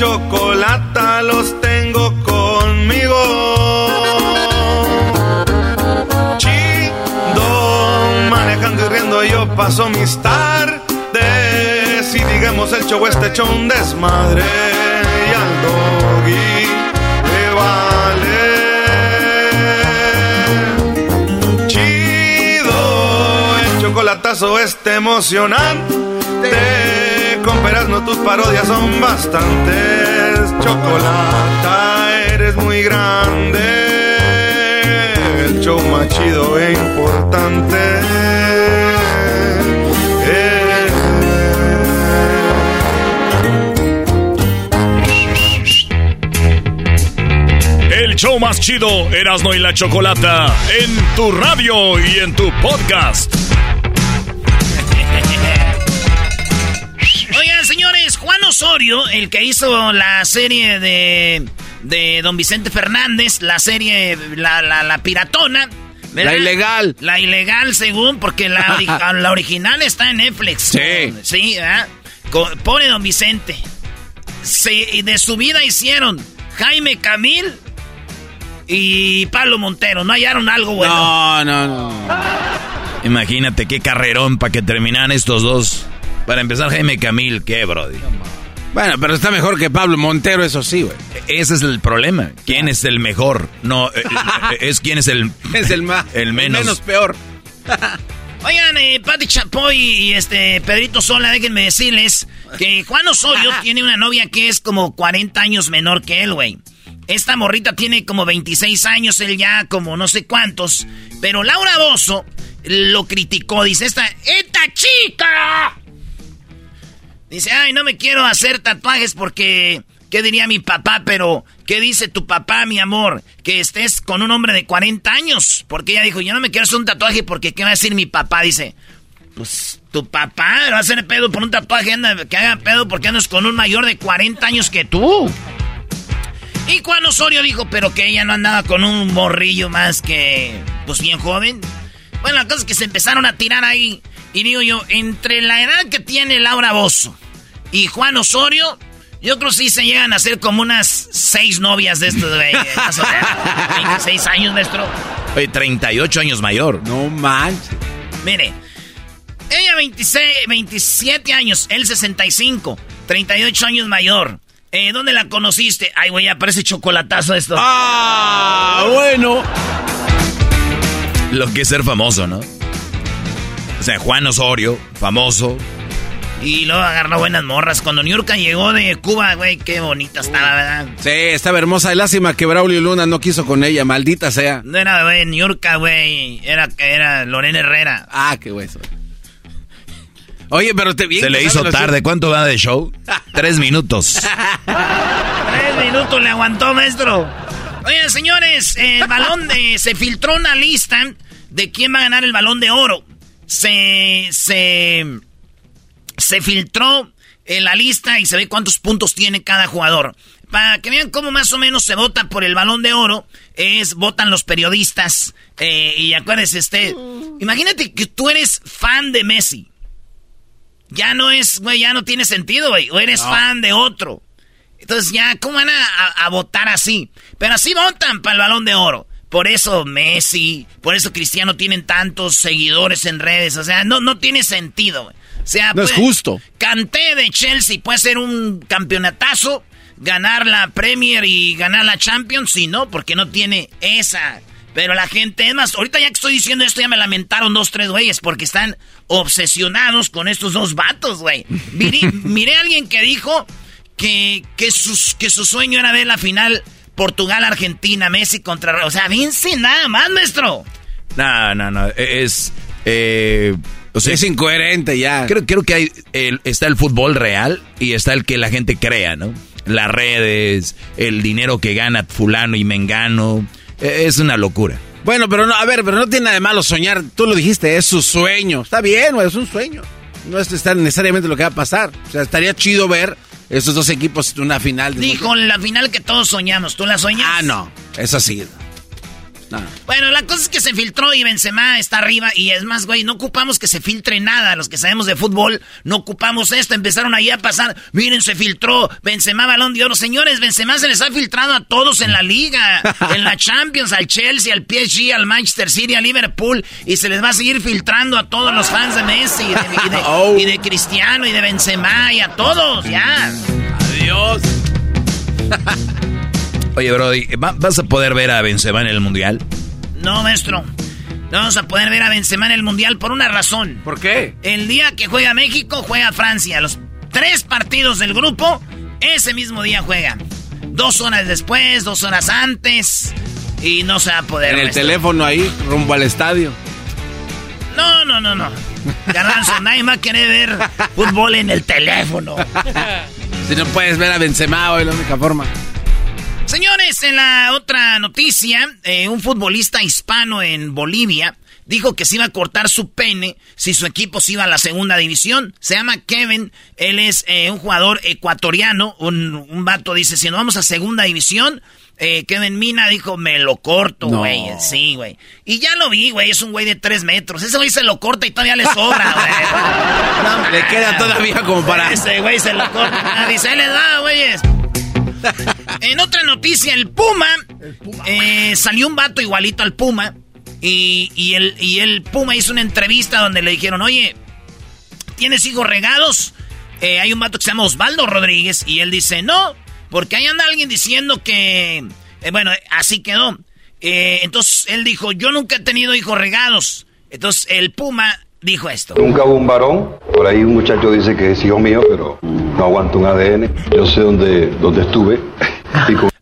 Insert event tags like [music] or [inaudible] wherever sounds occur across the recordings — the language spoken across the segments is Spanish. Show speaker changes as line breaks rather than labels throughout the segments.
chocolata los tengo conmigo. Chido, manejando y riendo yo paso mis tardes. Y digamos el show este hecho un desmadre. Y al doggy le vale. Chido, el chocolatazo este emocionante. Con no tus parodias son bastantes. Chocolata, eres muy grande. El show más chido e importante.
El show más chido, Erasmo y la Chocolata, en tu radio y en tu podcast.
Osorio, el que hizo la serie de, de Don Vicente Fernández, la serie, la, la, la piratona. ¿verdad?
La ilegal.
La ilegal, según, porque la, [laughs] ori- la original está en Netflix.
Sí.
Sí, Pone Don Vicente. Se- y de su vida hicieron Jaime Camil y Pablo Montero. No hallaron algo bueno.
No, no, no.
Imagínate qué carrerón para que terminaran estos dos. Para empezar, Jaime Camil, qué, brody.
Bueno, pero está mejor que Pablo Montero, eso sí, güey.
Ese es el problema. ¿Quién es el mejor? No, eh, eh, [laughs] es quién es el...
Es el más.
El menos.
peor. [laughs]
Oigan, eh, Pati Chapoy y este Pedrito Sola, déjenme decirles que Juan Osorio [laughs] tiene una novia que es como 40 años menor que él, güey. Esta morrita tiene como 26 años, él ya como no sé cuántos. Pero Laura Bozo lo criticó, dice, esta, ¡esta chica! Dice, ay, no me quiero hacer tatuajes porque, ¿qué diría mi papá? Pero, ¿qué dice tu papá, mi amor? Que estés con un hombre de 40 años. Porque ella dijo, yo no me quiero hacer un tatuaje porque, ¿qué va a decir mi papá? Dice, pues, tu papá va a hacer pedo por un tatuaje, anda, que haga pedo porque andas con un mayor de 40 años que tú. Y Juan Osorio dijo, pero que ella no andaba con un morrillo más que, pues, bien joven. Bueno, la cosa es que se empezaron a tirar ahí. Y digo yo, entre la edad que tiene Laura Bozo y Juan Osorio, yo creo que sí se llegan a ser como unas seis novias de estos, güey. [laughs] Más o menos. 26 años, maestro.
Oye, 38 años mayor.
No manches.
Mire, ella 26, 27 años, él 65, 38 años mayor. Eh, ¿Dónde la conociste? Ay, güey, ya parece chocolatazo esto.
Ah, bueno.
Lo que es ser famoso, ¿no? O sea, Juan Osorio, famoso.
Y luego agarró buenas morras. Cuando Niurka llegó de Cuba, güey, qué bonita estaba, ¿verdad?
Sí, estaba hermosa. Lástima que Braulio Luna no quiso con ella, maldita sea.
No era, güey, Niurka, güey. Era, era Lorena Herrera.
Ah, qué hueso. Oye, pero te bien
Se le hizo tarde. ¿Cuánto va de show? Tres minutos. [laughs]
Tres minutos le aguantó, maestro. Oigan, señores, el balón de... Se filtró una lista de quién va a ganar el balón de oro. Se... Se... Se filtró en la lista y se ve cuántos puntos tiene cada jugador. para que vean cómo más o menos se vota por el balón de oro, es votan los periodistas. Eh, y acuérdense, este, imagínate que tú eres fan de Messi. Ya no es, güey, ya no tiene sentido, güey. O eres fan de otro. Entonces ya, ¿cómo van a, votar así? Pero así votan para el balón de oro. Por eso Messi, por eso Cristiano tienen tantos seguidores en redes. O sea, no, no tiene sentido. O sea,
no es justo.
Canté de Chelsea, puede ser un campeonatazo, ganar la Premier y ganar la Champions, sí, no, porque no tiene esa. Pero la gente, es más, ahorita ya que estoy diciendo esto, ya me lamentaron dos, tres güeyes, porque están obsesionados con estos dos vatos, güey. [laughs] Miré, a alguien que dijo que, que, sus, que su sueño era ver la final Portugal-Argentina, Messi contra... O sea, Vince, nada más, maestro.
No, no, no, e, es... Eh, o sea,
es incoherente ya.
Creo, creo que hay está el fútbol real y está el que la gente crea, ¿no? Las redes, el dinero que gana fulano y mengano. E, es una locura.
Bueno, pero no, a ver, pero no tiene nada de malo soñar. Tú lo dijiste, es su sueño. Está bien, es un sueño. No es necesariamente lo que va a pasar. O sea, estaría chido ver esos dos equipos una final.
Dijo, la final que todos soñamos. ¿Tú la soñas?
Ah, no. Es
Bueno, la cosa es que se filtró y Benzema está arriba. Y es más, güey, no ocupamos que se filtre nada. Los que sabemos de fútbol, no ocupamos esto. Empezaron ahí a pasar. Miren, se filtró Benzema balón de oro. Señores, Benzema se les ha filtrado a todos en la liga. [laughs] en la Champions, al Chelsea, al PSG, al Manchester City, al Liverpool. Y se les va a seguir filtrando a todos los fans de Messi. Y de, [laughs] oh. y de Cristiano y de Benzema y a todos, ya.
Adiós. [laughs]
Oye, Brody, ¿vas a poder ver a Benzema en el Mundial?
No, maestro. No vamos a poder ver a Benzema en el Mundial por una razón.
¿Por qué?
El día que juega México, juega Francia. Los tres partidos del grupo, ese mismo día juega. Dos horas después, dos horas antes. Y no se va a poder.
En el teléfono ahí, rumbo al estadio.
No, no, no, no. Garranzo, [laughs] nadie va a querer ver fútbol en el teléfono. [laughs]
si no puedes ver a Benzema hoy, la única forma.
Señores, en la otra noticia, eh, un futbolista hispano en Bolivia dijo que se iba a cortar su pene si su equipo se iba a la segunda división. Se llama Kevin, él es eh, un jugador ecuatoriano, un, un, vato dice, si no vamos a segunda división, eh, Kevin Mina dijo, me lo corto, güey. Sí, güey. Y ya lo vi, güey, es un güey de tres metros. Ese güey se lo corta y todavía le sobra, güey. [laughs]
le queda todavía como para...
Ese güey se lo corta. Dice, le da, güeyes. [laughs] en otra noticia, el Puma, eh, salió un vato igualito al Puma. Y, el, y el Puma hizo una entrevista donde le dijeron, oye, ¿tienes hijos regados? Eh, hay un vato que se llama Osvaldo Rodríguez y él dice, no, porque ahí anda alguien diciendo que, eh, bueno, así quedó. entonces él dijo, yo nunca he tenido hijos regados. Entonces el Puma dijo esto.
Nunca hubo un varón, por ahí un muchacho dice que es hijo mío, pero no aguanto un ADN. Yo sé dónde, dónde estuve.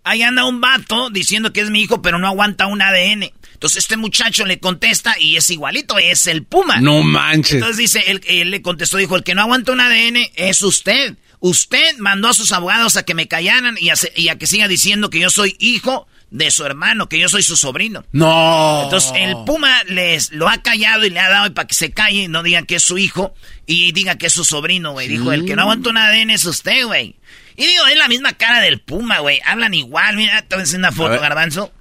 Ahí anda un vato diciendo que es mi hijo, pero no aguanta un ADN. Entonces este muchacho le contesta y es igualito, es el Puma.
No manches.
Entonces dice, él, le contestó, dijo, el que no aguanta un ADN es usted. Usted mandó a sus abogados a que me callaran y y a que siga diciendo que yo soy hijo de su hermano, que yo soy su sobrino.
No.
Entonces el Puma les lo ha callado y le ha dado para que se calle y no digan que es su hijo y diga que es su sobrino, güey. Dijo, el que no aguanta un ADN es usted, güey. Y digo, es la misma cara del Puma, güey. Hablan igual. Mira, te voy a hacer una foto, garbanzo.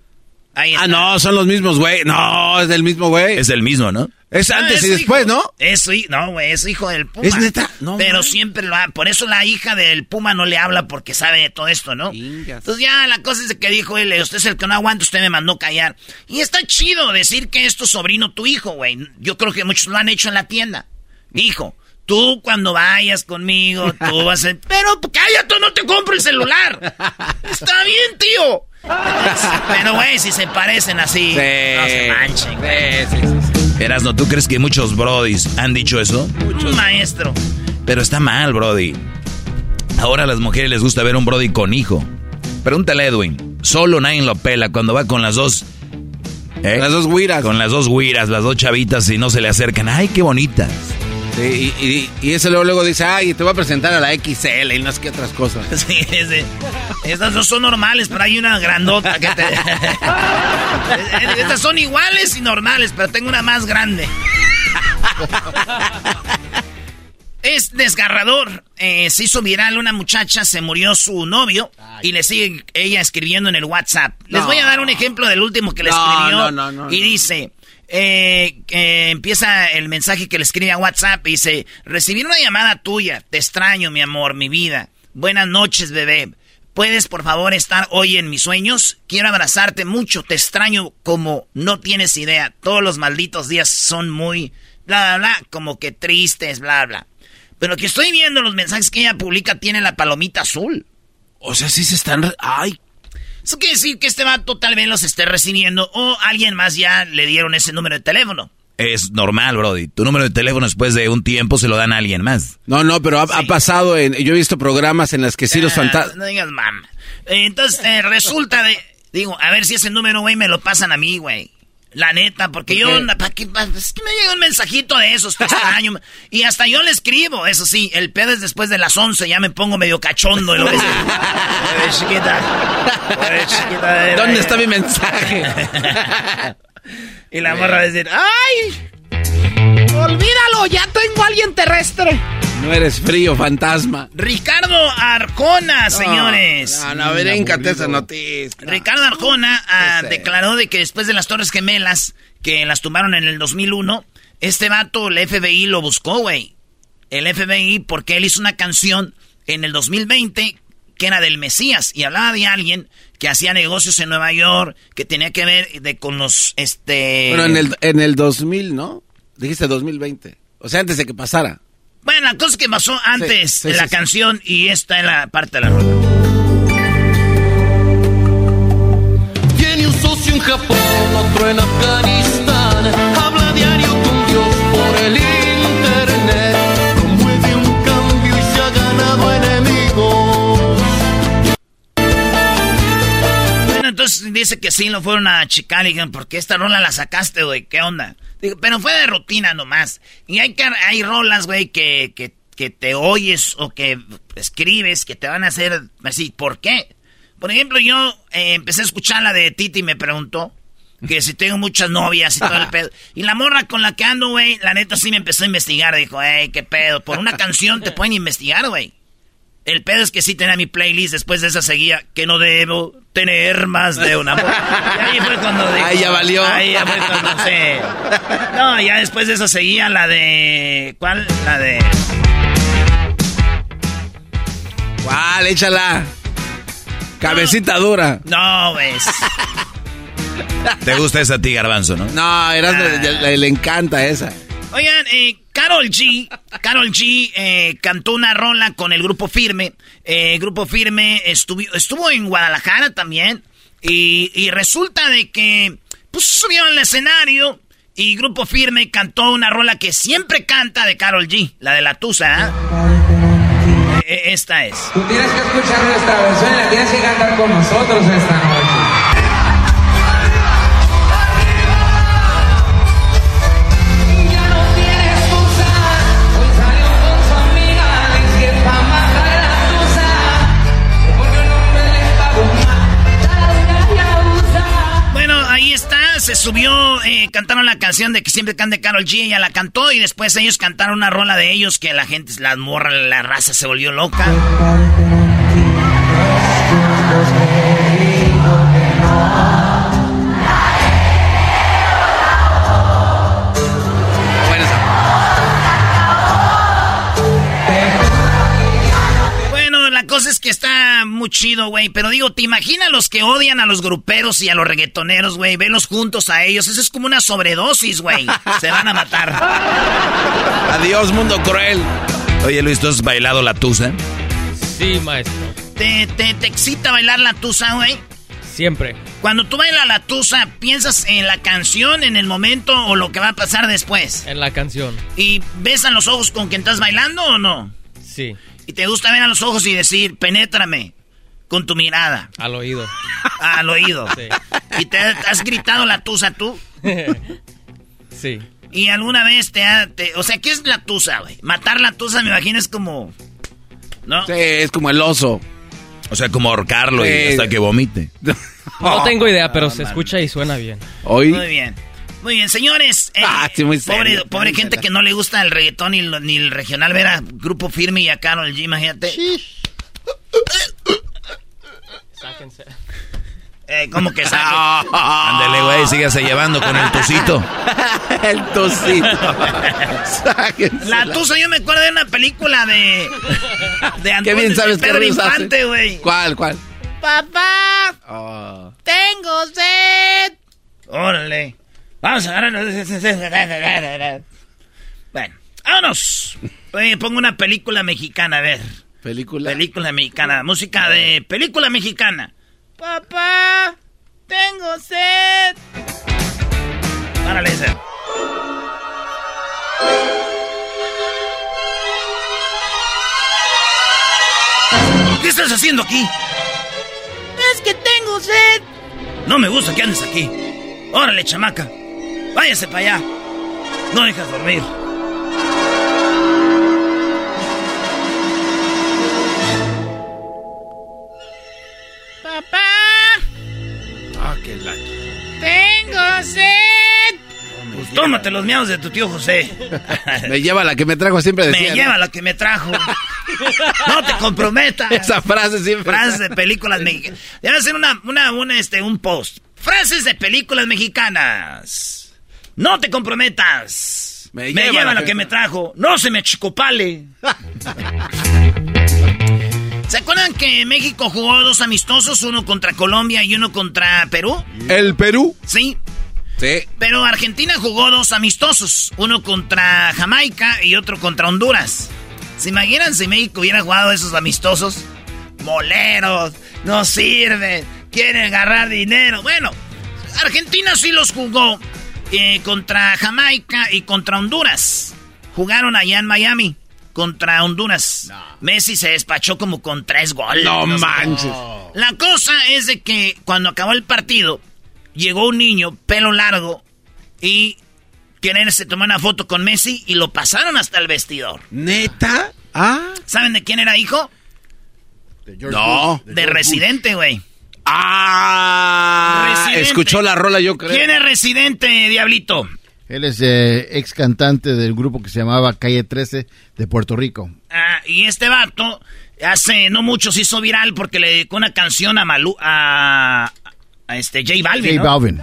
Ah, no, son los mismos, güey. No, es del mismo, güey.
Es del mismo, ¿no?
Es antes y después, ¿no?
Es no, güey, es hijo del Puma.
¿Es neta? No.
Pero siempre lo ha... Por eso la hija del Puma no le habla porque sabe de todo esto, ¿no? Entonces ya la cosa es que dijo él, usted es el que no aguanta, usted me mandó callar. Y está chido decir que es tu sobrino, tu hijo, güey. Yo creo que muchos lo han hecho en la tienda. Hijo, tú cuando vayas conmigo, tú vas a... Pero cállate, no te compro el celular. [laughs] Está bien, tío. Pero, güey, si se parecen así, no se manchen. Sí, sí,
sí. Erasno, ¿tú crees que muchos brodis han dicho eso?
Muchos. Maestro.
Pero está mal, brody. Ahora a las mujeres les gusta ver un brody con hijo. Pregúntale a Edwin. Solo nadie lo pela cuando va con las dos...
¿eh? Las dos guiras.
Con las dos guiras, las dos chavitas y no se le acercan. ¡Ay, qué bonitas!
Y, ese luego, luego dice, ay, te voy a presentar a la XL y no sé qué otras cosas. [laughs]
Sí, sí. Estas no son normales, pero hay una grandota que te... [laughs] Estas son iguales y normales, pero tengo una más grande. [laughs] es desgarrador. Eh, se hizo viral una muchacha, se murió su novio y le sigue ella escribiendo en el WhatsApp. Les voy a dar un ejemplo del último que le escribió. y dice, eh, empieza el mensaje que le escribe a WhatsApp y dice, recibí una llamada tuya, te extraño mi amor, mi vida. Buenas noches, bebé. ¿Puedes por favor estar hoy en mis sueños? Quiero abrazarte mucho, te extraño como no tienes idea. Todos los malditos días son muy, bla, bla, bla, como que tristes, bla, bla. Pero que estoy viendo los mensajes que ella publica tiene la palomita azul.
O sea, sí se están... ¡Ay!
Eso quiere decir que este vato tal vez los esté recibiendo o alguien más ya le dieron ese número de teléfono.
Es normal, Brody. Tu número de teléfono después de un tiempo se lo dan a alguien más.
No, no, pero ha, pasado en... Yo he visto programas en los que sí los ah, fantasmas...
No digas mamá. Entonces, eh, resulta de... Digo, a ver si ese número, güey, me lo pasan a mí, güey. La neta, porque yo, ¿para qué, es que me llega un mensajito de esos, extraño. [laughs] y hasta yo le escribo, eso sí, el pedo es después de las 11, ya me pongo medio cachondo. Y lo ves, [laughs]
chiquita, chiquita, ¿Dónde está mi mensaje? [laughs]
y la morra va a decir, ¡ay! Olvídalo, ya tengo a alguien terrestre.
No eres frío, fantasma.
Ricardo Arjona, señores.
No, no, no esa noticia.
Ricardo Arjona ah, declaró de que después de las Torres Gemelas, que las tumbaron en el 2001, este vato, el FBI lo buscó, güey. El FBI, porque él hizo una canción en el 2020 que era del Mesías y hablaba de alguien que hacía negocios en Nueva York, que tenía que ver de, con los, este...
Bueno, en el, en el 2000, ¿no? Dijiste 2020. O sea, antes de que pasara.
Bueno, la cosa que pasó antes de la canción y esta es la parte de la rola.
Tiene un socio en Japón, otro en Afganistán.
Dice que sí lo fueron a chicar y digan, ¿por qué esta rola la sacaste, güey? ¿Qué onda? pero fue de rutina nomás. Y hay, hay rolas, güey, que, que, que te oyes o que escribes que te van a hacer así. ¿Por qué? Por ejemplo, yo eh, empecé a escuchar la de Titi y me preguntó que si tengo muchas novias y todo el [laughs] pedo. Y la morra con la que ando, güey, la neta sí me empezó a investigar. Dijo, hey, qué pedo. Por una [laughs] canción te pueden investigar, güey. El pedo es que sí tenía mi playlist, después de esa seguía que no debo tener más de una mujer. Y ahí fue cuando
Ahí ya valió.
Ahí ya fue cuando sé. No, ya después de eso seguía la de... ¿Cuál? La de...
¿Cuál? Échala. Cabecita dura.
No, ves. [laughs]
¿Te gusta esa a ti, Garbanzo, no?
No, eras le encanta esa.
Oigan, eh, Carol G, Carol G eh, cantó una rola con el grupo Firme. Eh, grupo Firme estuvo, estuvo en Guadalajara también. Y, resulta de que pues, subió al escenario y Grupo Firme cantó una rola que siempre canta de Carol G, la de la Tusa. ¿eh? E, esta es.
Tú tienes que escuchar nuestra versión y la tienes que cantar con nosotros esta noche.
Se subió, eh, cantaron la canción de que siempre canta Carol G, ella la cantó y después ellos cantaron una rola de ellos que la gente, la morra, la raza se volvió loca. Cosa es que está muy chido, güey. Pero digo, ¿te imaginas los que odian a los gruperos y a los reggaetoneros, güey? Venlos juntos a ellos. Eso es como una sobredosis, güey. [laughs] Se van a matar.
Adiós, mundo cruel.
Oye, Luis, ¿tú has bailado la tusa?
Sí, maestro.
¿Te, te, te excita bailar la tusa, güey?
Siempre.
Cuando tú bailas la tusa, ¿piensas en la canción, en el momento o lo que va a pasar después?
En la canción.
¿Y besan los ojos con quien estás bailando o no?
Sí.
Y te gusta ver a los ojos y decir, penétrame con tu mirada.
Al oído.
Al oído. Sí. ¿Y te has gritado la tusa tú? [laughs]
sí.
¿Y alguna vez te ha... o sea, ¿qué es la tusa, güey? Matar la tusa me imagino es como... ¿No?
Sí, es como el oso.
O sea, como ahorcarlo y hasta que vomite. [laughs]
No tengo idea, pero se escucha y suena bien.
Muy bien. Muy bien, señores. eh,
Ah, sí, muy
pobre
serio.
pobre gente que no le gusta el reggaetón ni, lo- ni el regional. Ver a Grupo Firme y a Karol G, imagínate.
Sáquense.
Eh, ¿Cómo que saque? [laughs]
Ándale, güey, sígase llevando con el tocito. [laughs]
El tocito. Sáquense
La tusa, yo me acuerdo de una película de. De
Qué
Antonio
bien sabes
Pedro
qué.
Infante, güey.
¿Cuál, cuál?
Papá,
Oh.
tengo sed. Órale. Vamos a agarrar. Bueno, vámonos. Oye, pongo una película mexicana, a ver.
Película.
Película mexicana. Música de película mexicana. Papá, tengo sed. Párale, ese. ¿Qué estás haciendo aquí? Es que tengo sed. No me gusta que andes aquí. Órale, chamaca. Váyase para allá. No dejas dormir. Papá,
Ah, qué la...
tengo sed. Pues tómate los miados de tu tío José. [laughs]
Me lleva la que me trajo siempre
Me
decía. ¿no?
lleva la que me trajo. [laughs] No te comprometas.
Esa frase siempre.
Frases de películas mexicanas. Debe hacer una, una, una, este, un post. Frases de películas mexicanas. No te comprometas.
Me
Me,
lleva
lleva,
la
la
que-
que me trajo. No se me chicopale. [laughs] ¿Se acuerdan que México jugó dos amistosos? Uno contra Colombia y uno contra Perú.
El Perú.
Sí.
Sí.
Pero Argentina jugó dos amistosos. Uno contra Jamaica y otro contra Honduras. ¿Se imaginan si México hubiera jugado esos amistosos? Moleros, no sirven, quieren agarrar dinero. Bueno, Argentina sí los jugó eh, contra Jamaica y contra Honduras. Jugaron allá en Miami contra Honduras. Messi se despachó como con tres goles.
No manches.
La cosa es de que cuando acabó el partido, llegó un niño, pelo largo, y querer se tomó una foto con Messi y lo pasaron hasta el vestidor.
¿Neta? Ah.
¿Saben de quién era hijo?
No.
De Residente, güey.
Ah.
Residente.
Escuchó la rola, yo creo.
¿Quién es Residente, Diablito?
Él es eh, ex cantante del grupo que se llamaba Calle 13 de Puerto Rico.
Ah, y este vato hace no mucho se hizo viral porque le dedicó una canción a Malú, a, a este J Balvin.
J. Balvin.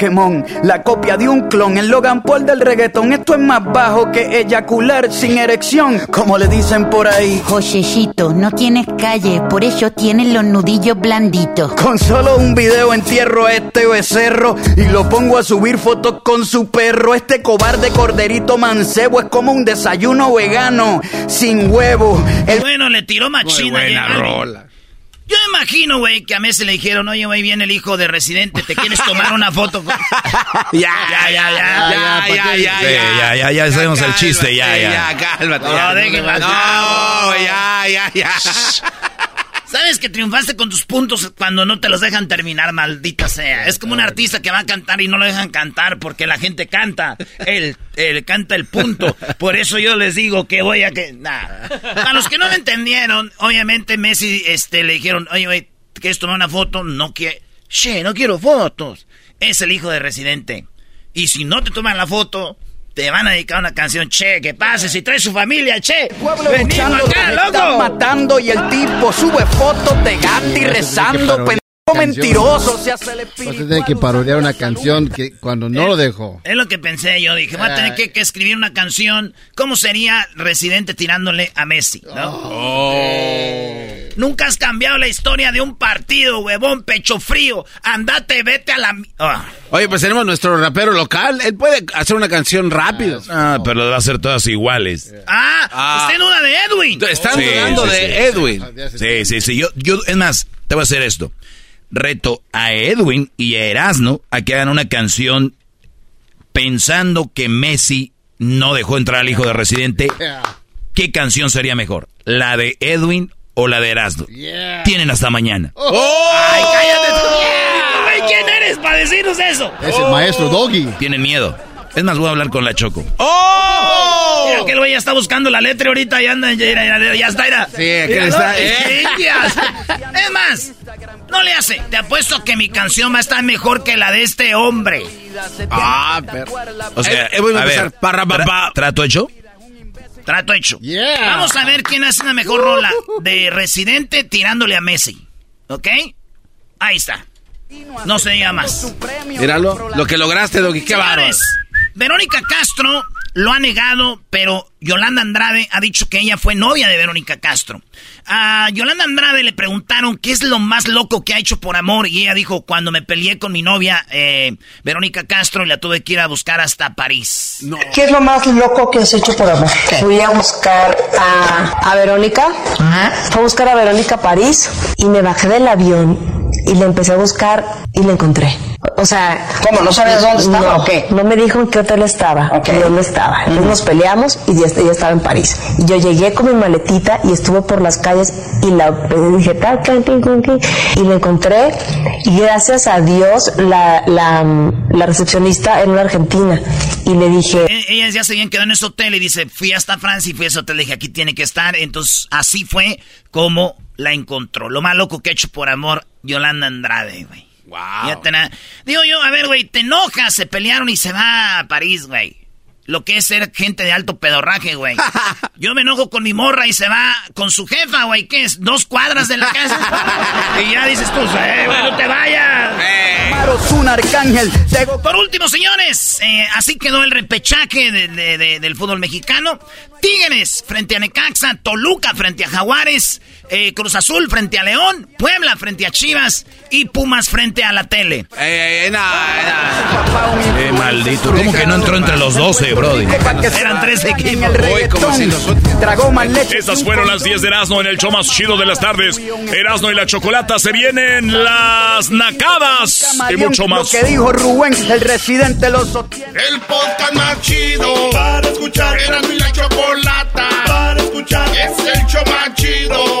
Pokémon, la copia de un clon, el Logan Paul del reggaetón. Esto es más bajo que eyacular sin erección, como le dicen por ahí.
Josecito, no tienes calle, por eso tienes los nudillos blanditos.
Con solo un video entierro a este becerro y lo pongo a subir fotos con su perro. Este cobarde corderito mancebo es como un desayuno vegano sin huevo. El
Bueno, le tiró machina.
Muy buena rola.
Yo me imagino, güey, que a Messi le dijeron, oye, güey, viene el hijo de Residente, ¿te quieres tomar una foto? [laughs]
Ya,
Ya, ya, ya.
ya, ya, ya,
ya, ya, ya sabemos el chiste, ya, ya.
Ya, cálmate. Ya. No, ya, ya, ya.
¿Sabes que triunfaste con tus puntos cuando no te los dejan terminar, maldita sea? Es como un artista que va a cantar y no lo dejan cantar porque la gente canta. Él, él canta el punto. Por eso yo les digo que voy a que... Nah. A los que no me entendieron, obviamente Messi este, le dijeron, oye, güey, ¿quieres tomar una foto? No quiero... Che, no quiero fotos. Es el hijo de Residente. Y si no te toman la foto... Te van a dedicar una canción, che, que pase, si trae su familia, che.
pueblo
acá,
que están matando y el tipo sube fotos de Gandhi rezando, pendejo mentiroso, se hace el espíritu.
tener que parodiar una canción que cuando no lo dejó.
Es lo que pensé yo. Dije, voy a tener que, que escribir una canción. ¿Cómo sería Residente tirándole a Messi? ¿no? Nunca has cambiado la historia de un partido, huevón, pecho frío. Andate, vete a la... Ah.
Oye, pues tenemos nuestro rapero local. Él puede hacer una canción rápido.
Ah, pero va a ser todas iguales.
Ah,
Ah.
usted duda de Edwin.
Están
Sí,
dudando
sí,
de
sí.
Edwin.
Sí, sí, sí. Yo, yo, es más, te voy a hacer esto. Reto a Edwin y a Erasno a que hagan una canción pensando que Messi no dejó entrar al hijo de Residente. [laughs] ¿Qué canción sería mejor? ¿La de Edwin o la de Erasno? Tienen hasta mañana.
Ay, cállate tú. Güey, ¿Quién eres para decirnos eso?
Es el maestro Doggy.
Tienen miedo. Es más, voy a hablar con la Choco.
¡Oh!
Mira, que el güey ya está buscando la letra ahorita y anda, ya, ya, ya está, ya.
Sí, que está.
¿eh? Es más, no le hace. Te apuesto que mi canción va a estar mejor que la de este hombre.
Ah, pero.
O sea,
Eh, eh, voy a
a ver.
Parra.
¿trato hecho?
Trato hecho.
Yeah.
Vamos a ver quién hace una mejor rola de Residente tirándole a Messi. ¿Ok? Ahí está. No se diga más.
Míralo, lo que lograste, Doggy, qué bárbaro.
Verónica Castro lo ha negado, pero Yolanda Andrade ha dicho que ella fue novia de Verónica Castro. A Yolanda Andrade le preguntaron qué es lo más loco que ha hecho por amor y ella dijo cuando me peleé con mi novia eh, Verónica Castro y la tuve que ir a buscar hasta París.
¿Qué es lo más loco que has hecho por amor? Fui a buscar a, a Verónica. Fui a buscar a Verónica a París y me bajé del avión y la empecé a buscar y la encontré. O sea...
¿Cómo? ¿No sabías dónde estaba
no,
o qué?
No me dijo en qué hotel estaba,
Ok.
ni dónde estaba. Entonces nos peleamos y ya, ella estaba en París. Y yo llegué con mi maletita y estuve por las calles y la y dije, "Ta, ta, tin", y la encontré y gracias a Dios la, la, la recepcionista era una argentina y le dije,
E- Ella ya se habían quedado en ese hotel y dice, fui hasta Francia y fui a ese hotel, le dije, aquí tiene que estar. Entonces, así fue como la encontró. Lo más loco que ha hecho por amor Yolanda Andrade, güey.
Wow.
Ya Digo yo, a ver, güey, te enojas, se pelearon y se va a París, güey. Lo que es ser gente de alto pedorraje, güey. [laughs] Yo me enojo con mi morra y se va con su jefa, güey. ¿Qué es? ¿Dos cuadras de la casa? [laughs] y ya dices tú, eh, güey, no te vayas.
Maros, un arcángel.
Por último, señores, eh, así quedó el repechaje de- de- de- del fútbol mexicano. Tigres frente a Necaxa, Toluca frente a Jaguares, eh, Cruz Azul frente a León, Puebla frente a Chivas y Pumas frente a la tele.
Eh, eh, nah,
Eh, maldito. ¿Cómo que no entró entre los 12, Brody?
Eran tres equipos.
Hoy como si nosotros-.
Estas fueron las 10 de Erasmo en el show más chido de las tardes. Erasmo y la Chocolata se vienen las nacadas y mucho
Lo
más.
que dijo Rubén, el residente lo sostiene.
El podcast más chido para escuchar. Era mi la chocolata para escuchar. Es el show más chido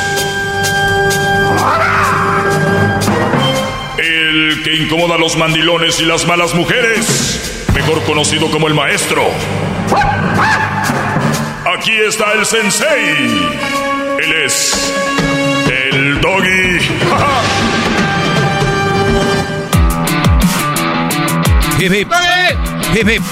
El que incomoda a los mandilones y las malas mujeres. Mejor conocido como el maestro. Aquí está el sensei. Él es el doggy.
Hip hip. Hip hip.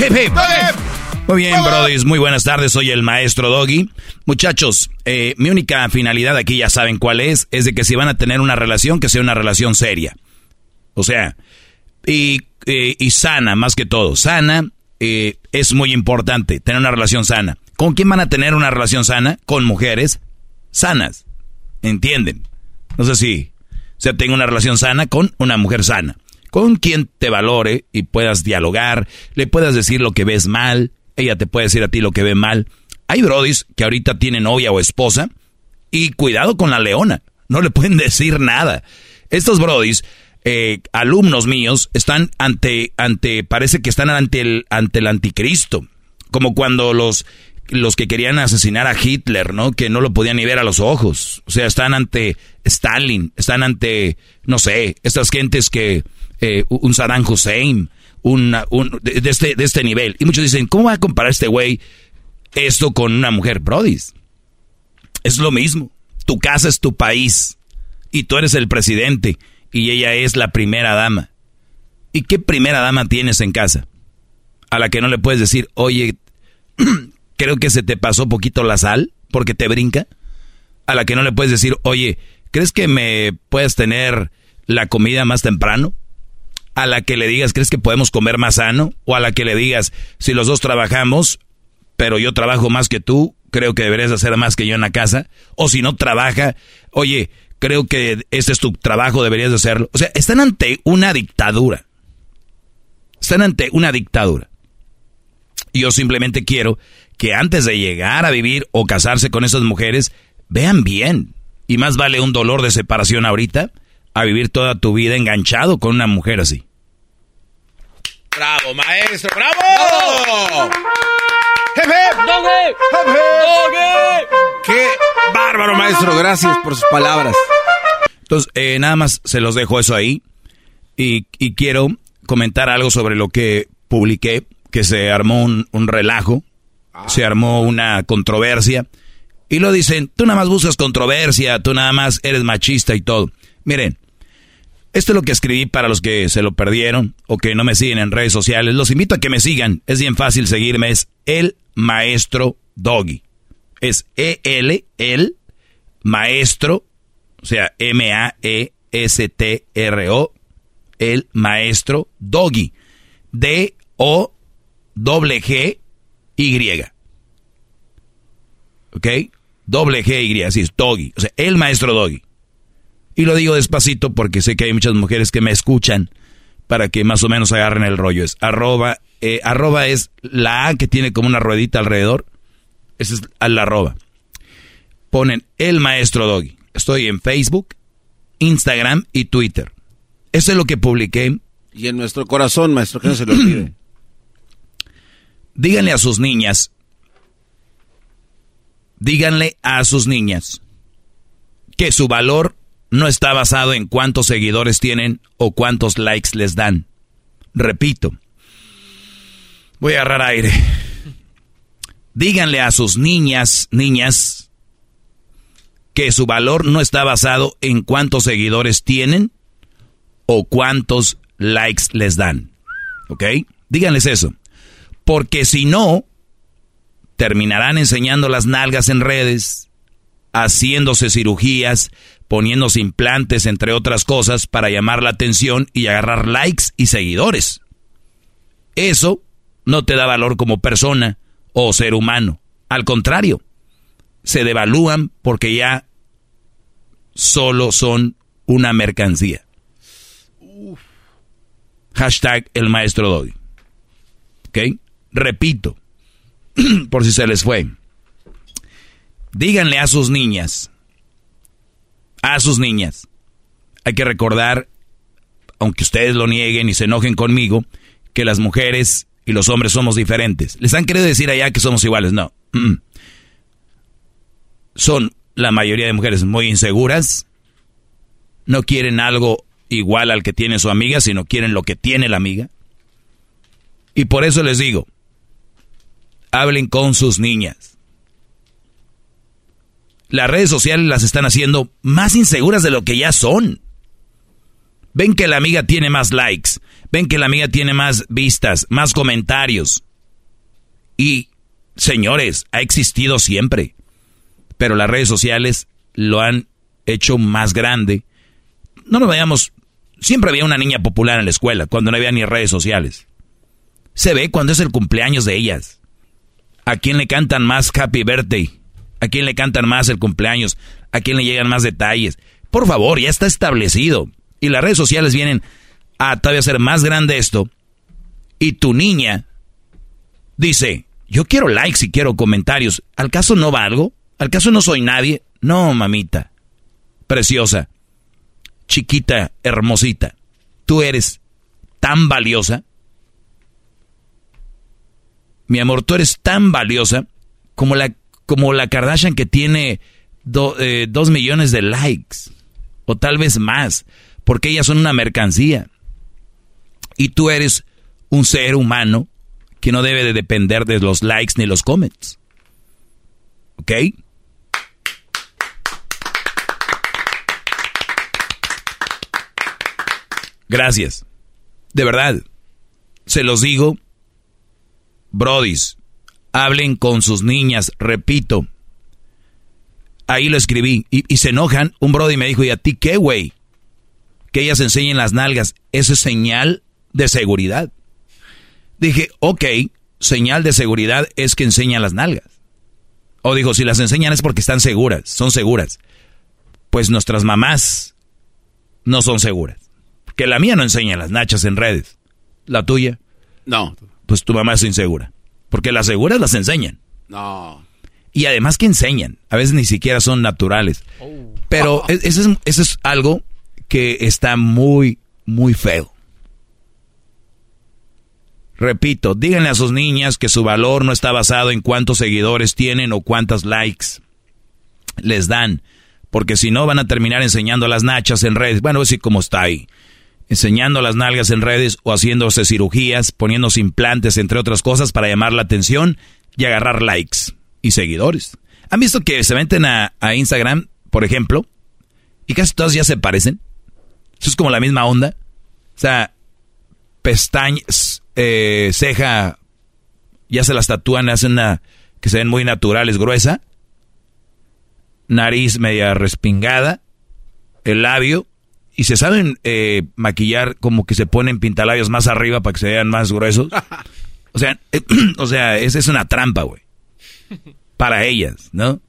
Hip hip. Muy bien, Brody, muy buenas tardes, soy el maestro Doggy. Muchachos, eh, mi única finalidad aquí ya saben cuál es, es de que si van a tener una relación, que sea una relación seria. O sea, y, eh, y sana, más que todo, sana eh, es muy importante, tener una relación sana. ¿Con quién van a tener una relación sana? Con mujeres sanas, ¿entienden? No sé si o sea, tenga una relación sana con una mujer sana. Con quien te valore y puedas dialogar, le puedas decir lo que ves mal, ella te puede decir a ti lo que ve mal. Hay brodis que ahorita tienen novia o esposa y cuidado con la leona, no le pueden [laughs] decir nada. Estos brodis, eh, alumnos míos, están ante, ante, parece que están ante el, ante el anticristo, como cuando los, los que querían asesinar a Hitler, ¿no? Que no lo podían ni ver a los ojos. O sea, están ante Stalin, están ante, no sé, estas gentes que, eh, un Saddam Hussein, un, de, este, de este nivel. Y muchos dicen, ¿cómo va a comparar este güey esto con una mujer? Brodis, es lo mismo. Tu casa es tu país y tú eres el presidente y ella es la primera dama. ¿Y qué primera dama tienes en casa? A la que no le puedes decir, oye, [clears throat] creo que se te pasó poquito la sal porque te brinca. A la que no le puedes decir, oye, ¿crees que me puedes tener la comida más temprano? A la que le digas, ¿crees que podemos comer más sano? O a la que le digas, si los dos trabajamos, pero yo trabajo más que tú, creo que deberías hacer más que yo en la casa. O si no trabaja, oye, creo que este es tu trabajo, deberías hacerlo. O sea, están ante una dictadura. Están ante una dictadura. Yo simplemente quiero que antes de llegar a vivir o casarse con esas mujeres, vean bien. Y más vale un dolor de separación ahorita a vivir toda tu vida enganchado con una mujer así.
¡Bravo, maestro! ¡Bravo! ¡Qué bárbaro, maestro! Gracias por sus palabras.
Entonces, eh, nada más se los dejo eso ahí. Y, quiero comentar algo sobre lo que publiqué, que se armó un, un relajo, ah. se armó una controversia. Y lo dicen, tú nada más buscas controversia, tú nada más eres machista y todo. Miren, esto es lo que escribí para los que se lo perdieron o que no me siguen en redes sociales. Los invito a que me sigan. Es bien fácil seguirme. Es el maestro Doggy. Es E-L, el maestro, o sea, M-A-E-S-T-R-O, el maestro Doggy. D-O-G-Y. ¿Ok? Doble G-Y, así es, Doggy. O sea, el maestro Doggy. Y lo digo despacito porque sé que hay muchas mujeres que me escuchan para que más o menos agarren el rollo. Es arroba, eh, arroba es la A que tiene como una ruedita alrededor. Esa es la arroba. Ponen el maestro Doggy. Estoy en Facebook, Instagram y Twitter. Eso es lo que publiqué.
Y en nuestro corazón, maestro, que no se lo olvide. [clears throat]
Díganle a sus niñas. Díganle a sus niñas que su valor no está basado en cuántos seguidores tienen o cuántos likes les dan. Repito, voy a agarrar aire. Díganle a sus niñas, niñas, que su valor no está basado en cuántos seguidores tienen o cuántos likes les dan. ¿Ok? Díganles eso. Porque si no, terminarán enseñando las nalgas en redes, haciéndose cirugías, poniéndose implantes, entre otras cosas, para llamar la atención y agarrar likes y seguidores. Eso no te da valor como persona o ser humano. Al contrario, se devalúan porque ya solo son una mercancía. Hashtag el maestro Doggy. ¿Ok? Repito, [clears throat] por si se les fue. Díganle a sus niñas, a sus niñas. Hay que recordar, aunque ustedes lo nieguen y se enojen conmigo, que las mujeres y los hombres somos diferentes. Les han querido decir allá que somos iguales, no. Son la mayoría de mujeres muy inseguras, no quieren algo igual al que tiene su amiga, sino quieren lo que tiene la amiga. Y por eso les digo, hablen con sus niñas las redes sociales las están haciendo más inseguras de lo que ya son. Ven que la amiga tiene más likes, ven que la amiga tiene más vistas, más comentarios. Y, señores, ha existido siempre. Pero las redes sociales lo han hecho más grande. No nos vayamos. Siempre había una niña popular en la escuela, cuando no había ni redes sociales. Se ve cuando es el cumpleaños de ellas. ¿A quién le cantan más Happy Birthday? ¿A quién le cantan más el cumpleaños? ¿A quién le llegan más detalles? Por favor, ya está establecido. Y las redes sociales vienen a todavía hacer más grande esto. Y tu niña dice, yo quiero likes y quiero comentarios. ¿Al caso no valgo? ¿Al caso no soy nadie? No, mamita. Preciosa. Chiquita, hermosita. Tú eres tan valiosa. Mi amor, tú eres tan valiosa como la, como la Kardashian que tiene eh, dos millones de likes. O tal vez más. Porque ellas son una mercancía. Y tú eres un ser humano que no debe de depender de los likes ni los comments. ¿Ok? Gracias. De verdad. Se los digo. Brodis, hablen con sus niñas, repito. Ahí lo escribí. Y, se enojan. Un Brody me dijo, ¿y a ti qué, güey? Que ellas enseñen las nalgas. Eso es señal de seguridad. Dije, ok, señal de seguridad es que enseñan las nalgas. O digo, si las enseñan es porque están seguras, son seguras. Pues nuestras mamás no son seguras. Que la mía no enseña las nachas en redes. ¿La tuya?
No.
Pues tu mamá es insegura. Porque las seguras las enseñan.
No.
Y además que enseñan. A veces ni siquiera son naturales. Oh. Pero e-, eso, es, eso es algo que está muy, muy feo. Repito, díganle a sus niñas que su valor no está basado en cuántos seguidores tienen o cuántos likes les dan. Porque si no van a terminar enseñando las nachas en redes. Bueno, así como está ahí enseñando las nalgas en redes o haciéndose cirugías, poniéndose implantes, entre otras cosas, para llamar la atención y agarrar likes y seguidores. ¿Han visto que se meten a, Instagram, por ejemplo, y casi todas ya se parecen? Eso es como la misma onda. O sea, pestañas, eh, ceja, ya se las tatúan, hacen una que se ven muy naturales, gruesa. Nariz media respingada. El labio y se saben eh, maquillar como que se ponen pintalabios más arriba para que se vean más gruesos. [laughs] O sea, [clears throat] o sea, esa es una trampa, güey. Para ellas, ¿no?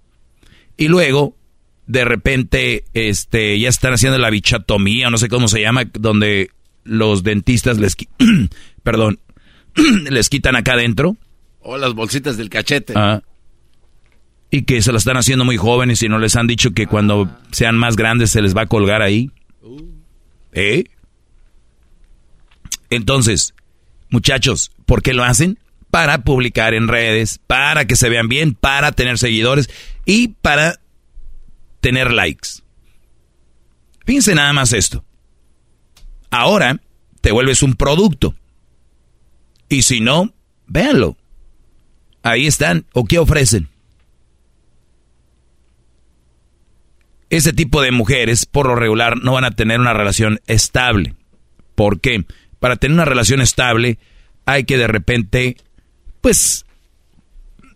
Y luego, de repente, este, ya están haciendo la bichatomía, no sé cómo se llama, donde los dentistas les, [clears throat] perdón, [clears throat] les quitan acá adentro.
O las bolsitas del cachete.
Ah. Y que se la están haciendo muy jóvenes y no les han dicho que cuando sean más grandes se les va a colgar ahí. ¿Eh? Entonces, muchachos, ¿por qué lo hacen? Para publicar en redes, para que se vean bien, para tener seguidores y para tener likes. Fíjense nada más esto. Ahora te vuelves un producto. Y si no, véanlo. Ahí están. ¿O qué ofrecen? Ese tipo de mujeres, por lo regular, no van a tener una relación estable. ¿Por qué? Para tener una relación estable hay que de repente, pues,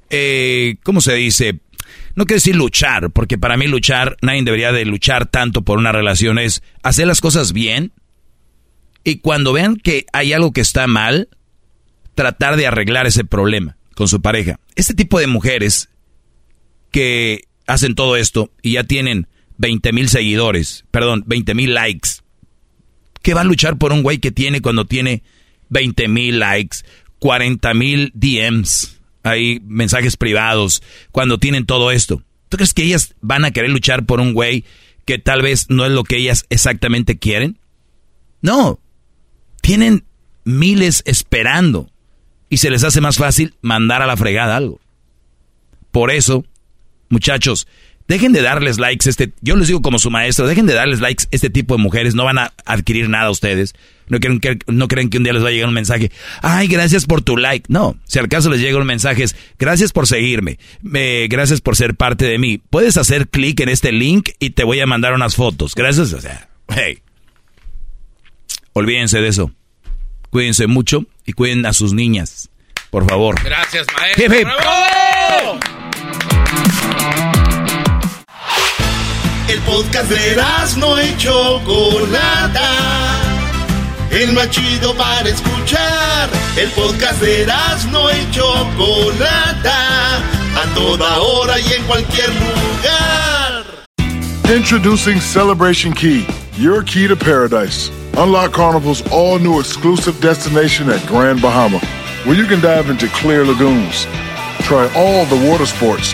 eh, ¿cómo se dice? No quiero decir luchar, porque para mí luchar, nadie debería de luchar tanto por una relación, es hacer las cosas bien y cuando vean que hay algo que está mal, tratar de arreglar ese problema con su pareja. Este tipo de mujeres que hacen todo esto y ya tienen 20 mil seguidores, perdón, 20 mil likes. ¿Qué va a luchar por un güey que tiene cuando tiene 20 mil likes, 40 mil DMs, hay mensajes privados, cuando tienen todo esto? ¿Tú crees que ellas van a querer luchar por un güey que tal vez no es lo que ellas exactamente quieren? No, tienen miles esperando y se les hace más fácil mandar a la fregada algo. Por eso, muchachos, Dejen de darles likes este, yo les digo como su maestro, dejen de darles likes este tipo de mujeres, no van a adquirir nada ustedes. No creen, que, no creen que un día les va a llegar un mensaje, ay, gracias por tu like. No, si al caso les llega un mensaje es, gracias por seguirme, gracias por ser parte de mí. Puedes hacer clic en este link y te voy a mandar unas fotos. Gracias, o sea, hey. Olvídense de eso. Cuídense mucho y cuiden a sus niñas. Por favor.
Gracias, maestro.
Hip, hip.
¡Bravo!
El podcast de no. El para escuchar. El podcast de no. A toda hora y en cualquier lugar.
Introducing Celebration Key, your key to paradise. Unlock Carnival's all new exclusive destination at Grand Bahama, where you can dive into clear lagoons, try all the water sports,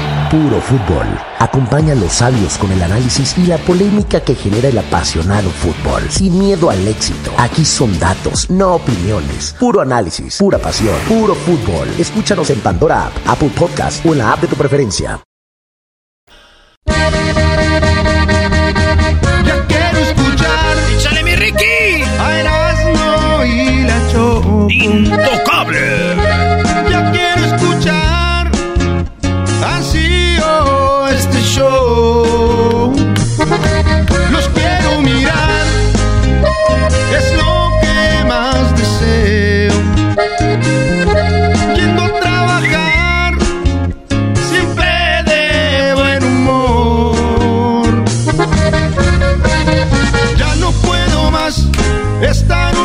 Puro fútbol. Acompaña a los sabios con el análisis y la polémica que genera el apasionado fútbol. Sin miedo al éxito. Aquí son datos, no opiniones. Puro análisis, pura pasión, puro fútbol. Escúchanos en Pandora App, Apple Podcast o en la app de tu preferencia.
Ya quiero escuchar.
¡Échale mi Ricky!
A Erasmo y la
Intocable.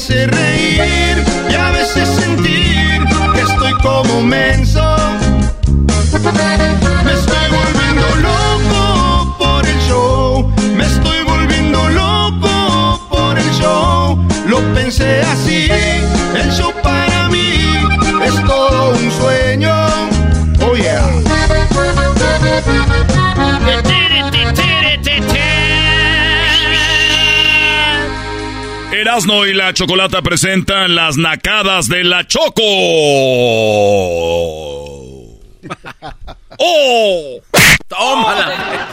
hace reír y a veces sentir que estoy como menso. Me estoy volviendo loco por el show, me estoy volviendo loco por el show. Lo pensé así, el show para mí es todo un sueño. Oh yeah.
Erasno y la Chocolata presentan las nacadas de la Choco. [laughs] ¡Oh!
¡Tómala!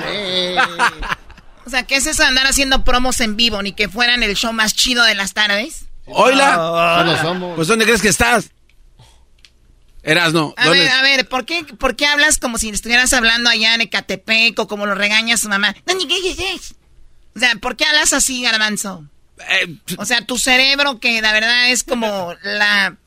O sea, ¿qué es eso de andar haciendo promos en vivo? Ni que fueran el show más chido de las tardes.
Oila. Pues ¿dónde crees que estás? Erasno.
A ver, a ver, ¿por qué, ¿por qué hablas como si estuvieras hablando allá en Ecatepec o como lo regaña su mamá? No. O sea, ¿por qué hablas así, garbanzo? O sea, tu cerebro que la verdad es como la...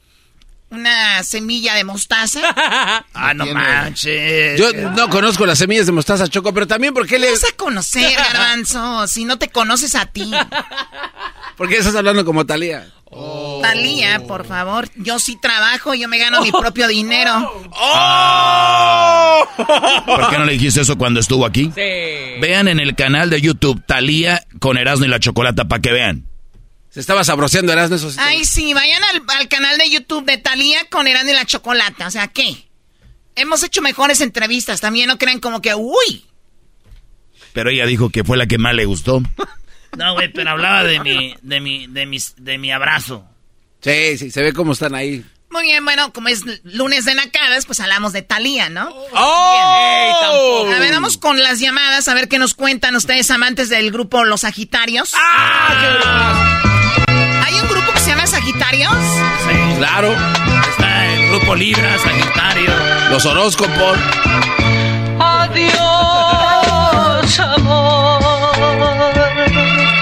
Una semilla de mostaza. [laughs]
Ah, no manches.
Yo no conozco las semillas de mostaza choco, pero también porque le.
vas a conocer, [laughs] garbanzo, si no te conoces a ti.
¿Por qué estás hablando como Talía?
Talía, por favor. Yo sí trabajo, yo me gano mi propio dinero.
¡Oh!
¿Por qué no le dijiste eso cuando estuvo aquí? Vean en el canal de YouTube Talía con Erasmo y la Chocolata para que vean.
Se estaba sabroseando Erasmo eso. sí.
Ay, sí, vayan al, al canal de YouTube de Talía con Erasmo y la Chocolata. O sea, ¿qué? Hemos hecho mejores entrevistas. También no creen como que, uy.
Pero ella dijo que fue la que más le gustó. [laughs]
No, güey, pero hablaba de mi, de mi, de mis, de mi abrazo.
Sí, sí, se ve cómo están ahí.
Muy bien, bueno, como es lunes de nacadas, pues hablamos de Talía, ¿no?
¡Oh!
A ver, vamos con las llamadas, a ver qué nos cuentan ustedes amantes del grupo Los Sagitarios.
¡Ah!
¿Hay Sagitarios?
Sí.
Claro.
Está el grupo Libra, Sagitario.
Los horóscopos.
Adiós, amor.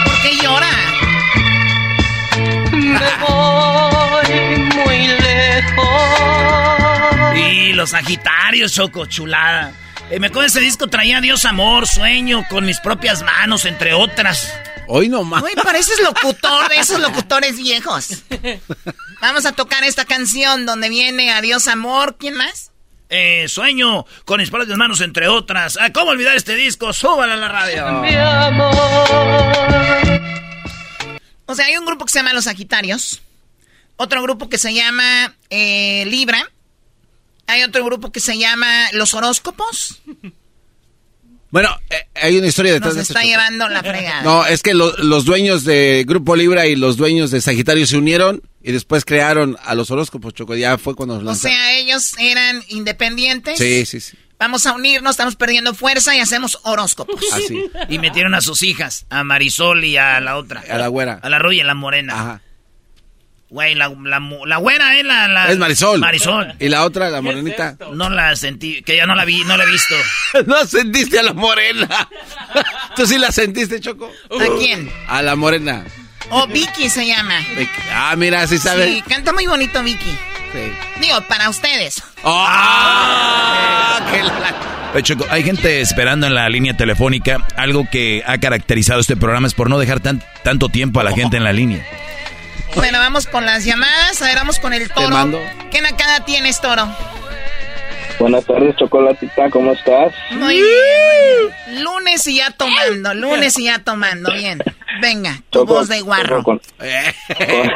¿Por qué llora?
Me [laughs] voy muy lejos. Y los Sagitarios, Choco, chulada. Eh, me acuerdo ese disco traía Dios, amor, sueño, con mis propias manos, entre otras.
Hoy no más.
Uy, pareces locutor de esos locutores viejos. Vamos a tocar esta canción donde viene Adiós Amor. ¿Quién más?
Eh, sueño con mis propias manos, entre otras. Ah, ¿Cómo olvidar este disco? Súbala a la radio.
Mi amor. O sea, hay un grupo que se llama Los Sagitarios. Otro grupo que se llama eh, Libra. Hay otro grupo que se llama Los Horóscopos.
Bueno, eh, hay una historia detrás
Nos
de
está
esto, Choco.
llevando la fregada.
No, es que lo- los dueños de Grupo Libra y los dueños de Sagitario se unieron y después crearon a los horóscopos, Choco. Ya fue cuando los
O
lanzaron.
sea, ellos eran independientes.
Sí, sí, sí.
Vamos a unirnos, estamos perdiendo fuerza y hacemos horóscopos.
Así.
Y metieron a sus hijas, a Marisol y a la otra.
A la güera.
A la rubia y la morena. Ajá. Güey, la, la, mu- la güera, ¿eh? La, la-
Es Marisol.
Marisol.
Y la otra, la morenita.
No la sentí, que ya no la vi, no la he visto. [laughs]
no sentiste a la morena. [laughs] ¿Tú sí la sentiste, Choco?
¿A quién?
A la morena.
O Vicky se llama.
Ah, mira, sí sabe.
Sí, canta muy bonito Vicky.
Sí.
Digo, para ustedes.
¡Ah! [laughs]
Oye, Choco, hay gente esperando en la línea telefónica. Algo que ha caracterizado este programa es por no dejar tan, tanto tiempo a la gente en la línea.
Bueno, vamos con las llamadas. A ver, vamos con el toro. ¿Qué nacada tienes, toro?
Buenas tardes, Chocolatita, ¿cómo estás?
Muy bien. Lunes y ya tomando, lunes y ya tomando. Bien. Venga, tu
Choco,
voz de guarro.
Choco con, [laughs] con-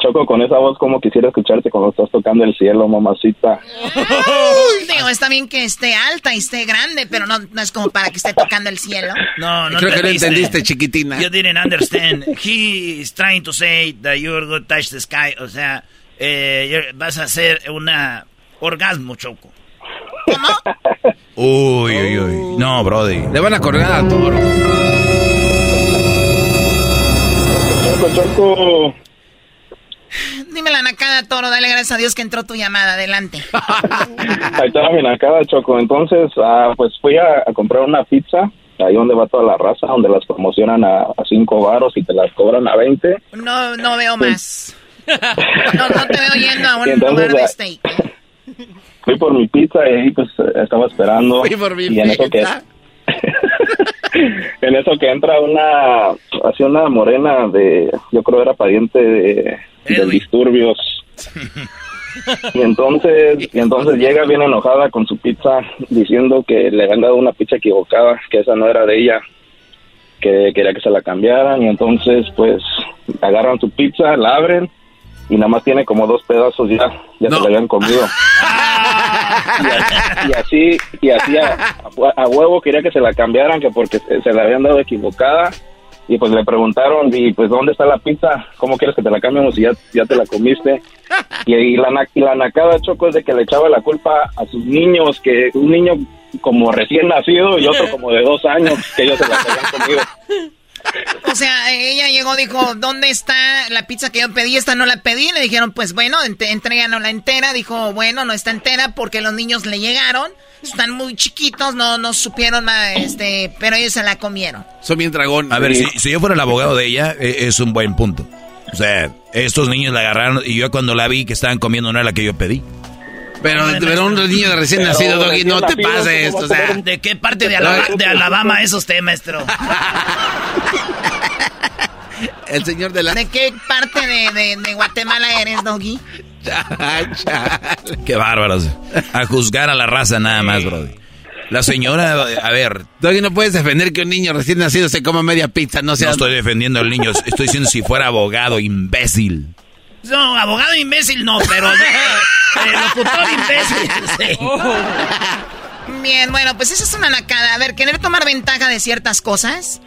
Choco, con esa voz como quisiera escucharte cuando estás tocando el cielo, mamacita.
Digo, está bien que esté alta y esté grande, pero no, no es como para que esté tocando el cielo.
No, no
Creo que no
entendiste.
chiquitina.
You didn't understand. He is trying to say that you're going to touch the sky. O sea, eh, vas a hacer una orgasmo, Choco.
Uy, uy, uy. No, Brody.
Le van a colgar a Toro.
Choco, Choco.
Dime la nacada, toro. Dale gracias a Dios que entró tu llamada. Adelante. [laughs]
Ahí está mi nacada, Choco. Entonces, ah, pues fui a, a comprar una pizza, ahí donde va toda la raza, donde las promocionan a, a cinco varos y te las cobran a 20.
No, no veo más. No, no te veo yendo a un [laughs]
entonces,
lugar de steak.
Fui por mi pizza y ahí pues estaba esperando.
Fui por mi
y en eso que
pizza. [laughs]
en eso que entra una así una morena de yo creo era pariente de, de disturbios. Y entonces y entonces llega bien enojada con su pizza diciendo que le habían dado una pizza equivocada que esa no era de ella que quería que se la cambiaran. Y entonces pues agarran su pizza la abren y nada más tiene como dos pedazos ya ya se la habían comido [laughs] y así y así a, huevo quería que se la cambiaran que porque se, se la habían dado equivocada. Y pues le preguntaron y pues dónde está la pizza cómo quieres que te la cambiemos si ya, ya te la comiste y, y la y la nacada choco es de que le echaba la culpa a sus niños que un niño como recién nacido y otro [laughs] como de dos años que ellos se la habían comido
O sea, ella llegó, dijo, ¿dónde está la pizza que yo pedí? Esta no la pedí. Le dijeron, pues bueno, ent entréganos la entera. Dijo, bueno, no está entera porque los niños le llegaron. Están muy chiquitos, no, no supieron, ah, este, pero ellos se la comieron.
Son bien dragón.
A ver, si, si yo fuera el abogado de ella, eh, es un buen punto. O sea, estos niños la agarraron y yo cuando la vi que estaban comiendo no era la que yo pedí.
Pero, pero un niño de recién nacido, Doggy, no te pases. O sea,
¿De qué parte de Alabama, de Alabama es usted, maestro? [laughs]
el señor de la...
¿De qué parte de, de- de Guatemala eres, Doggy?
Qué bárbaros. A juzgar a la raza nada más, Brody. La señora, a ver.
Doggy, no puedes defender que un niño recién nacido se coma media pizza, no sea...
No estoy defendiendo al niño, estoy diciendo si fuera abogado, imbécil.
No, abogado imbécil no, pero eh, locutor imbécil. [laughs] sí.
Bien, bueno, pues esa es una nacada. A ver, querer tomar ventaja de ciertas cosas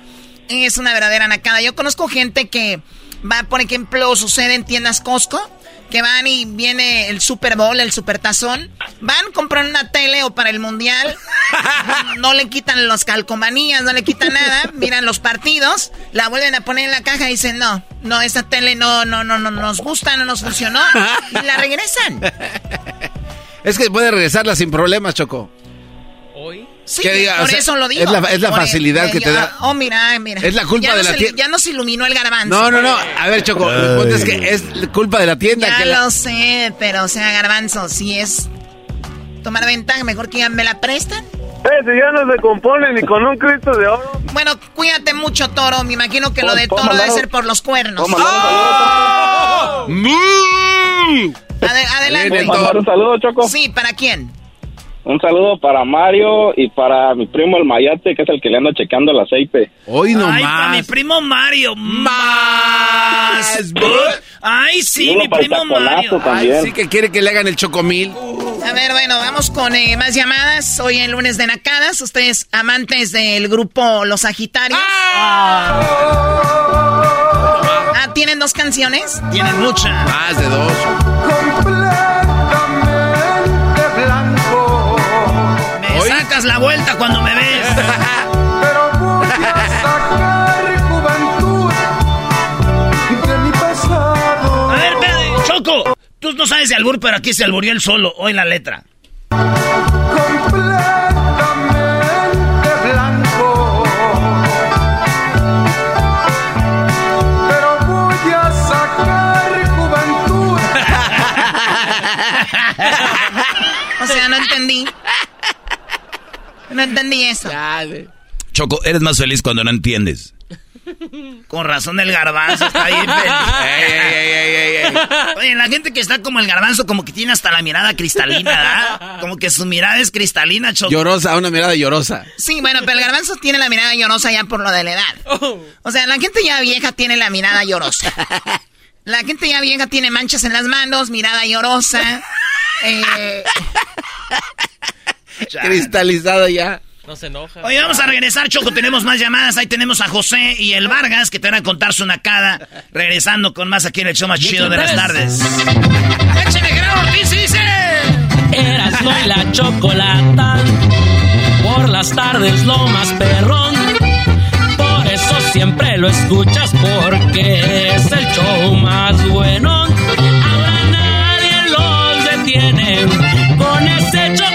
es una verdadera nacada. Yo conozco gente que va, por ejemplo, sucede en tiendas Costco, que van y viene el Super Bowl, el Super Tazón, van, compran una tele o para el Mundial, [laughs] no le quitan los calcomanías, no le quitan nada, miran los partidos, la vuelven a poner en la caja y dicen, no, no, esta tele no, no, no, no nos gusta, no nos funcionó, y la regresan.
Es que puede regresarla sin problemas, Choco.
Sí,
Que diga,
por
o sea,
eso lo digo.
es la- es la
Por-
facilidad que te da.
Oh, mira, mira.
Es la culpa
Ya
de
nos
la tienda.
Ya nos iluminó el garbanzo.
No, no, no. A ver, Choco, el es que es culpa de la tienda.
Ya
que la-
lo sé, pero o sea, garbanzo, si es tomar ventaja, mejor que ya me la prestan.
Eh, si ya no se compone ni con un Cristo de oro.
Bueno, cuídate mucho, Toro. Me imagino que lo de
¿Puedo
Toro debe ser por los cuernos.
¿Puedo mandar un
¡Oh! adelante.
¿Puedo mandar un saludo, Choco?
Sí, ¿para quién?
Un saludo para Mario y para mi primo el Mayate, que es el que le anda checando el aceite.
Hoy
Ay, para mi primo Mario. Más. Ay, sí,
Uno
mi
el
primo Mario.
también.
Sí que quiere que le hagan el chocomil.
A ver, bueno, vamos con eh, más llamadas. Hoy en lunes de Nacadas. Ustedes amantes del grupo Los Sagitarios. Ah, ¿tienen dos canciones?
Tienen muchas.
Más de dos.
Sacas la vuelta cuando me ves. [laughs] A ver, espérate, Choco. Tú no sabes de albur, pero aquí se alburió el solo. Hoy la letra. [laughs]
O sea, no entendí. No entendí eso.
Choco, eres más feliz cuando no entiendes.
Con razón el garbanzo está bien [laughs] feliz. Oye, la gente que está como el garbanzo, como que tiene hasta la mirada cristalina, ¿verdad? Como que su mirada es cristalina, Choco.
Llorosa, una mirada llorosa.
Sí, bueno, pero el garbanzo tiene la mirada llorosa ya por lo de la edad. O sea, la gente ya vieja tiene la mirada llorosa. La gente ya vieja tiene manchas en las manos, mirada llorosa. Eh,
Cristalizado ya.
No se enoja.
Oye, vamos a regresar, Choco. Tenemos más llamadas. Ahí tenemos a José y el Vargas que te van a contar su nacada. Regresando con más aquí en el show más chido de las tardes. ¡Échale, Gerardo Ortiz, dice!
Eras no y la chocolata. Por las tardes lo más perrón. Por eso siempre lo escuchas porque es el show más bueno. Ahora nadie los detiene con ese chocolatazo.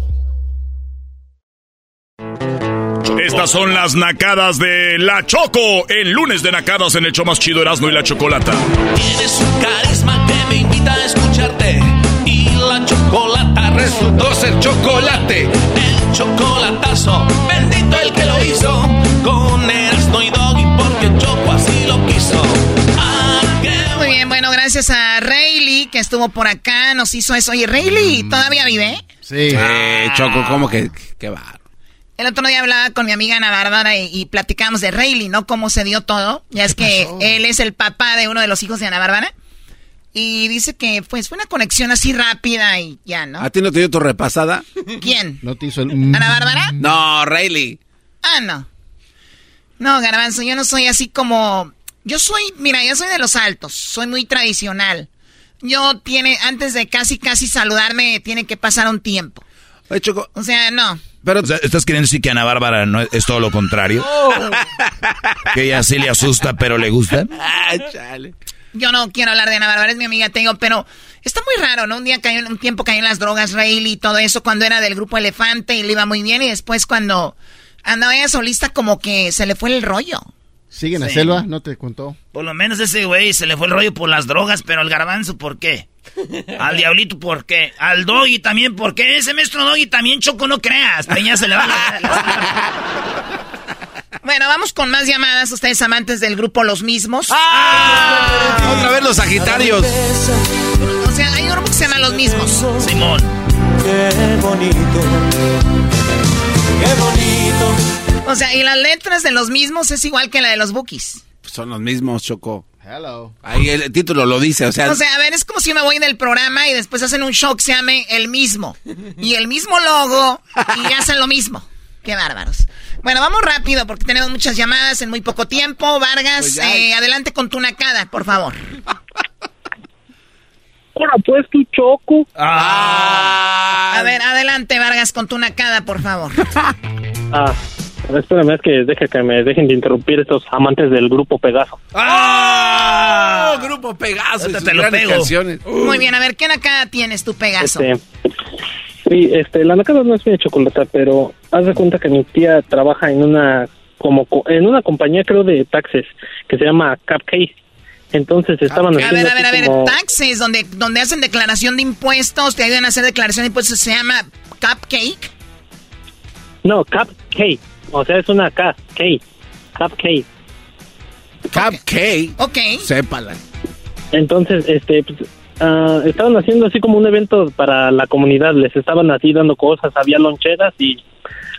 Estas son las nacadas de La Choco. El lunes de nacadas en el show más chido Erasmo y la Chocolata.
Tienes un carisma que me invita a escucharte. Y la chocolata resultó ser chocolate. El chocolatazo, bendito el que lo hizo. Con Erasmo y Doggy, porque Choco así lo quiso. Ah,
muy bien, bueno, gracias a Rayleigh que estuvo por acá, nos hizo eso. Oye, Rayleigh, ¿todavía vive?
Sí. Eh, Choco, ¿cómo que qué va?
El otro día hablaba con mi amiga Ana Bárbara y, y platicamos de Rayleigh, ¿no? Cómo se dio todo. Ya es que él es el papá de uno de los hijos de Ana Bárbara. Y dice que pues fue una conexión así rápida y ya, ¿no?
¿A ti no te dio tu repasada?
¿Quién?
¿No te hizo el...
¿Ana Bárbara?
No, Rayleigh.
Ah, no. No, Garbanzo, yo no soy así como... Yo soy, mira, yo soy de los altos, soy muy tradicional. Yo tiene, antes de casi, casi saludarme, tiene que pasar un tiempo.
Oye, Choco.
O sea, no.
Pero, ¿Estás queriendo decir que Ana Bárbara no es, es todo lo contrario? Que ella sí le asusta, pero le gusta.
Ah, chale.
Yo no quiero hablar de Ana Bárbara, es mi amiga, tengo, pero está muy raro, ¿no? Un día cayó, un tiempo cayó en las drogas, Rayleigh y todo eso, cuando era del grupo Elefante y le iba muy bien, y después cuando andaba ella solista, como que se le fue el rollo.
¿Sigue en la
Sí.
selva? ¿No te contó?
Por lo menos ese güey se le fue el rollo por las drogas, pero al garbanzo, ¿por qué? [laughs] Al diablito, ¿por qué? Al doggy también, ¿por qué? Ese maestro doggy también choco, no creas. Peña se le va la... [laughs]
Bueno, vamos con más llamadas, ustedes amantes del grupo Los Mismos.
Ah, Otra vez los Sagitarios.
O sea, hay un grupo que se llama Los Mismos.
Simón.
Qué bonito. Qué bonito.
O sea, y las letras de Los Mismos es igual que la de los Bookies.
Son los mismos, Choco.
Hello.
Ahí el título lo dice, o sea.
O sea, a ver, es como si me voy del programa y después hacen un show que se llame El Mismo. Y el mismo logo y hacen lo mismo. Qué bárbaros. Bueno, vamos rápido porque tenemos muchas llamadas en muy poco tiempo. Vargas,
Pues
eh, adelante con tu nacada, por favor.
Ahora pues tu choco.
Ah. A ver, adelante, Vargas, con tu nacada, por favor. [laughs]
ah, espérame, es que deje que me dejen de interrumpir estos amantes del grupo Pegaso.
¡Ah! grupo Pegaso. sus
te lo
grandes
pego.
canciones.
Muy bien, a ver, ¿qué nacada tienes tu Pegaso?
Este, sí, este, la nacada no es mi chocolate, pero haz de cuenta que mi tía trabaja en una como co- en una compañía creo de taxes que se llama Cupcake. Entonces estaban
A ver,
haciendo
a ver, a ver,
como-
taxes, donde, donde hacen declaración de impuestos, te ayudan a hacer declaración de impuestos, se llama Cupcake.
No, Cupcake. O sea, es una K, K. Cupcake.
Cupcake.
Ok.
Sépala.
Entonces, este, pues, ah, estaban haciendo así como un evento para la comunidad. Les estaban así dando cosas, había loncheras y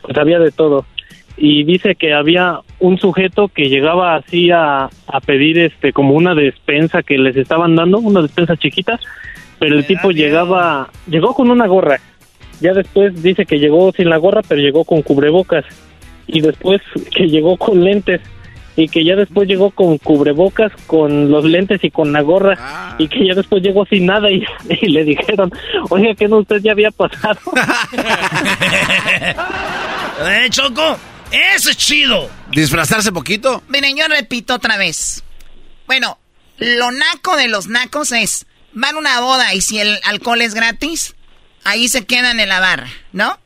pues había de todo. Y dice que había un sujeto que llegaba así a, a pedir este como una despensa que les estaban dando, una despensa chiquita, pero el tipo llegaba, llegó con una gorra. Ya después dice que llegó sin la gorra, pero llegó con cubrebocas. Y después que llegó con lentes. Y que ya después llegó con cubrebocas, con los lentes y con la gorra. Y que ya después llegó sin nada y, [laughs] y le dijeron, oiga, que no usted ya había pasado. [laughs]
¿Eh, Choco? Eso es chido.
¿Disfrazarse poquito?
Miren, yo repito otra vez. Bueno, lo naco de los nacos es, van a una boda y si el alcohol es gratis, ahí se quedan en la barra, ¿no?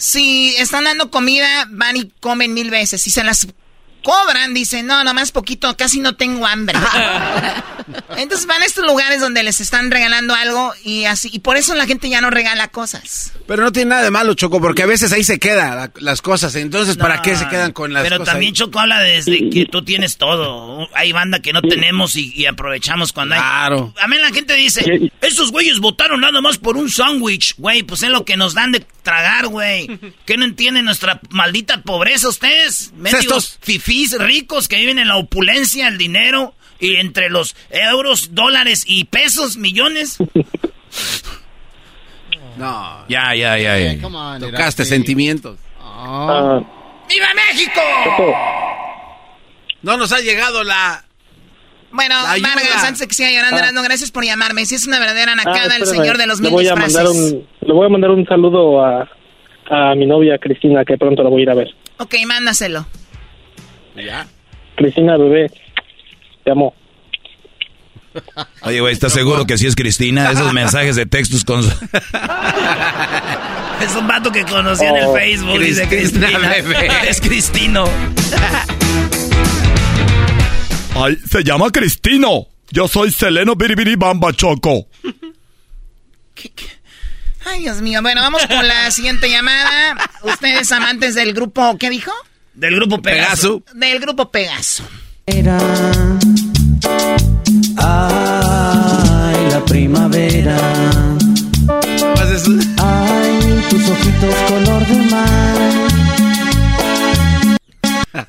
Si están dando comida, van y comen mil veces. Si se las cobran, dicen, no, nomás poquito, casi no tengo hambre. [laughs] Entonces van a estos lugares donde les están regalando algo y así, y por eso la gente ya no regala cosas.
Pero no tiene nada de malo, Choco, porque a veces ahí se quedan las cosas. Entonces, ¿para
No,
qué se quedan con las
Pero
cosas?
también
ahí?
Choco habla desde que tú tienes todo. Hay banda que no tenemos y, y aprovechamos cuando
Claro.
hay. A mí la gente dice, esos güeyes votaron nada más por un sándwich, güey. Pues es lo que nos dan de tragar, güey. ¿Qué no entienden nuestra maldita pobreza ustedes? Mendigos fifís ricos que viven en la opulencia, el dinero. Y entre los euros, dólares y pesos, millones.
No.
Ya, ya, ya, ya.
Tocaste sentimientos.
Ah,
¡Viva México!
No nos ha llegado la...
Bueno. Vargas, antes de que siga llorando,
Ah.
Gracias por llamarme. Si es una verdadera
ah,
nacada, el
espérame,
señor de los
le
mil
voy a mandar un Le voy a mandar un saludo a, a mi novia Cristina, que pronto la voy a ir a ver.
Ok, mándaselo.
Cristina, bebé, te amo. [laughs]
Oye, güey, ¿estás seguro que sí es Cristina? Esos mensajes de textos con... [laughs]
Es un vato que conocí en el
Oh,
Facebook. dice
Cristina,
Cristina.
bebé. [laughs]
Es Cristino.
Ay, se llama Cristino. Yo soy Seleno Biribiri Bamba Choco.
Ay, Dios mío. Bueno, vamos con la siguiente llamada. Ustedes amantes del grupo, ¿qué dijo?
Del grupo Pegaso.
Del grupo Pegaso.
Ay, la primavera. Ay, tus ojitos color de mar.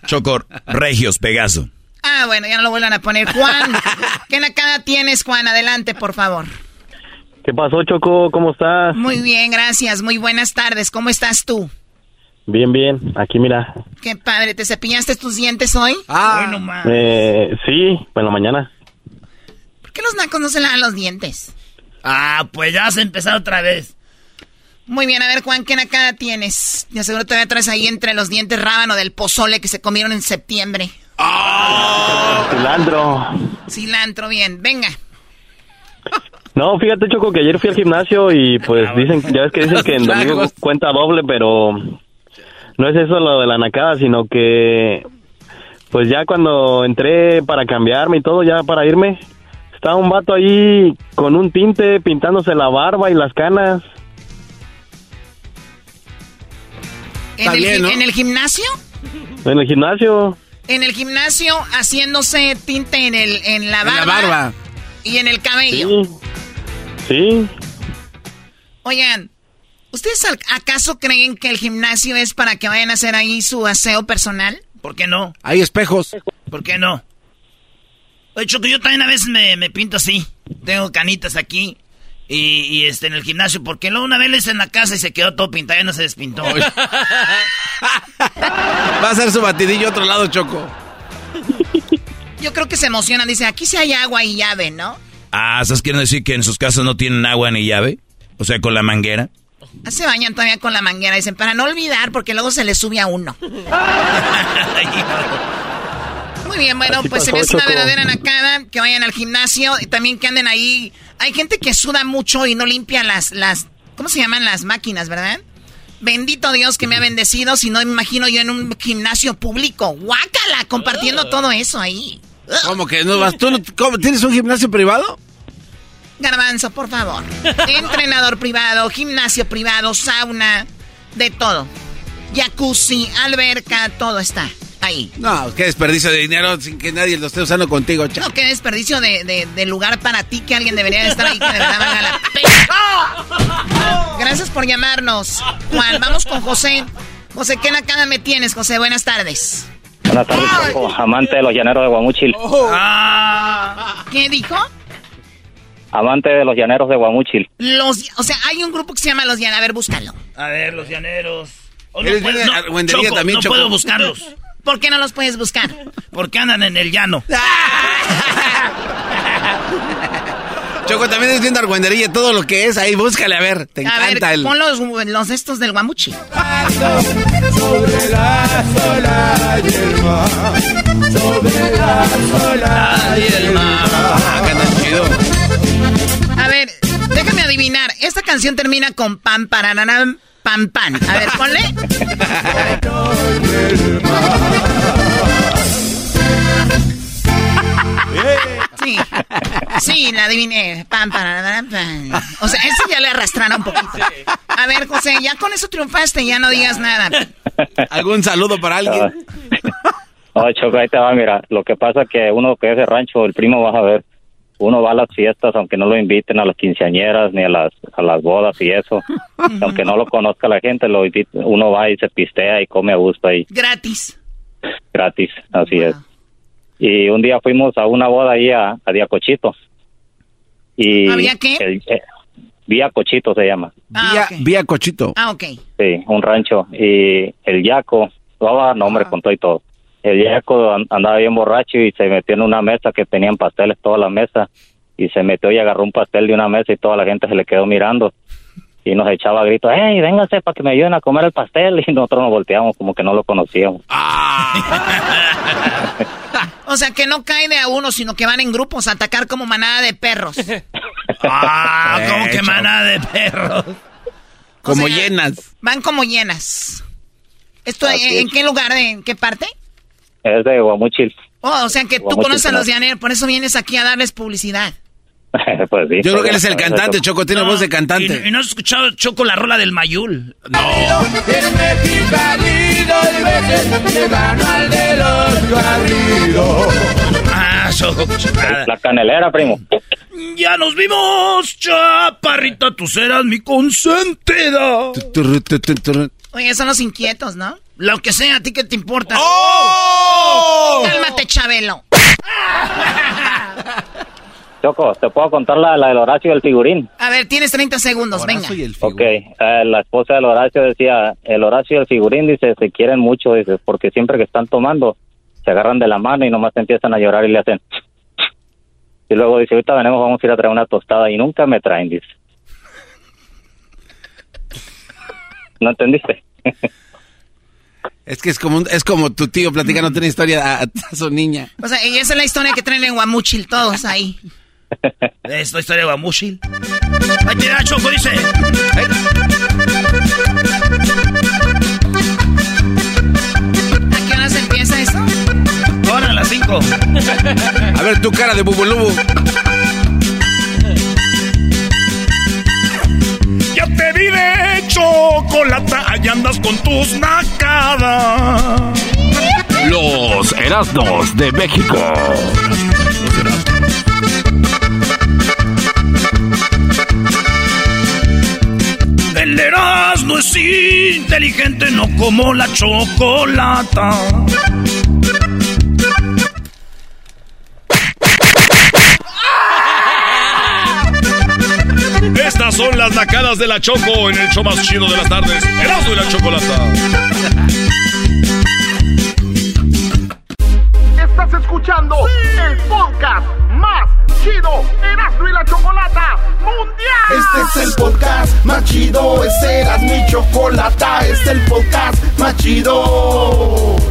Choco, Regios, Pegaso.
Ah, bueno, ya no lo vuelvan a poner. Juan, [laughs] ¿qué nacada tienes, Juan? Adelante, por favor.
¿Qué pasó, Choco? ¿Cómo estás?
Muy bien, gracias. Muy buenas tardes. ¿Cómo estás tú?
Bien, bien. Aquí, mira.
Qué padre. ¿Te cepillaste tus dientes hoy?
Ah,
Eh, sí, en la mañana.
¿Por qué los nacos no se lavan los dientes?
Ah, pues ya has empezado otra vez.
Muy bien, a ver, Juan, ¿qué nacada tienes? De seguro todavía traes ahí entre los dientes rábano del pozole que se comieron en septiembre.
Cilantro.
Cilantro, bien. Venga.
No, fíjate, Choco, que ayer fui al gimnasio y pues dicen, ya ves que dicen que en [laughs] domingo cuenta doble, pero no es eso lo de la nacada, sino que pues ya cuando entré para cambiarme y todo, ya para irme, estaba un vato ahí con un tinte pintándose la barba y las canas.
¿En,
Está
el,
bien,
gi-
¿no?
¿En el gimnasio?
En el gimnasio.
En el gimnasio haciéndose tinte en, el, en la
En la
barba.
barba.
Y en el cabello.
Sí.
Oigan, ¿ustedes acaso creen que el gimnasio es para que vayan a hacer ahí su aseo personal?
¿Por qué no?
Hay espejos.
¿Por qué no? Oye, Choco, yo también a veces me, me pinto así. Tengo canitas aquí. Y, y, este en el gimnasio, porque luego una vez lo hice en la casa y se quedó todo pintado y no se despintó.
Va a ser su batidillo a otro lado, Choco.
Yo creo que se emocionan. Dice, aquí sí hay agua y llave, ¿no?
Ah, ¿estás queriendo decir que en sus casas no tienen agua ni llave? O sea, con la manguera.
Se bañan todavía con la manguera, dicen, para no olvidar, porque luego se les sube a uno. [laughs] Muy bien, bueno, pues se me hace una verdadera nacada que vayan al gimnasio y también que anden ahí. Hay gente que suda mucho y no limpia las, las, ¿cómo se llaman las máquinas, verdad? Bendito Dios que me ha bendecido, si no me imagino yo en un gimnasio público. Guácala, compartiendo todo eso ahí.
¿Cómo que no vas? ¿Tú no- cómo, tienes un gimnasio privado?
Garbanzo, por favor. [laughs] Entrenador privado, gimnasio privado, sauna, de todo. Jacuzzi, alberca, todo está ahí.
No, qué desperdicio de dinero sin que nadie lo esté usando contigo, chavo.
No, qué desperdicio de, de- de lugar para ti que alguien debería de estar ahí, que de verdad valga la pena. [laughs] Gracias por llamarnos, Juan. Vamos con José. José, ¿qué nacada me tienes, José? Buenas tardes.
Buenas tardes, amante de los llaneros de Guamuchil.
¿Qué dijo?
Amante de los llaneros de Guamuchil.
Los, o sea, hay un grupo que se llama Los Llaneros. A ver, búscalo.
A ver, los llaneros. Oh, no puedo- no,
argüendería
Choco,
también,
no
Choco.
puedo buscarlos. [laughs]
¿Por qué no los puedes buscar?
Porque andan en el llano. [laughs]
Choco, también es viendo argüendería, todo lo que es, ahí búscale, a ver, te
A ver,
encanta el...
pon los, los estos del guamuchi.
Sobre la sola y el mar. Sobre la sola y el mar.
A ver, déjame adivinar. Esta canción termina con pam, paranam, pam, pan. A ver, ponle. [laughs] Sí, sí, la adiviné. Pam, paranam, pam. O sea, ese ya le arrastraron un poquito. A ver, José, ya con eso triunfaste, ya no digas nada.
¿Algún saludo para alguien?
Oh, Choco, ahí te va, mira. Lo que pasa que uno que es de rancho, el primo, vas a ver, uno va a las fiestas, aunque no lo inviten a las quinceañeras ni a las, a las bodas y eso. aunque no lo conozca la gente, lo invita- uno va y se pistea y come a gusto ahí,
Gratis.
gratis, así es. Y un día fuimos a una boda ahí a, a Diacochito. Y
¿Había qué?
el- eh, Vía Cochito se llama.
vía, vía Cochito.
Ah, ok.
Sí, un rancho. Y el Yaco, daba nombre con todo y todo. El Yaco an- andaba bien borracho y se metió en una mesa que tenían pasteles toda la mesa. Y se metió y agarró un pastel de una mesa y toda la gente se le quedó mirando. Y nos echaba gritos, ¡Hey, vénganse para que me ayuden a comer el pastel! [laughs] Y nosotros nos volteamos como que no lo conocíamos. [laughs]
O sea, que no cae de a uno, sino que van en grupos a atacar como manada de perros. [laughs]
Ah, como que manada de perros.
Como
O sea,
llenas.
Van como llenas. ¿Esto
Así
en,
es.
qué lugar? de- ¿En qué parte?
Es de Guamuchil.
Oh, o sea que tú conoces a los llaneros, por eso vienes aquí a darles publicidad. [laughs]
pues sí.
Yo creo que él es el cantante,
eso.
Choco, tiene voz de cantante.
Y, y no has escuchado, Choco, la rola del Mayul.
El mexicanito de veces le ganó al de los barridos.
Ah, Choco.
La canelera, primo.
Ya nos vimos, chaparrita, tú serás mi consentida.
Oye, son los inquietos, ¿no?
Lo que sea, ¿a ti qué te importa?
¡Oh!
Cálmate, Chabelo. [laughs]
Choco, ¿te puedo contar la, la del Horacio y el figurín?
A ver, tienes 30 segundos, venga.
Ok, eh, la esposa del Horacio decía, el Horacio y el figurín, dice, se quieren mucho, dice, porque siempre que están tomando, se agarran de la mano y nomás empiezan a llorar y le hacen... Y luego dice, ahorita venimos, vamos a ir a traer una tostada y nunca me traen, dice. ¿No entendiste?
Es que es como, un- es como tu tío platicándote una historia a, a su niña.
O sea, y esa es la historia que traen en Guamuchil todos ahí.
Esta historia de Guamushil. Ahí da, Choco, dice.
¿A qué horas empieza esto?
Ahora a las 5.
A ver, tu cara de bubulubu.
Ya te vi de chocolata, y andas con tus nacadas.
Los Erasnos de México.
Es inteligente, no como la chocolata.
Estas son las nacadas de la Choco en el show más chido de las tardes. Erasmo y la Chocolata.
Estás escuchando el podcast más chido Erasmo y la Chocolata.
Este es el podcast más chido, este mi chocolata, este es el podcast más chido.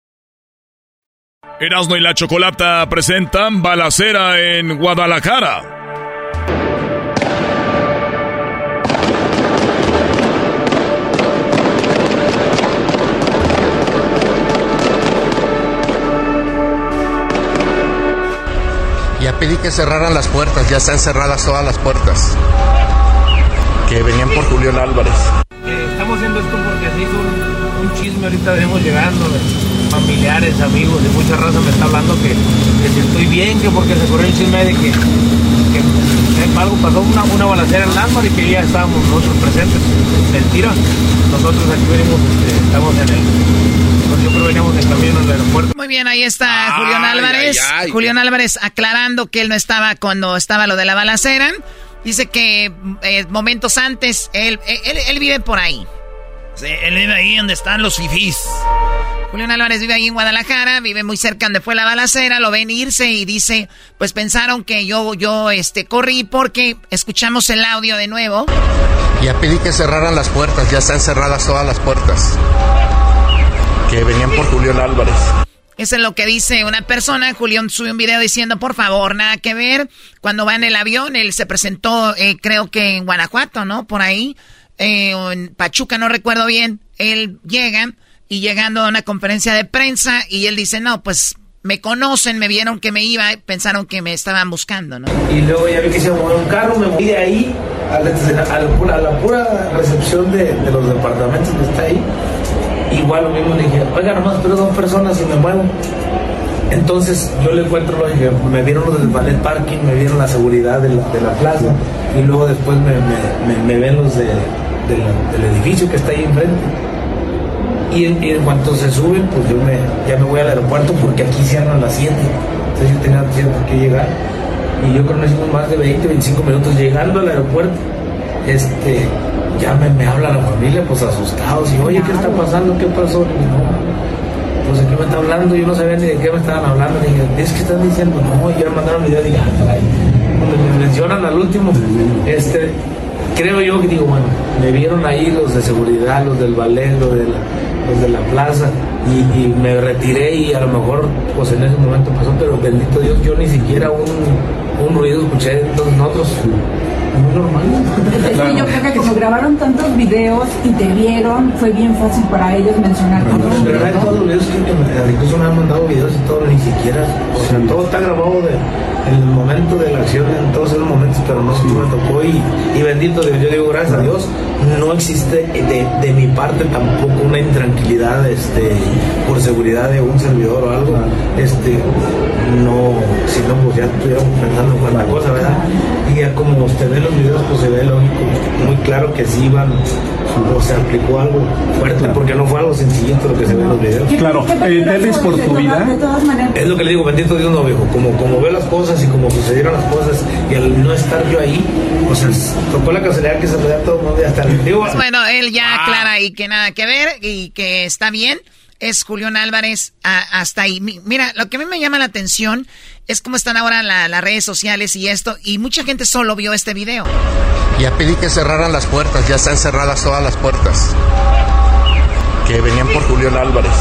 Erasmo y la Chocolata presentan Balacera en Guadalajara.
Ya pedí que cerraran las puertas, ya están cerradas todas las puertas. Que venían por Julián Álvarez.
Eh, estamos haciendo esto porque se hizo un, un chisme, ahorita venimos llegando, familiares, amigos, de mucha raza me está hablando que, que si estoy bien, que porque se corrió el chisme de que, que eh, algo pasó, una, una balacera en Landmark y que ya estábamos nosotros presentes. Mentira, nosotros aquí venimos, este, estamos en el, yo creo veníamos en camino el aeropuerto.
Muy bien, ahí está
Ay,
Julián Álvarez.
ay, ay.
Julián Álvarez aclarando que él no estaba cuando estaba lo de la balacera. Dice que eh, momentos antes, él, él, él vive por ahí.
Sí, él vive ahí donde están los fifís.
Julián Álvarez vive ahí en Guadalajara, vive muy cerca donde fue la balacera, lo ven irse y dice, pues pensaron que yo, yo, este, corrí porque escuchamos el audio de nuevo.
Ya pedí que cerraran las puertas, ya están cerradas todas las puertas. Que venían por Julián Álvarez.
Eso es lo que dice una persona. Julián sube un video diciendo, por favor, nada que ver. Cuando va en el avión, él se presentó, eh, creo que en Guanajuato, ¿no? Por ahí, eh, en Pachuca, no recuerdo bien. Él llega y llegando a una conferencia de prensa y él dice, no, pues me conocen, me vieron que me iba, pensaron que me estaban buscando, ¿no?
Y luego ya vi que se movió un carro, me moví de ahí a la, a pura, a la recepción de, los departamentos que está ahí. Igual lo mismo le dije, oiga, nomás pero dos personas y me muevo. Entonces yo le encuentro lógica, me vieron los del ballet parking, me vieron la seguridad de la, plaza y luego después me- me ven los de, del edificio que está ahí enfrente. Y en, y en cuanto se suben, pues yo me, ya me voy al aeropuerto porque aquí cierran las 7. Entonces yo tenía tiempo que llegar. Y yo creo que nos hicimos más de 20, 25 minutos llegando al aeropuerto. Este, ya me, me habla la familia, pues asustados. Y oye, ¿qué está pasando? ¿Qué pasó? Y no, pues aquí me está hablando. Yo no sabía ni de qué me estaban hablando. Dije, es que están diciendo, no, y ya me mandaron video. Dije, "Ah, caray". Cuando me mencionan al último, este, creo yo que digo, bueno, me vieron ahí los de seguridad, los del ballet, los de la, los de la plaza, y, y me retiré y a lo mejor, pues en ese momento pasó, pero bendito Dios, yo ni siquiera un, un ruido escuché de todos nosotros. Muy normal.
Es que yo creo que como grabaron tantos videos y te vieron, fue bien fácil para ellos mencionar nombre,
verdad,
¿no?
todos los videos que incluso me han mandado videos y todo, ni siquiera, o sea, todo está grabado de, en el momento de la acción, en todos esos momentos, pero no qué me tocó y, y bendito Dios, yo digo gracias a Dios, no existe de, de mi parte tampoco una intranquilidad este, por seguridad de un servidor o algo, este, no, si no, pues ya estuviéramos pensando en otra cosa, ¿verdad? Y ya como usted ve los videos, pues se ve lógico, muy claro que sí iban, o se aplicó algo fuerte, porque no fue algo sencillito lo que se ve en los videos.
Claro, eh, temes por tu vida.
Es lo que le digo, bendito Dios no viejo, como, como veo las cosas y como sucedieron las cosas y al no estar yo ahí, o sea, tocó la casualidad que se me da todo el mundo y hasta el digo,
Pues bueno, él ya aclara ahí que nada que ver y que está bien. Es Julián Álvarez a- hasta ahí. Mi- Mira, lo que a mí me llama la atención es cómo están ahora la- las redes sociales y esto. Y mucha gente solo vio este video.
Ya pedí que cerraran las puertas, ya están cerradas todas las puertas. Que venían por Julián Álvarez.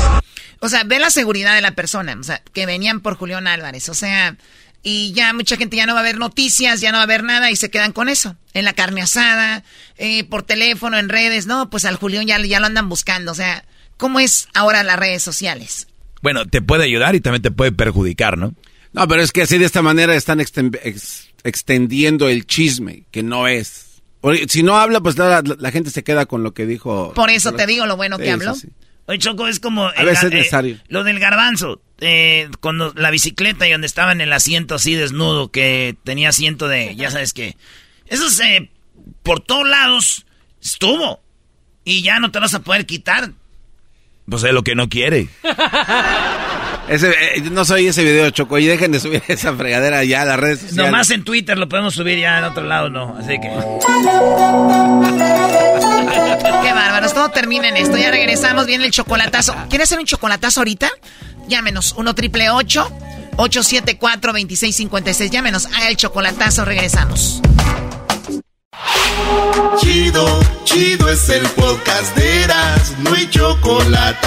O sea, ve la seguridad de la persona, o sea, que venían por Julián Álvarez, o sea, y ya mucha gente ya no va a ver noticias, ya no va a ver nada y se quedan con eso. En la carne asada, eh, por teléfono, en redes, no, pues al Julián ya, ya lo andan buscando, o sea, ¿cómo es ahora las redes sociales?
Bueno, te puede ayudar y también te puede perjudicar, ¿no?
No, pero es que así de esta manera están extendiendo el chisme, que no es. Si no habla, pues la, gente se queda con lo que dijo.
Por eso te digo lo bueno que habló.
Oye, Choco, es como...
A veces es necesario.
lo del garbanzo, eh, cuando la bicicleta y donde estaba en el asiento así desnudo, que tenía asiento de, ya sabes qué. Eso se, por todos lados, estuvo. Y ya no te vas a poder quitar.
Pues es lo que no quiere. [laughs]
Ese, eh, no soy ese video, Choco. Y dejen de subir [laughs] esa fregadera ya a las redes sociales.
Nomás en Twitter lo podemos subir ya en otro lado, no. Así que. [laughs]
Qué bárbaros. Todo termina en esto. Ya regresamos. Viene el chocolatazo. ¿Quieres hacer un chocolatazo ahorita? Llámenos. 1 triple 874 2656. Llámenos. Haga el chocolatazo. Regresamos.
Chido, chido es el podcast de Eras. No hay chocolate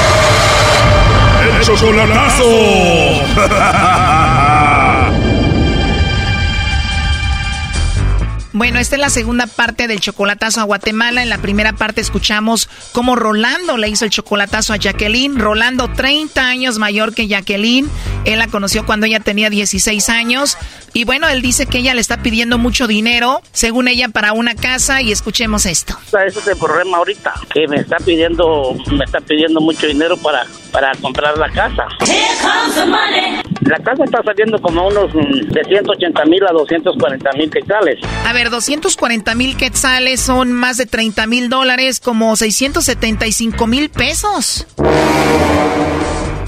chocolatazo!
Bueno, esta es la segunda parte del chocolatazo a Guatemala. En la primera parte escuchamos cómo Rolando le hizo el chocolatazo a Jacqueline. Rolando, 30 años mayor que Jacqueline. Él la conoció cuando ella tenía 16 años. Y bueno, él dice que ella le está pidiendo mucho dinero, según ella, para una casa. Y escuchemos esto.
Ese es el problema ahorita, que me está pidiendo, me está pidiendo mucho dinero para, para comprar la casa. La casa está saliendo como unos de 180 mil a 240 mil quetzales.
A ver, 240 mil quetzales son más de 30 mil dólares, como 675 mil pesos.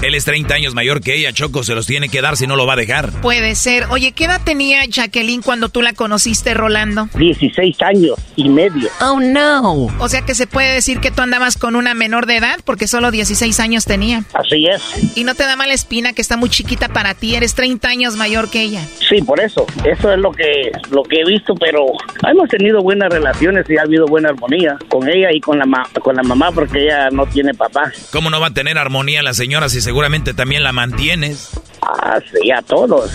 Él es 30 años mayor que ella, Choco, se los tiene que dar si no lo va a dejar.
Puede ser. Oye, ¿qué edad tenía Jacqueline cuando tú la conociste, Rolando?
16 años y medio.
Oh, no. O sea que se puede decir que tú andabas con una menor de edad porque solo 16 años tenía.
Así es.
Y no te da mala espina que está muy chiquita para ti, eres 30 años mayor que ella.
Sí, por eso. Eso es lo que, lo que he visto, pero hemos tenido buenas relaciones y ha habido buena armonía con ella y con la, con la mamá porque ella no tiene papá.
¿Cómo no va a tener armonía la señora si se seguramente también la mantienes.
Ah, a todos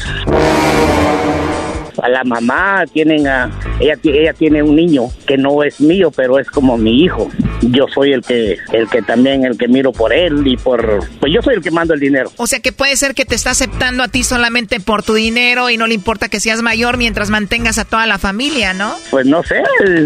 a la mamá, tienen a, ella, ella tiene un niño que no es mío, pero es como mi hijo. Yo soy el que, el que también, el que miro por él y por, pues yo soy el que mando el dinero.
O sea que puede ser que te está aceptando a ti solamente por tu dinero y no le importa que seas mayor mientras mantengas a toda la familia, ¿no?
Pues no sé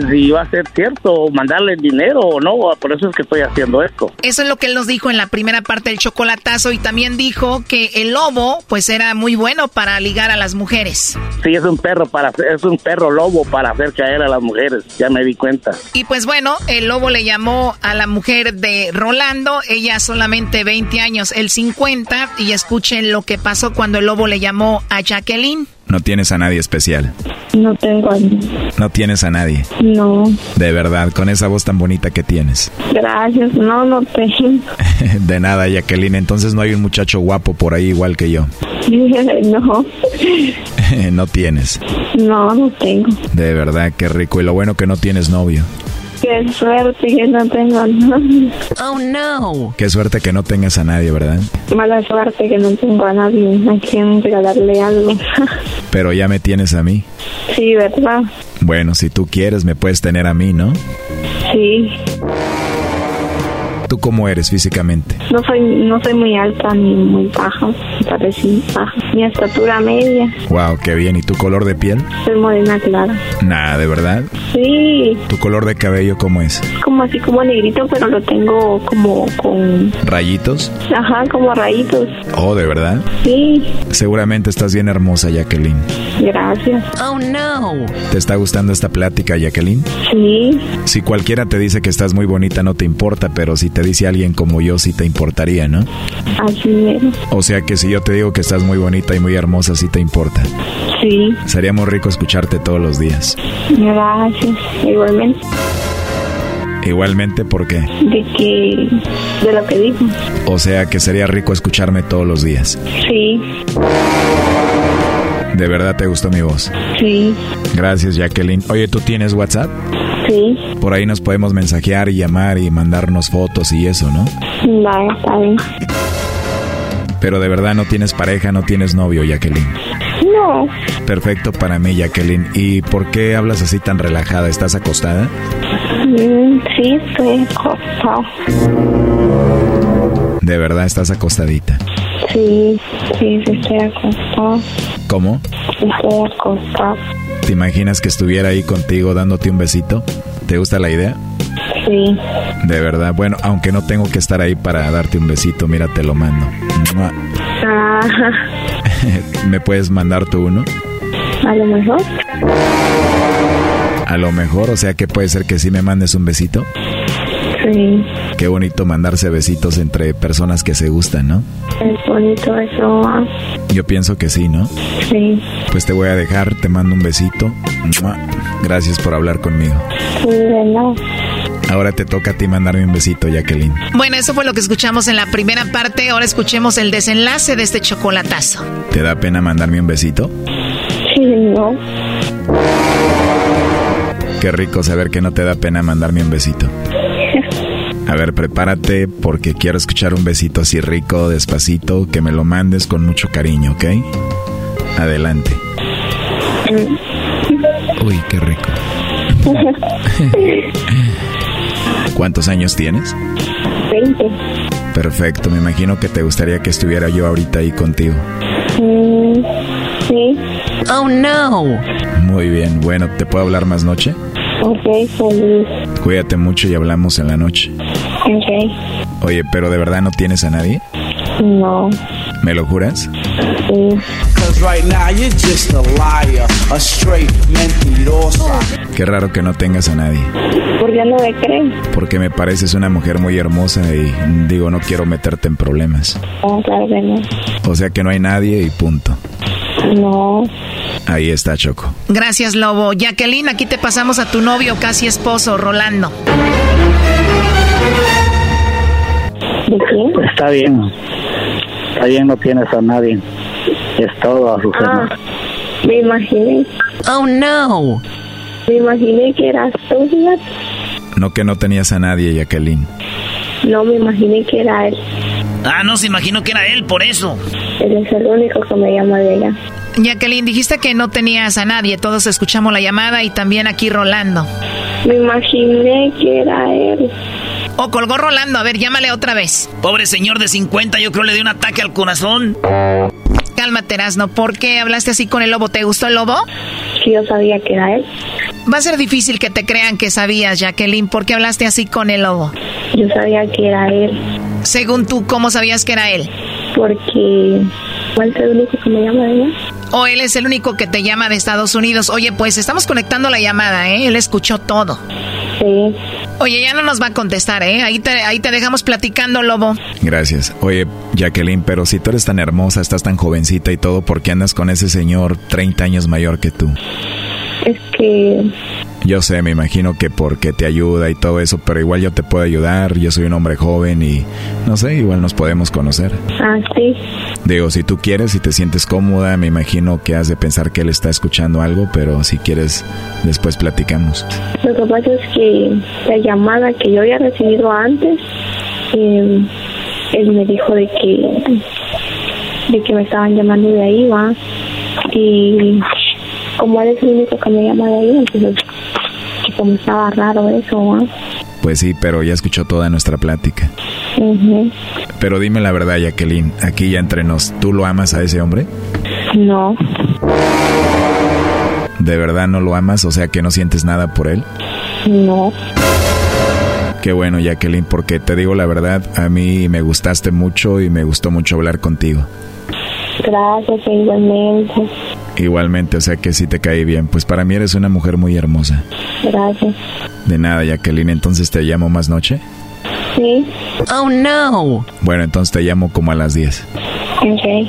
si va a ser cierto mandarle el dinero o no, por eso es que estoy haciendo esto.
Eso es lo que él nos dijo en la primera parte del chocolatazo y también dijo que el lobo pues era muy bueno para ligar a las mujeres.
Sí, es un perro para es un perro lobo para hacer caer a las mujeres, ya me di cuenta.
Y pues bueno, el lobo le llamó a la mujer de Rolando, ella solamente 20 años, el 50, y escuchen lo que pasó cuando el lobo le llamó a Jacqueline.
No tienes a nadie especial.
No tengo a nadie.
No tienes a nadie.
No.
De verdad, con esa voz tan bonita que tienes.
Gracias, no, no tengo. [laughs]
De nada, Jacqueline. Entonces no hay un muchacho guapo por ahí igual que yo. [laughs]
no. [laughs]
no tienes.
No, no tengo.
De verdad, qué rico. Y lo bueno que no tienes novio.
Qué suerte que no tengo a nadie. Oh,
no.
Qué suerte que no tengas a nadie, ¿verdad?
Mala suerte que no tengo a nadie a quien regalarle algo. [laughs]
Pero ya me tienes a mí.
Sí, ¿verdad?
Bueno, si tú quieres, me puedes tener a mí, ¿no?
Sí.
¿Tú cómo eres físicamente?
No soy, no soy muy alta ni muy baja, baja. Mi estatura media.
Wow, qué bien. ¿Y tu color de piel?
Soy morena clara.
Nada, ¿de verdad?
Sí.
¿Tu color de cabello cómo es?
Como
como así como negrito, pero lo tengo como con...
¿Rayitos?
Ajá, como rayitos.
Oh, ¿de verdad?
Sí.
Seguramente estás bien hermosa, Jacqueline.
Gracias.
Oh, no.
¿Te está gustando esta plática, Jacqueline?
Sí.
Si cualquiera te dice que estás muy bonita, no te importa, pero si te dice alguien como yo, sí te importaría, ¿no?
Así es.
O sea que si yo te digo que estás muy bonita y muy hermosa, sí te importa.
Sí.
Sería muy rico escucharte todos los días.
Gracias. Igualmente.
Igualmente, ¿por qué?
De que... De lo que dijo.
O sea que sería rico escucharme todos los días.
Sí.
¿De verdad te gustó mi voz?
Sí.
Gracias, Jacqueline. Oye, ¿tú tienes WhatsApp?
Sí.
Por ahí nos podemos mensajear y llamar y mandarnos fotos y eso, ¿no?
Vale, está bien.
Pero de verdad no tienes pareja, no tienes novio, Jacqueline.
No.
Perfecto para mí, Jacqueline. ¿Y por qué hablas así tan relajada? ¿Estás acostada?
Mm, sí, estoy acostado.
De verdad estás acostadita.
Sí, sí, sí, estoy acostado.
¿Cómo?
Estoy acostado.
¿Te imaginas que estuviera ahí contigo dándote un besito? ¿Te gusta la idea?
Sí.
De verdad, bueno, aunque no tengo que estar ahí para darte un besito, mira, te lo mando.
Ajá. [laughs]
¿Me puedes mandar tú uno?
A lo mejor.
A lo mejor, o sea que puede ser que sí me mandes un besito.
Sí.
Qué bonito mandarse besitos entre personas que se gustan, ¿no?
Es bonito eso. ah.
Yo pienso que sí, ¿no?
Sí.
Pues te voy a dejar, te mando un besito. Gracias por hablar conmigo.
Sí, de nada.
Ahora te toca a ti mandarme un besito, Jacqueline.
Bueno, eso fue lo que escuchamos en la primera parte. Ahora escuchemos el desenlace de este chocolatazo.
¿Te da pena mandarme un besito?
Sí, no.
Qué rico saber que no te da pena mandarme un besito. A ver, prepárate porque quiero escuchar un besito así rico, despacito, que me lo mandes con mucho cariño, ¿ok? Adelante. Uy, qué rico. [laughs] ¿Cuántos años tienes?
20.
Perfecto, me imagino que te gustaría que estuviera yo ahorita ahí contigo.
Mm, sí.
Oh, no.
Muy bien, bueno, ¿te puedo hablar más noche?
Ok, feliz.
Cuídate mucho y hablamos en la noche.
Ok.
Oye, pero ¿de verdad no tienes a nadie?
No.
¿Me lo juras?
Sí.
Cause right now you're just a liar, a straight mentirosa.
Qué raro que no tengas a nadie.
¿Por qué no me crees?
Porque me pareces una mujer muy hermosa y digo, no quiero meterte en problemas.
No, claro que no.
O sea que no hay nadie y punto.
No.
Ahí está Choco.
Gracias, Lobo. Jacqueline, aquí te pasamos a tu novio, casi esposo, Rolando.
¿De quién?
Está bien. Está bien, no tienes a nadie. Es todo, Azucena.
Ah, me imaginé.
Oh, no.
Me imaginé que eras tú, fíjate.
No que no tenías a nadie, Jacqueline.
No me imaginé que era él.
Ah, no se imaginó que era él, por eso.
Él es el único que me llama de ella.
Jacqueline, dijiste que no tenías a nadie. Todos escuchamos la llamada y también aquí Rolando.
Me imaginé que era él.
O colgó Rolando. A ver, llámale otra vez.
Pobre señor de 50, yo creo le dio un ataque al corazón.
Cálmate, Erasno. ¿Por qué hablaste así con el lobo? ¿Te gustó el lobo?
Sí, yo sabía que era él.
Va a ser difícil que te crean que sabías, Jacqueline. ¿Por qué hablaste así con el lobo?
Yo sabía que era él.
Según tú, ¿cómo sabías que era él?
Porque... ¿Cuál es el único que me llama de ella?
O él es el único que te llama de Estados Unidos. Oye, pues estamos conectando la llamada, ¿eh? Él escuchó todo.
Sí.
Oye, ya no nos va a contestar, ¿eh? Ahí te, ahí te dejamos platicando, Lobo.
Gracias. Oye, Jacqueline, pero si tú eres tan hermosa, estás tan jovencita y todo, ¿por qué andas con ese señor 30 años mayor que tú?
Es que...
Yo sé, me imagino que porque te ayuda y todo eso, pero igual yo te puedo ayudar, yo soy un hombre joven y no sé, igual nos podemos conocer.
Ah, sí.
Digo, si tú quieres, si te sientes cómoda, me imagino que has de pensar que él está escuchando algo, pero si quieres, después platicamos.
Lo que pasa es que la llamada que yo había recibido antes, eh, él me dijo de que de que me estaban llamando de ahí, va. Y como él es el único que me llama de ahí, entonces como estaba raro eso, va.
Pues sí, pero ya escuchó toda nuestra plática.
Ujú.
Pero dime la verdad, Jacqueline, aquí ya entre nos, ¿tú lo amas a ese hombre?
No,
¿De verdad no lo amas? O sea, que no sientes nada por él.
no.
Qué bueno, Jacqueline, porque te digo la verdad, a mí me gustaste mucho y me gustó mucho hablar contigo.
Gracias, igualmente.
Igualmente, o sea que sí te caí bien. Pues para mí eres una mujer muy hermosa.
Gracias.
De nada, Jacqueline, entonces te llamo más noche.
Sí.
Oh, no.
Bueno, entonces te llamo como a las 10.
Ok.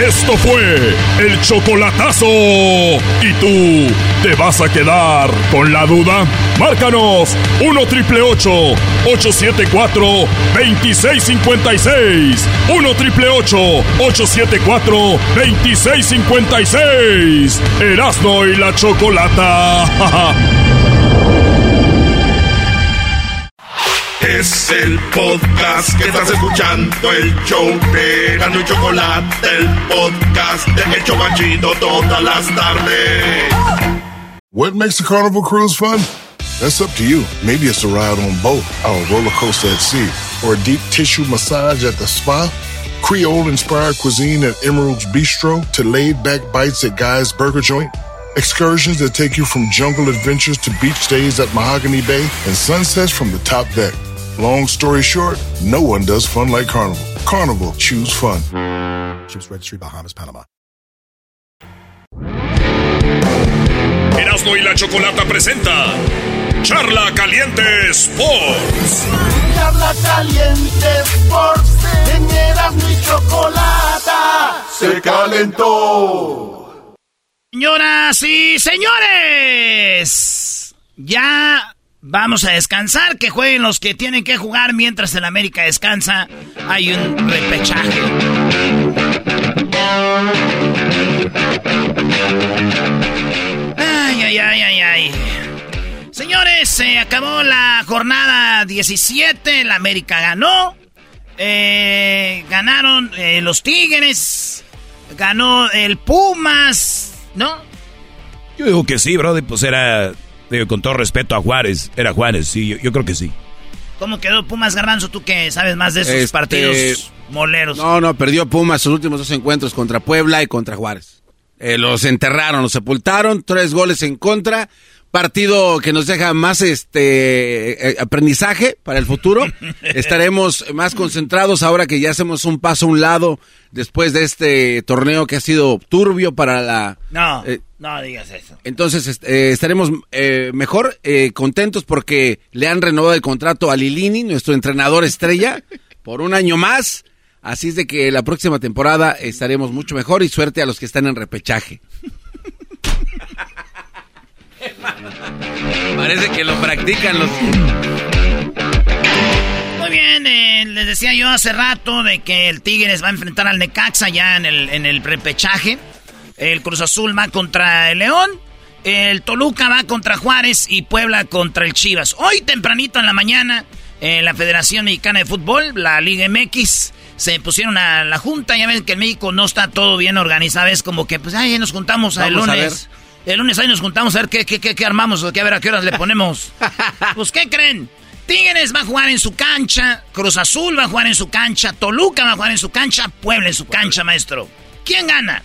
Esto fue el chocolatazo. ¿Y tú te vas a quedar con la duda? Márcanos 1 triple 874 2656. 1 triple 874 2656. Erasno y la chocolata. [laughs]
Es el podcast que estás escuchando, el show de Gano y Chocolate, el podcast de El todas las tardes.
What makes a carnival cruise fun? That's up to you. Maybe it's a ride on boat, or a roller coaster at sea, or a deep tissue massage at the spa. Creole inspired cuisine at Emerald's Bistro to laid back bites at Guy's Burger Joint. Excursions that take you from jungle adventures to beach stays at Mahogany Bay and sunsets from the top deck. Long story short, no one does fun like Carnival. Carnival, choose fun.
Ships Registry, Bahamas, Panama.
Erasno y la chocolata presenta Charla Caliente Sports.
Charla Caliente Sports. En Erasmo y Chocolata se calentó.
Señoras y señores, ya vamos a descansar. Que jueguen los que tienen que jugar mientras el América descansa. Hay un repechaje. Ay, ay, ay, ay, ay. Señores, se acabó la jornada 17. El América ganó. Eh, ganaron eh, los Tigres. Ganó el Pumas. ¿No?
Yo digo que sí, brother, pues era, digo, con todo respeto a Juárez, era Juárez, sí, yo, yo creo que sí.
¿Cómo quedó Pumas Garbanzo? Tú que sabes más de esos
Este,
partidos moleros.
No, no, perdió Pumas sus últimos dos encuentros contra Puebla y contra Juárez. Eh, los enterraron, los sepultaron, tres goles en contra. Partido que nos deja más este eh, aprendizaje para el futuro. [laughs] Estaremos más concentrados ahora que ya hacemos un paso a un lado después de este torneo que ha sido turbio para la.
No,
eh,
no digas eso.
entonces eh, estaremos eh, mejor eh, contentos porque le han renovado el contrato a Lilini, nuestro entrenador estrella, por un año más. Así es de que la próxima temporada estaremos mucho mejor y suerte a los que están en repechaje. [laughs] Parece que lo practican los...
Muy bien, eh, les decía yo hace rato de que el Tigres va a enfrentar al Necaxa ya en el, en el repechaje. El Cruz Azul va contra el León. El Toluca va contra Juárez y Puebla contra el Chivas. Hoy tempranito en la mañana, en la Federación Mexicana de Fútbol, la Liga MX, se pusieron a la junta. Ya ven que en México no está todo bien organizado. Es como que, pues, ahí nos juntamos el
Vamos a
lunes. El lunes ahí nos juntamos a ver qué, qué, qué, qué armamos, o qué, a ver a qué horas le ponemos. [laughs] pues, ¿qué creen? Tigres va a jugar en su cancha, Cruz Azul va a jugar en su cancha, Toluca va a jugar en su cancha, Puebla en su cancha, maestro. ¿Quién gana?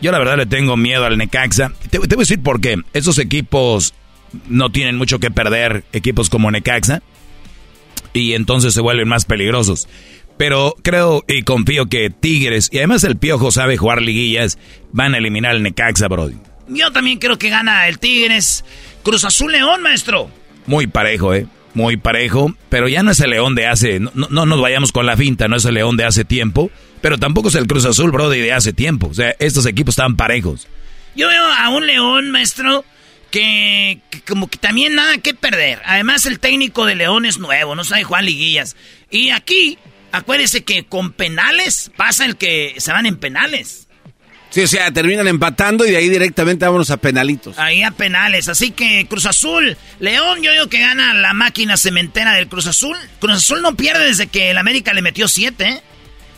Yo la verdad le tengo miedo al Necaxa. Te, te voy a decir por qué. Esos equipos no tienen mucho que perder, equipos como Necaxa, y entonces se vuelven más peligrosos. Pero creo y confío que Tigres, y además el Piojo sabe jugar liguillas, van a eliminar al Necaxa, Brody.
Yo también creo que gana el Tigres. Cruz Azul León, maestro.
Muy parejo, ¿eh? Muy parejo, pero ya no es el León de hace... No, no- no nos vayamos con la finta, no es el León de hace tiempo, pero tampoco es el Cruz Azul, Brody, de hace tiempo. O sea, estos equipos están parejos.
Yo veo a un León, maestro, que, que como que también nada que perder. Además, el técnico de León es nuevo, no sabe jugar liguillas. Y aquí, acuérdese que con penales pasa el que se van en penales.
Sí, o sea, terminan empatando y de ahí directamente vámonos a penalitos.
Ahí a penales. Así que Cruz Azul, León, yo digo que gana la máquina cementera del Cruz Azul. Cruz Azul no pierde desde que el América le metió siete. ¿eh?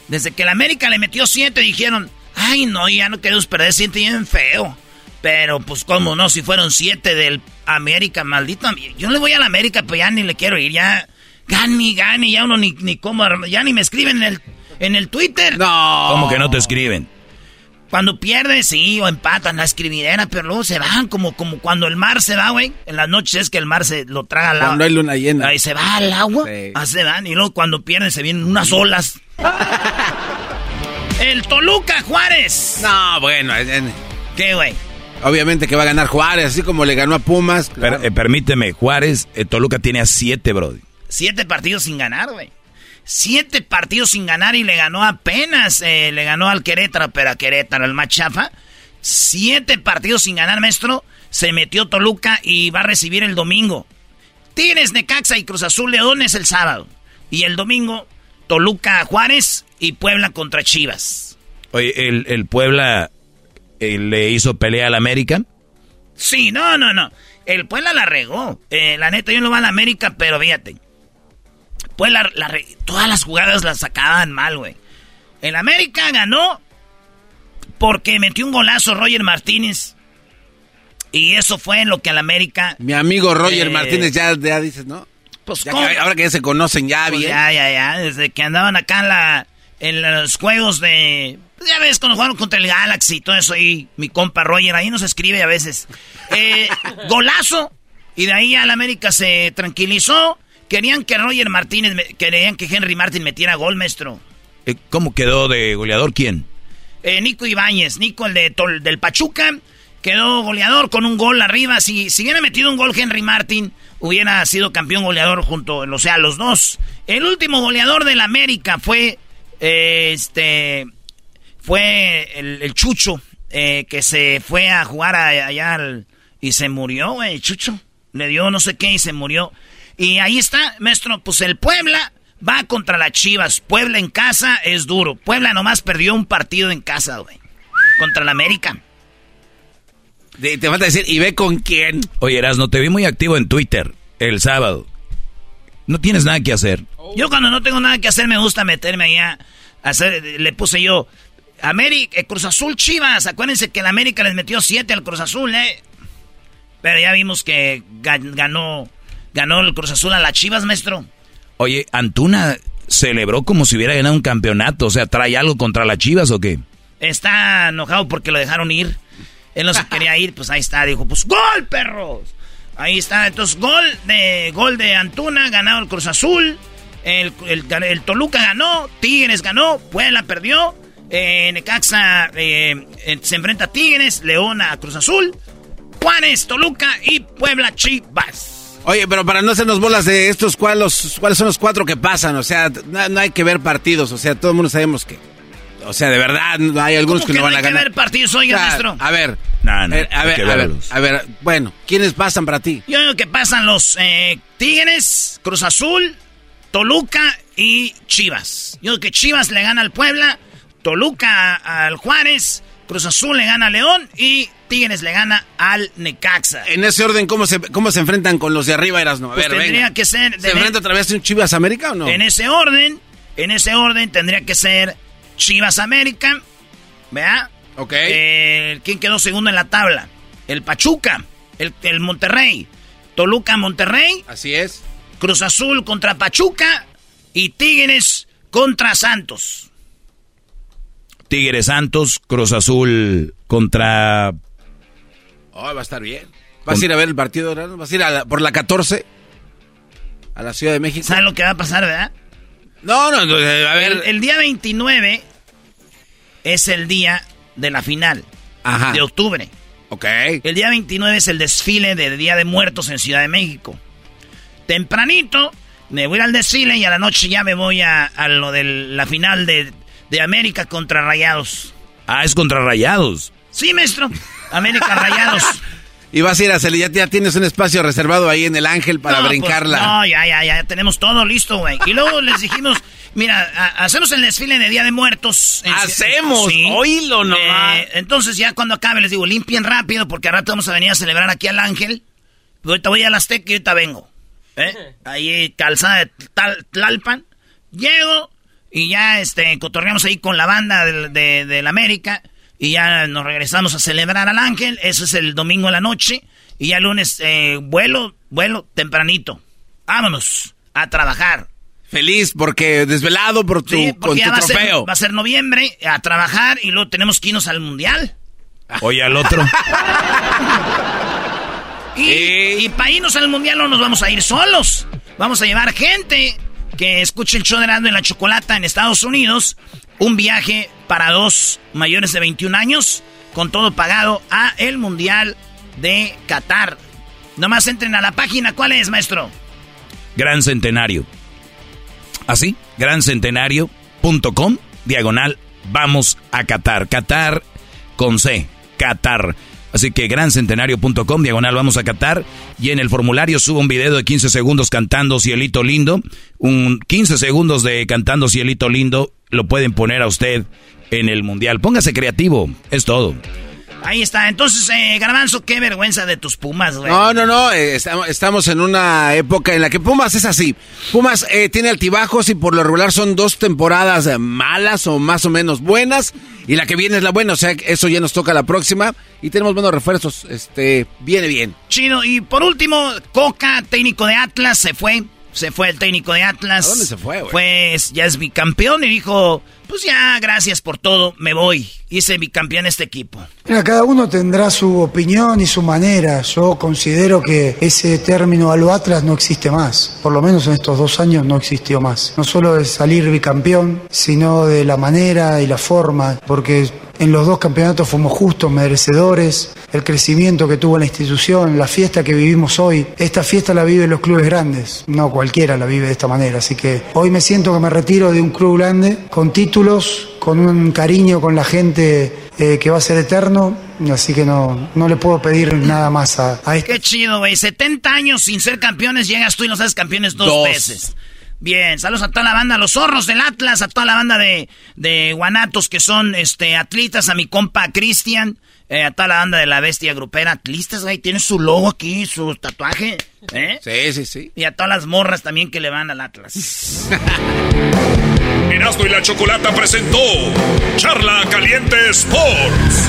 Desde que el América le metió siete dijeron, ay no, ya no queremos perder siete bien feo. Pero pues cómo no, si fueron siete del América, maldito. Yo le voy a la América, pero ya ni le quiero ir, ya. Gani, gani, ya uno ni, ni cómo, ya ni me escriben en el, en el Twitter.
No.
¿Cómo que no te escriben?
Cuando pierden, sí, o empatan la escribidera, pero luego se van, como, como cuando el mar se va, güey. En las noches es que el mar se lo traga al agua.
Cuando hay luna llena.
Ahí se va al agua, así se van. Y luego cuando pierden se vienen unas olas. [laughs] el Toluca Juárez.
No, bueno. en-
¿Qué, güey?
Obviamente que va a ganar Juárez, así como le ganó a Pumas.
Per- eh, permíteme, Juárez, eh, Toluca tiene a siete, Brody.
Siete partidos sin ganar, güey. Siete partidos sin ganar y le ganó apenas, eh, le ganó al Querétaro, pero a Querétaro, el más chafa. Siete partidos sin ganar, maestro. Se metió Toluca y va a recibir el domingo. Tigres, Necaxa y Cruz Azul Leones el sábado. Y el domingo, Toluca Juárez y Puebla contra Chivas.
Oye, el, el Puebla eh, le hizo pelea al América.
Sí, no, no, no. El Puebla la regó. Eh, la neta, yo no va a la América, pero fíjate. Puebla, la re- todas las jugadas las sacaban mal, güey. El América ganó porque metió un golazo Roger Martínez. Y eso fue lo que al América...
Mi amigo Roger
Eh,
Martínez ya, ya dices, ¿no?
Pues,
Ya ahora que ya se conocen ya
Pues
bien.
ya, ya, ya. Desde que andaban acá en, la, en los juegos de... pues ya ves, cuando jugaron contra el Galaxy y todo eso ahí, mi compa Roger, ahí nos escribe a veces. Eh, [laughs] golazo. Y de ahí al América se tranquilizó. Querían que Roger Martínez, querían que Henry Martin metiera gol, maestro.
Eh, ¿Cómo quedó de goleador quién?
Eh, Nico Ibáñez, Nico el de Tol- del Pachuca, quedó goleador con un gol arriba. Si, si hubiera metido un gol Henry Martin, hubiera sido campeón goleador junto, o sea, los dos. El último goleador del América fue, eh, este, fue el, el Chucho, eh, que se fue a jugar a- allá al- y se murió, güey, Chucho. Le dio no sé qué y se murió. Y ahí está, maestro, pues el Puebla va contra las Chivas. Puebla en casa es duro. Puebla nomás perdió un partido en casa, güey. Contra el América.
De- te falta decir, ¿y ve con quién?
Oye, Erasno, te vi muy activo en Twitter el sábado. No tienes nada que hacer.
Yo cuando no tengo nada que hacer me gusta meterme allá. a hacer, le puse yo, América, eh, Cruz Azul Chivas. Acuérdense que el América les metió siete al Cruz Azul, ¿eh? Pero ya vimos que gan- ganó, ganó el Cruz Azul a las Chivas, maestro.
Oye, Antuna celebró como si hubiera ganado un campeonato. O sea, ¿trae algo contra las chivas o qué?
Está enojado porque lo dejaron ir. Él no se [laughs] quería ir, pues ahí está. Dijo, pues ¡gol, perros! Ahí está. Entonces, gol de, gol de Antuna, ganado el Cruz Azul. El, el- el Toluca ganó, Tigres ganó, Puebla perdió. eh, Necaxa eh, eh, se enfrenta a Tigres, León a Cruz Azul. Juárez, Toluca y Puebla Chivas.
Oye, pero para no hacernos bolas de estos, ¿cuáles, cuáles son los cuatro que pasan? O sea, no, no hay que ver partidos. O sea, todo el mundo sabemos que. O sea, de verdad, hay algunos
¿Cómo
que, no van
no
a
hay que
ganar.
ver partidos, oiga,
O sea,
maestro?
A ver.
No, no,
eh, a ver, a ver,
verlos.
a ver. Bueno, ¿quiénes pasan para ti?
Yo digo que pasan los eh, Tigres, Cruz Azul, Toluca y Chivas. Yo digo que Chivas le gana al Puebla, Toluca al Juárez, Cruz Azul le gana a León y Tigres le gana al Necaxa.
En ese orden, ¿cómo se, cómo se enfrentan con los de arriba, Erasno? A
Pues
ver,
tendría
venga.
que ser...
¿Se enfrenta otra vez un Chivas América o no?
En ese orden, en ese orden tendría que ser Chivas América, ¿verdad?
Ok.
Eh, ¿Quién quedó segundo en la tabla? El Pachuca, el, el Monterrey, Toluca Monterrey,
Así es.
Cruz Azul contra Pachuca y Tigres contra Santos.
Tigres Santos, Cruz Azul contra...
Oh, va a estar bien. ¿Vas a ir a ver el partido, Erasno? ¿Vas a ir a la- por la 14? A la Ciudad de México.
¿Sabes lo que va a pasar, verdad?
No, no, no, eh, a ver.
El, el día 29 es el día de la final
Ajá.
de octubre.
Ok.
El día 29 es el desfile de Día de Muertos en Ciudad de México. Tempranito me voy al desfile y a la noche ya me voy a, a lo de la final de, de América contra Rayados.
Ah, es contra Rayados.
Sí, maestro. América Rayados. [laughs]
Y vas a ir a hacer, ya, ya tienes un espacio reservado ahí en el Ángel para
No, pues,
brincarla.
no, ya, ya, ya, tenemos todo listo, güey. Y luego les dijimos, mira, a- hacemos el desfile de Día de Muertos. en-
¡Hacemos! ¡Oílo nomás!
Eh, entonces ya cuando acabe les digo, limpien rápido porque al rato vamos a venir a celebrar aquí al Ángel. Ahorita voy a la Azteca y ahorita vengo. ¿Eh? Ahí calzada de Tal- Tlalpan. Llego y ya este cotorreamos ahí con la banda del, de, del América. Y ya nos regresamos a celebrar al Ángel. Eso es el domingo en la noche. Y ya el lunes eh, vuelo, vuelo tempranito. Vámonos a trabajar.
Feliz porque desvelado por tu, con tu
va
trofeo.
va a ser noviembre a trabajar y luego tenemos que irnos al mundial.
Oye, al otro. [laughs]
y, para irnos al mundial no nos vamos a ir solos. Vamos a llevar gente que escuche el show de la Chocolata en Estados Unidos. Un viaje para dos mayores de 21 años con todo pagado a el Mundial de Qatar. Nomás entren a la página. ¿Cuál es, maestro?
Gran Centenario. ¿Así? Grancentenario.com, diagonal, vamos a Qatar. Qatar con C, Qatar. Así que grancentenario.com, diagonal, vamos a Qatar. Y en el formulario subo un video de 15 segundos cantando Cielito Lindo. Un 15 segundos de cantando Cielito Lindo lo pueden poner a usted en el mundial. Póngase creativo, es todo.
Ahí está. Entonces, eh, Garbanzo, qué vergüenza de tus Pumas, güey.
No, no, no. Eh, estamos en una época en la que Pumas es así. Pumas eh, tiene altibajos y por lo regular son dos temporadas malas o más o menos buenas. Y la que viene es la buena. O sea, eso ya nos toca la próxima. Y tenemos buenos refuerzos. Este, viene bien.
Chido. Y por último, Coca, técnico de Atlas, se fue. Se fue el técnico de Atlas.
¿A dónde se fue, güey?
Pues ya es bicampeón y dijo, pues ya, gracias por todo, me voy. Hice bicampeón este equipo.
Cada uno tendrá su opinión y su manera. Yo considero que ese término a lo Atlas no existe más. Por lo menos en estos dos años no existió más. No solo de salir bicampeón, sino de la manera y la forma. Porque en los dos campeonatos fuimos justos, merecedores, el crecimiento que tuvo la institución, la fiesta que vivimos hoy. Esta fiesta la viven los clubes grandes, no cualquiera la vive de esta manera. Así que hoy me siento que me retiro de un club grande, con títulos, con un cariño con la gente eh, que va a ser eterno. Así que no, no le puedo pedir nada más a, a
este. Qué chido, güey. 70 años sin ser campeones, llegas tú y nos haces campeones dos. veces. Bien, saludos a toda la banda, los zorros del Atlas, a toda la banda de, de Guanatos que son este atletas, a mi compa Cristian, eh, a toda la banda de la bestia grupera, atlistas, güey, tiene su logo aquí, su tatuaje, ¿eh?
Sí, sí, sí.
Y a todas las morras también que le van al Atlas. [laughs]
Erasmo y la Chocolata presentó Charla Caliente Sports.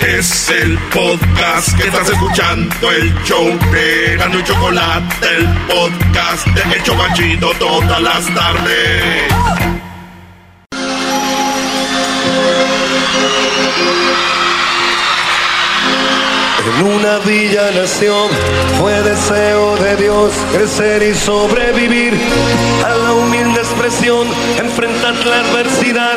Es el podcast que estás escuchando, el show de Gano y Chocolate, el podcast de Hecho Machito todas las tardes.
En una villa nación fue deseo de Dios crecer y sobrevivir. A la humilde expresión, enfrentar la adversidad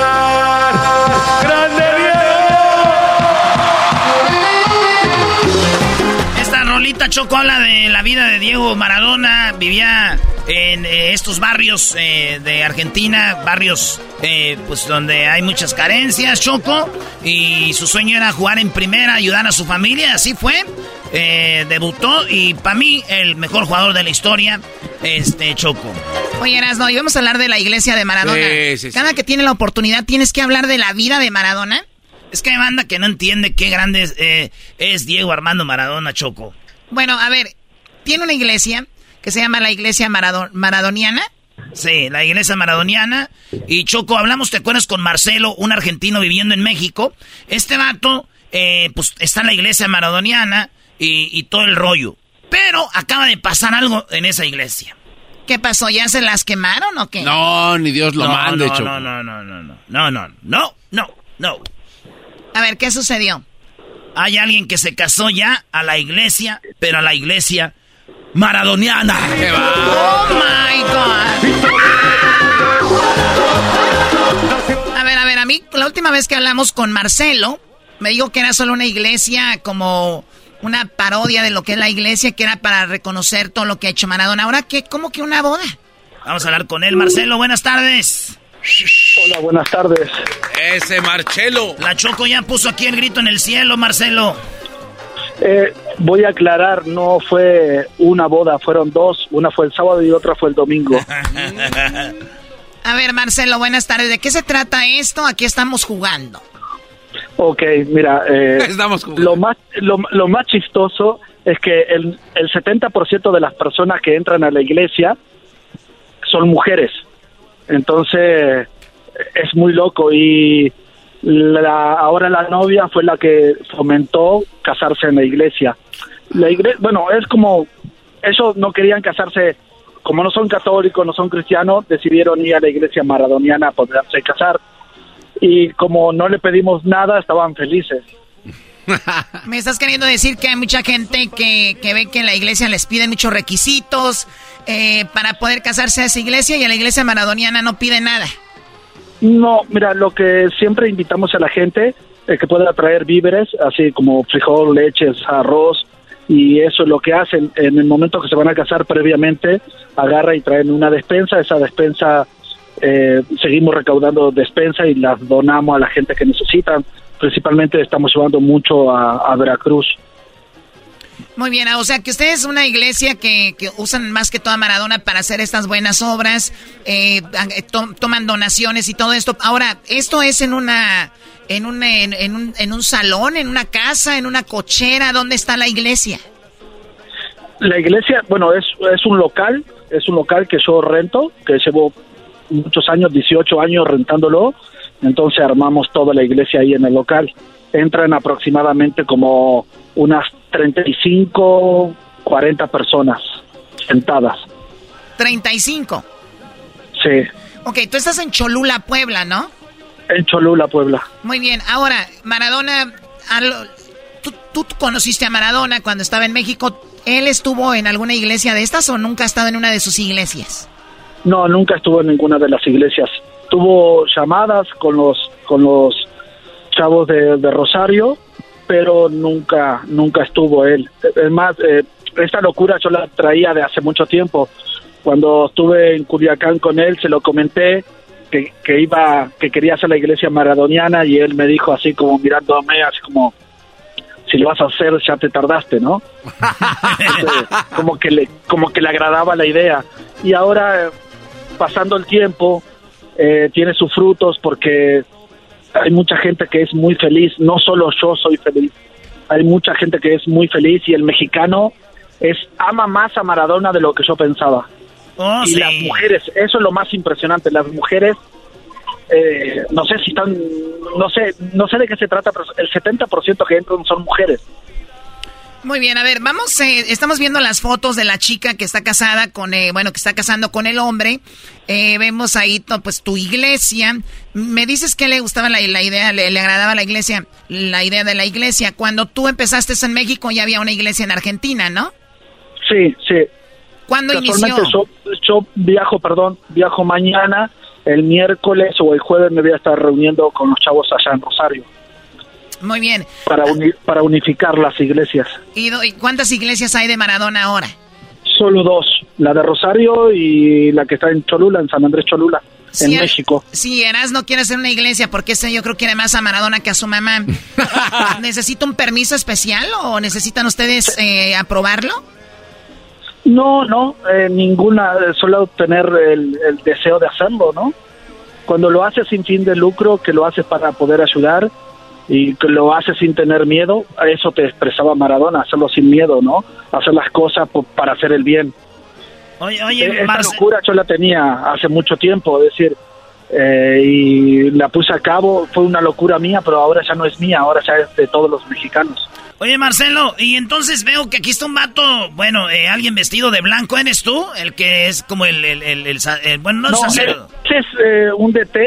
Rolita Choco habla de la vida de Diego Maradona. Vivía en eh, estos barrios eh, de Argentina, barrios eh, pues donde hay muchas carencias, Choco. Y su sueño era jugar en primera, ayudar a su familia. Así fue. debutó y para mí el mejor jugador de la historia, este Choco.
Oye, no, íbamos a hablar de la iglesia de Maradona. Cada que tiene la oportunidad tienes que hablar de la vida de Maradona.
Es que hay banda que no entiende qué grande es, es Diego Armando Maradona, Choco.
Bueno, a ver, tiene una iglesia que se llama la iglesia maradoniana.
Sí, la iglesia maradoniana. Y Choco, hablamos, ¿te acuerdas con Marcelo, un argentino viviendo en México? Este vato, eh, pues está en la iglesia maradoniana y, todo el rollo. Pero acaba de pasar algo en esa iglesia.
¿Qué pasó? ¿Ya se las quemaron o qué?
No, ni Dios lo mande,
no,
Choco.
No, no, no, no, no, no, no, no, no, no.
A ver, ¿qué sucedió?
Hay alguien que se casó ya a la iglesia, pero a la iglesia maradoniana.
¡Oh, my God! A ver, a ver, a mí la última vez que hablamos con Marcelo, me dijo que era solo una iglesia como una parodia de lo que es la iglesia, que era para reconocer todo lo que ha hecho Maradona. Ahora, ¿qué? ¿Cómo que una boda?
Vamos a hablar con él. Marcelo, buenas tardes.
Hola, buenas tardes.
Ese Marcelo.
La Choco ya puso aquí el grito en el cielo, Marcelo.
Eh, voy a aclarar, no fue una boda, fueron dos. Una fue el sábado y otra fue el domingo. [laughs]
A ver, Marcelo, buenas tardes. ¿De qué se trata esto? Aquí estamos jugando.
Ok, mira, eh, [laughs] lo más lo, lo, más chistoso es que el, el 70% de las personas que entran a la iglesia son mujeres. Entonces, es muy loco y la, ahora la novia fue la que fomentó casarse en la iglesia. La iglesia, bueno, es como ellos no querían casarse, como no son católicos, no son cristianos, decidieron ir a la iglesia maradoniana a poderse casar. Y como no le pedimos nada, estaban felices. [laughs]
Me estás queriendo decir que hay mucha gente que, que ve que en la iglesia les piden muchos requisitos eh, para poder casarse a esa iglesia y a la iglesia maradoniana no pide nada.
No, mira, lo que siempre invitamos a la gente es que pueda traer víveres, así como frijol, leches, arroz, y eso es lo que hacen en el momento que se van a casar previamente, agarra y traen una despensa, esa despensa eh, seguimos recaudando despensa y las donamos a la gente que necesitan, principalmente estamos llevando mucho a Veracruz.
Muy bien, o sea que ustedes es una iglesia que, usan más que toda Maradona para hacer estas buenas obras, eh, eh toman donaciones y todo esto. Ahora, ¿esto es en una, en un, en, un, en un salón, en una casa, en una cochera? ¿Dónde está la iglesia?
La iglesia, bueno, es, es un local, es un local que yo rento, que llevo muchos años, 18 años rentándolo, entonces armamos toda la iglesia ahí en el local. Entran aproximadamente como unas 35, 40 personas sentadas.
35.
Sí.
Ok, tú estás en Cholula, Puebla, ¿no?
En Cholula, Puebla.
Muy bien. Ahora, Maradona, ¿tú, ¿tú, conociste a Maradona cuando estaba en México. ¿Él estuvo en alguna iglesia de estas o nunca ha estado en una de sus iglesias?
No, nunca estuvo en ninguna de las iglesias. Tuvo llamadas con los con los chavos de, de Rosario pero nunca, nunca estuvo él. Es más, eh, esta locura yo la traía de hace mucho tiempo. Cuando estuve en Culiacán con él, se lo comenté que, que iba, que quería hacer la iglesia maradoniana y él me dijo así como mirándome, así como, si lo vas a hacer ya te tardaste, ¿no? como que le, como que le agradaba la idea. Y ahora, pasando el tiempo, eh, tiene sus frutos porque hay mucha gente que es muy feliz, no solo yo soy feliz, hay mucha gente que es muy feliz y el mexicano es ama más a Maradona de lo que yo pensaba.
Oh,
y las mujeres, eso es lo más impresionante, las mujeres, eh, no sé si están, no sé, no sé de qué se trata, pero el 70% que entran son mujeres.
Muy bien, a ver, vamos, eh, estamos viendo las fotos de la chica que está casada con, eh, bueno, que está casando con el hombre. Eh, vemos ahí, pues, tu iglesia. Me dices que le gustaba la, idea, le, agradaba la iglesia, la idea de la iglesia. Cuando tú empezaste en México ya había una iglesia en Argentina, ¿no?
Sí, sí.
¿Cuándo inició?
Yo, yo viajo, perdón, viajo mañana, el miércoles o el jueves me voy a estar reuniendo con los chavos allá en Rosario.
Muy bien.
Para, para unificar las iglesias.
¿Y, cuántas iglesias hay de Maradona ahora?
Solo dos, la de Rosario y la que está en Cholula, en San Andrés Cholula, en México.
Si Eras no quiere hacer una iglesia porque ese yo creo que quiere más a Maradona que a su mamá. [laughs] ¿Necesita un permiso especial o necesitan ustedes eh, aprobarlo?
No, no, eh, ninguna, solo tener el, el deseo de hacerlo, ¿no? Cuando lo haces sin fin de lucro, que lo haces para poder ayudar, y que lo hace sin tener miedo, a eso te expresaba Maradona, hacerlo sin miedo, ¿no? Hacer las cosas para hacer el bien.
Oye, oye,
e-, Esa locura yo la tenía hace mucho tiempo, es decir, eh, y la puse a cabo, fue una locura mía, pero ahora ya no es mía, ahora ya es de todos los mexicanos.
Oye, Marcelo, y entonces veo que aquí está un vato, bueno, eh, alguien vestido de blanco, ¿eres tú? El que es como el, el, el, bueno, no,
es, es eh, un DT,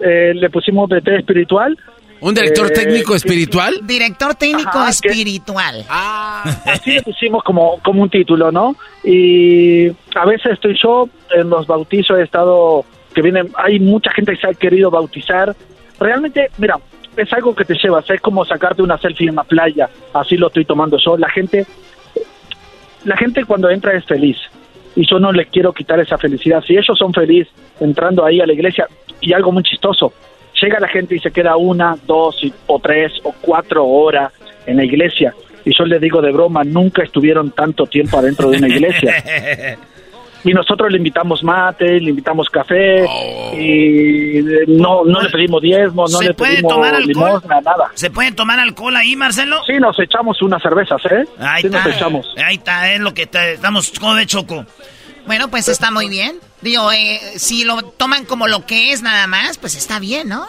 le pusimos DT espiritual,
¿Un director eh, técnico espiritual?
Director técnico espiritual.
ah. Así le pusimos como, como un título, ¿no? Y a veces estoy yo, en los bautizos he estado, que vienen, hay mucha gente que se ha querido bautizar. Realmente, mira, es algo que te llevas, es como sacarte una selfie en una playa, así lo estoy tomando yo. La gente, la gente cuando entra es feliz y yo no les quiero quitar esa felicidad. Si ellos son felices entrando ahí a la iglesia, y algo muy chistoso, llega la gente y se queda una, dos o tres o cuatro horas en la iglesia. y yo le digo de broma, nunca estuvieron tanto tiempo adentro de una iglesia. [laughs] y nosotros le invitamos mate, le invitamos café, y eh, no, no le pedimos diezmo, no
¿Se
le pedimos
tomar
limosna, nada.
¿Se puede tomar alcohol ahí, Marcelo?
Sí, nos echamos unas cervezas, ¿eh?
Ahí
sí,
está.
nos echamos.
Ahí está, es lo que te- estamos de choco.
Bueno, pues está muy bien. Digo, eh, si lo toman como lo que es nada más, pues está bien, ¿no?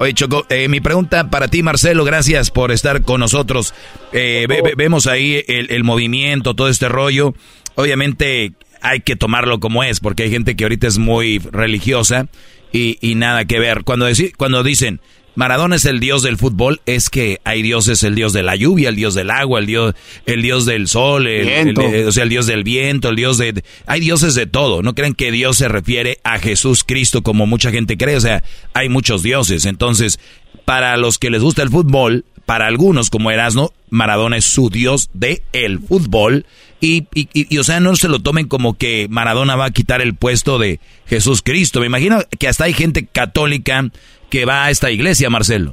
Oye, Choco, eh, mi pregunta para ti, Marcelo, gracias por estar con nosotros. Eh, ve- ve- vemos ahí el, el movimiento, todo este rollo. Obviamente hay que tomarlo como es, porque hay gente que ahorita es muy religiosa y, y nada que ver. Cuando, cuando dicen Maradona es el dios del fútbol, es que hay dioses, el dios de la lluvia, el dios del agua, el dios, el dios del sol, el, el- o sea, el dios del viento, el dios de, Hay dioses de todo. No creen que Dios se refiere a Jesús Cristo como mucha gente cree. O sea, hay muchos dioses. Entonces, para los que les gusta el fútbol, para algunos como Erasmo, Maradona es su dios de el fútbol. Y, y, o sea, no se lo tomen como que Maradona va a quitar el puesto de Jesús Cristo. Me imagino que hasta hay gente católica que va a esta iglesia, Marcelo.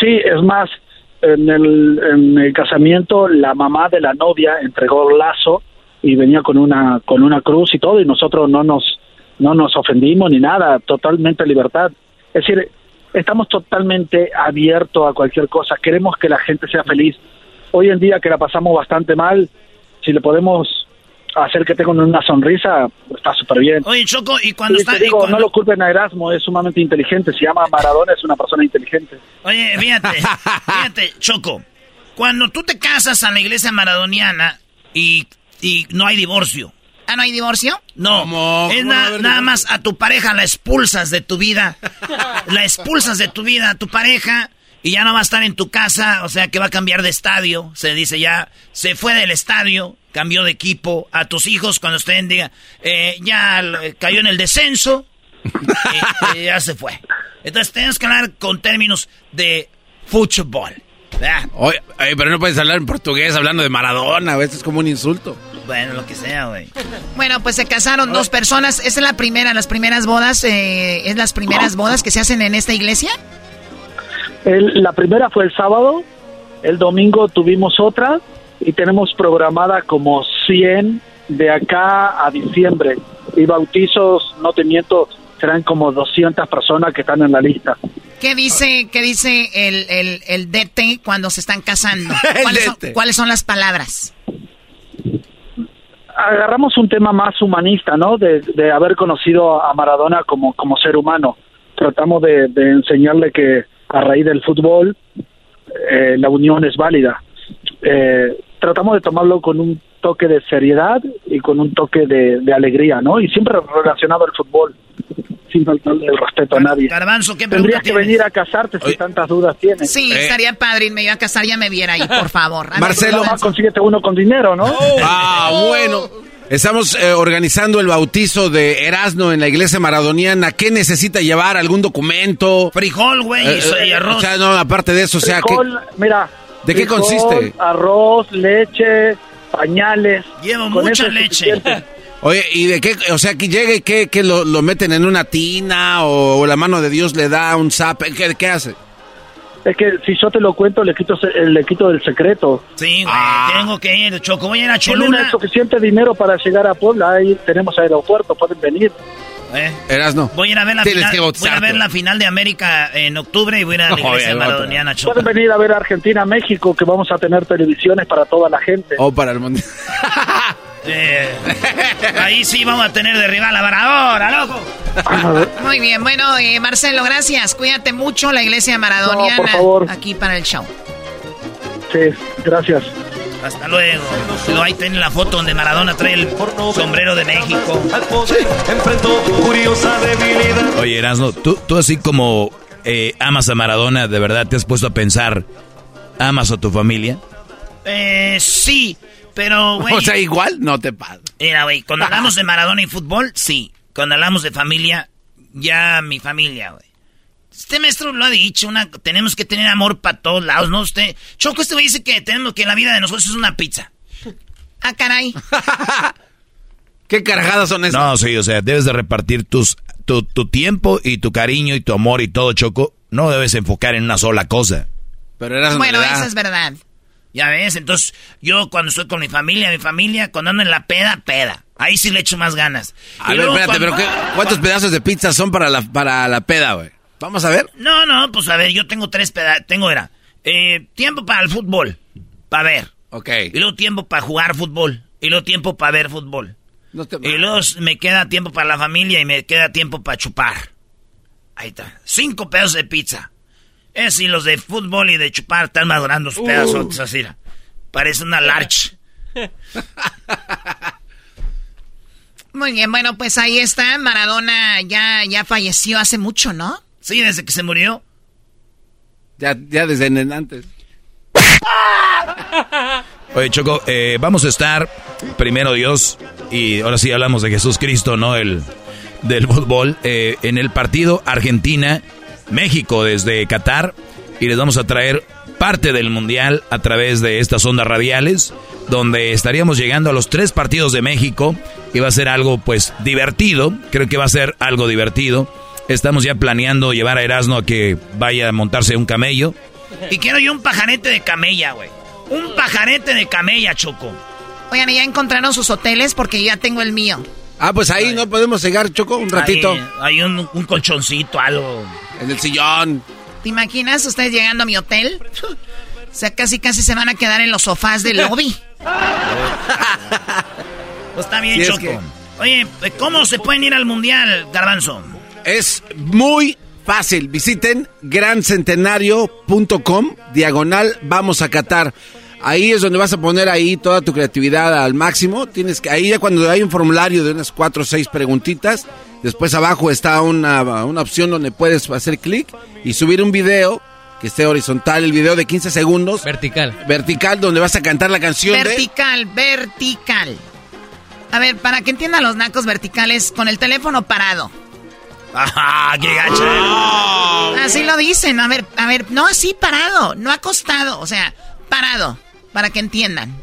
Sí, es más, en el, en el casamiento la mamá de la novia entregó el lazo y venía con una con una cruz y todo y nosotros no nos no nos ofendimos ni nada, totalmente libertad. Es decir, estamos totalmente abiertos a cualquier cosa, queremos que la gente sea feliz. Hoy en día que la pasamos bastante mal, si le podemos hacer que tengan una sonrisa, está súper bien.
Oye, Choco, y cuando está...
te
y
digo,
cuando-
no lo culpen a Erasmo, es sumamente inteligente, se llama Maradona, es una persona inteligente.
Oye, fíjate, [laughs] fíjate, Choco. Cuando tú te casas a la iglesia maradoniana y, y no hay divorcio.
¿Ah, no hay divorcio?
No, es na- nada más a tu pareja la expulsas de tu vida. [laughs] La expulsas de tu vida a tu pareja y ya no va a estar en tu casa, o sea que va a cambiar de estadio. Se dice ya, se fue del estadio, cambió de equipo. A tus hijos cuando estén diga, eh, ya eh, cayó en el descenso, y- y ya se fue. Entonces tienes que hablar con términos de fútbol.
Oye, pero no puedes hablar en portugués hablando de Maradona, esto es como un insulto.
Bueno, lo que sea, güey.
Bueno, pues se casaron dos personas. ¿Esa es la primera, las primeras bodas? Eh, ¿Es las primeras bodas que se hacen en esta iglesia?
El- la primera fue el sábado, el domingo tuvimos otra y tenemos programada como 100 de acá a diciembre. Y bautizos, no te miento, serán como 200 personas que están en la lista.
¿Qué dice, qué dice el, el, el DT cuando se están casando? [laughs] ¿Cuáles son,
DT.
cuáles son las palabras?
Agarramos un tema más humanista, ¿no? De, de haber conocido a Maradona como, como ser humano. Tratamos de, de enseñarle que a raíz del fútbol eh, la unión es válida. Eh, tratamos de tomarlo con un toque de seriedad y con un toque de, de alegría, ¿no? Y siempre relacionado al fútbol, sin faltarle el respeto a nadie.
Garbanzo, ¿qué
Tendrías que venir a casarte si tantas dudas tienes.
Sí, estaría padre, me iba a casar, ya me viera ahí, por favor. [laughs]
Marcelo.
Garbanzo.
consíguete uno con dinero, ¿no?
Ah, bueno. Estamos eh, organizando el bautizo de Erasmo en la iglesia maradoniana. ¿Qué necesita llevar? ¿Algún documento?
Frijol, güey,
Eh,
y
eh,
arroz.
O sea, no, aparte de eso, o sea, ¿qué-
Frijol, mira.
¿De qué consiste?
Arroz, leche, pañales.
Llevo mucha leche. [laughs]
Oye, ¿y de qué? O sea, que llegue, ¿qué? que lo, lo meten en una tina o, o la mano de Dios le da un zap? ¿Qué, qué hace?
Es que si yo te lo cuento, le quito, se- le quito el secreto.
Sí, güey,
Ah.
tengo que ir, Choco. Voy a ir a
Tienen
Cholula.
el suficiente dinero para llegar a Puebla. Ahí tenemos aeropuerto, pueden venir.
Eh,
Erasmo.
Voy a ir a ver la
Tienes
final. Voy a ver la final de América en octubre y voy a ir a la iglesia
oye,
maradoniana, Choco.
Pueden venir a ver a Argentina, México, que vamos a tener televisiones para toda la gente.
O para el mundial. [laughs]
Eh, ahí sí vamos a tener de rival a Maradona, loco.
Muy bien, bueno, eh, Marcelo, gracias. Cuídate mucho, la iglesia maradoniana.
No, por favor.
Aquí para el show.
Sí, gracias.
Hasta luego. Pero ahí tienen la foto donde Maradona trae el sombrero de México.
Oye, Erasno, ¿tú, tú así como eh, amas a Maradona, ¿de verdad te has puesto a pensar, amas a tu familia?
Eh, sí, pero, [laughs] güey.
O sea, igual no te pasa.
Mira, güey, cuando hablamos de Maradona y fútbol, sí. Cuando hablamos de familia, ya mi familia, güey. Este maestro lo ha dicho, una, tenemos que tener amor para todos lados, ¿no? Usted, Choco, este güey dice que tenemos que la vida de nosotros es una pizza.
Ah, caray. [laughs]
¿Qué carajadas son esas?
No, sí, o sea, debes de repartir tus, tu, tu tiempo y tu cariño y tu amor y todo, Choco. No debes enfocar en una sola cosa.
Pero Erasmo
Bueno, eso es verdad.
Ya ves, entonces yo cuando estoy con mi familia, mi familia, cuando ando en la peda, peda. Ahí sí le echo más ganas.
A ver, espérate, pero qué, ¿cuántos pedazos de pizza son para la, para la peda, güey? Vamos a ver.
No, no, pues a ver, yo tengo tres pedazos. Tengo, era, eh, tiempo para el fútbol, para ver.
Ok.
Y luego tiempo para jugar fútbol. Y luego tiempo para ver fútbol. y luego me queda tiempo para la familia y me queda tiempo para chupar. Ahí está. Cinco pedazos de pizza. Es y los de fútbol y de chupar están madurando sus pedazos uh. así. Parece una larch. [laughs]
Muy bien, bueno, pues ahí está. Maradona ya, ya falleció hace mucho, ¿no?
Sí, desde que se murió.
Ya, ya desde antes. [laughs]
Oye, Choco, eh, vamos a estar, primero Dios, y ahora sí hablamos de Jesús Cristo, ¿no? El, del fútbol, eh, en el partido Argentina-México desde Qatar, y les vamos a traer parte del Mundial a través de estas ondas radiales, donde estaríamos llegando a los tres partidos de México, y va a ser algo, pues, divertido, creo que va a ser algo divertido. Estamos ya planeando llevar a Erasmo a que vaya a montarse un camello.
Y quiero yo un pajarete de camella, güey. Un pajarete de camella, Choco.
Oigan, ya encontraron sus hoteles porque ya tengo el mío.
Ah, pues ahí no podemos llegar, Choco, un ratito.
Hay, un, colchoncito, algo.
En el sillón.
¿Te imaginas ustedes llegando a mi hotel? [laughs] O sea, casi casi se van a quedar en los sofás del lobby.
pues [laughs] está bien, Choco. Oye, ¿cómo se pueden ir al mundial, Garbanzo?
Es muy fácil. Visiten grancentenario.com, diagonal, vamos a Qatar. Ahí es donde vas a poner ahí toda tu creatividad al máximo. Tienes que, ahí ya cuando hay un formulario de unas cuatro o seis preguntitas, después abajo está una, una opción donde puedes hacer clic y subir un video que esté horizontal, el video de 15 segundos.
Vertical.
Vertical, donde vas a cantar la canción.
Vertical, vertical. A ver, para que entiendan los nacos verticales, con el teléfono parado.
¡Ajá! ¡Qué gacha!
Así lo dicen. A ver, a ver, no así parado, no acostado, o sea, parado, para que entiendan.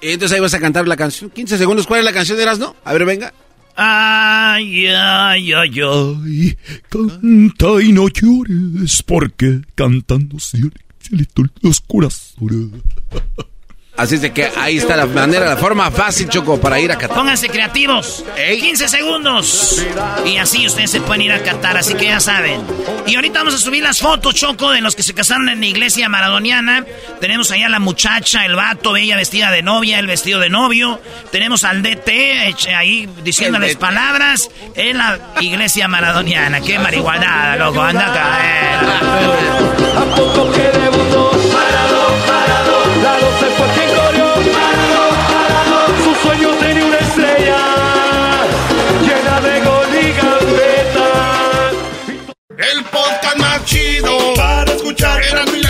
Entonces ahí vas a cantar la canción. 15 segundos, ¿cuál es la canción de Erasmo? A ver, venga.
Ay, ay, ay, ay, canta y no llores, porque cantando cielito los corazones. [laughs]
Así es de que ahí está la manera, la forma fácil, Choco, para ir a Qatar.
Pónganse creativos. 15 segundos. Y así ustedes se pueden ir a Qatar, así que ya saben. Y ahorita vamos a subir las fotos, Choco, de los que se casaron en la iglesia maradoniana. Tenemos allá la muchacha, el vato, bella vestida de novia, el vestido de novio. Tenemos al DT ahí diciéndoles palabras en la iglesia maradoniana. Qué marihuanada, loco. Anda acá. Eh. [laughs]
escuchar.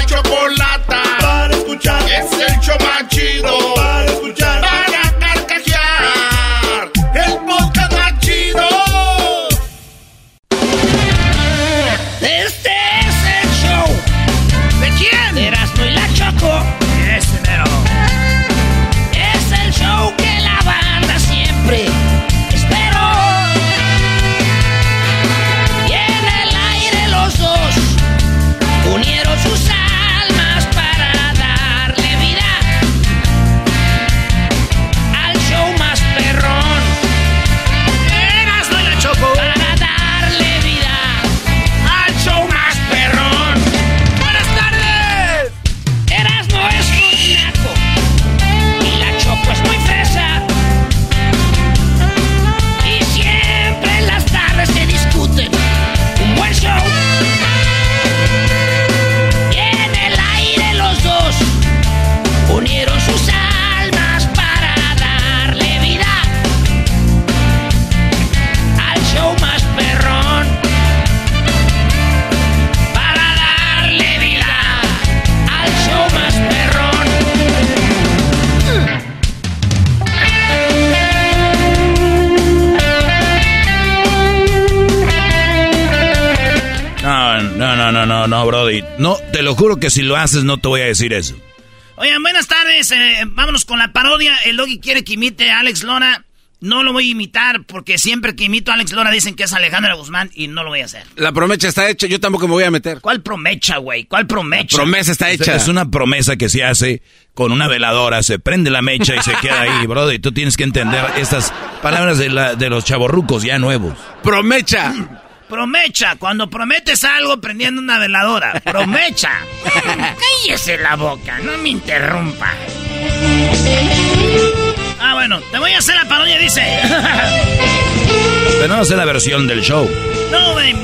Que si lo haces no te voy a decir eso.
Oigan, buenas tardes. Eh, vámonos con la parodia. El Doggy quiere que imite a Alex Lora. No lo voy a imitar porque siempre que imito a Alex Lora dicen que es Alejandra Guzmán y no lo voy a hacer.
La promesa está hecha, yo tampoco me voy a meter.
¿Cuál promecha, güey? ¿Cuál promecha?
La promesa está hecha.
Es una promesa que se hace con una veladora, se prende la mecha y se [laughs] queda ahí, brother. Y tú tienes que entender estas palabras de, la, de los chavorrucos ya nuevos.
Promecha.
Promecha, cuando prometes algo prendiendo una veladora. Promecha. [laughs] Cállese la boca, no me interrumpa. Ah, bueno, te voy a hacer la parodia, dice.
Pero no hacer la versión del show.
No, güey,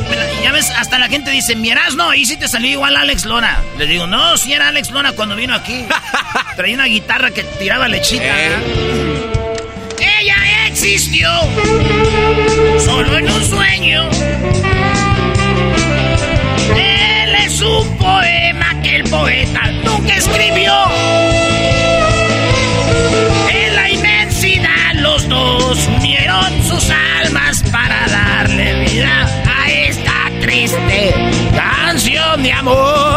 ya ves, hasta la gente dice, miras, no, y si te salió igual Alex Lora. Le digo, no, si era Alex Lora cuando vino aquí. [laughs] Traía una guitarra que tiraba lechita.
Eh.
Existió solo en un sueño. Él es un poema que el poeta nunca escribió. En la inmensidad los dos unieron sus almas para darle vida a esta triste canción de amor.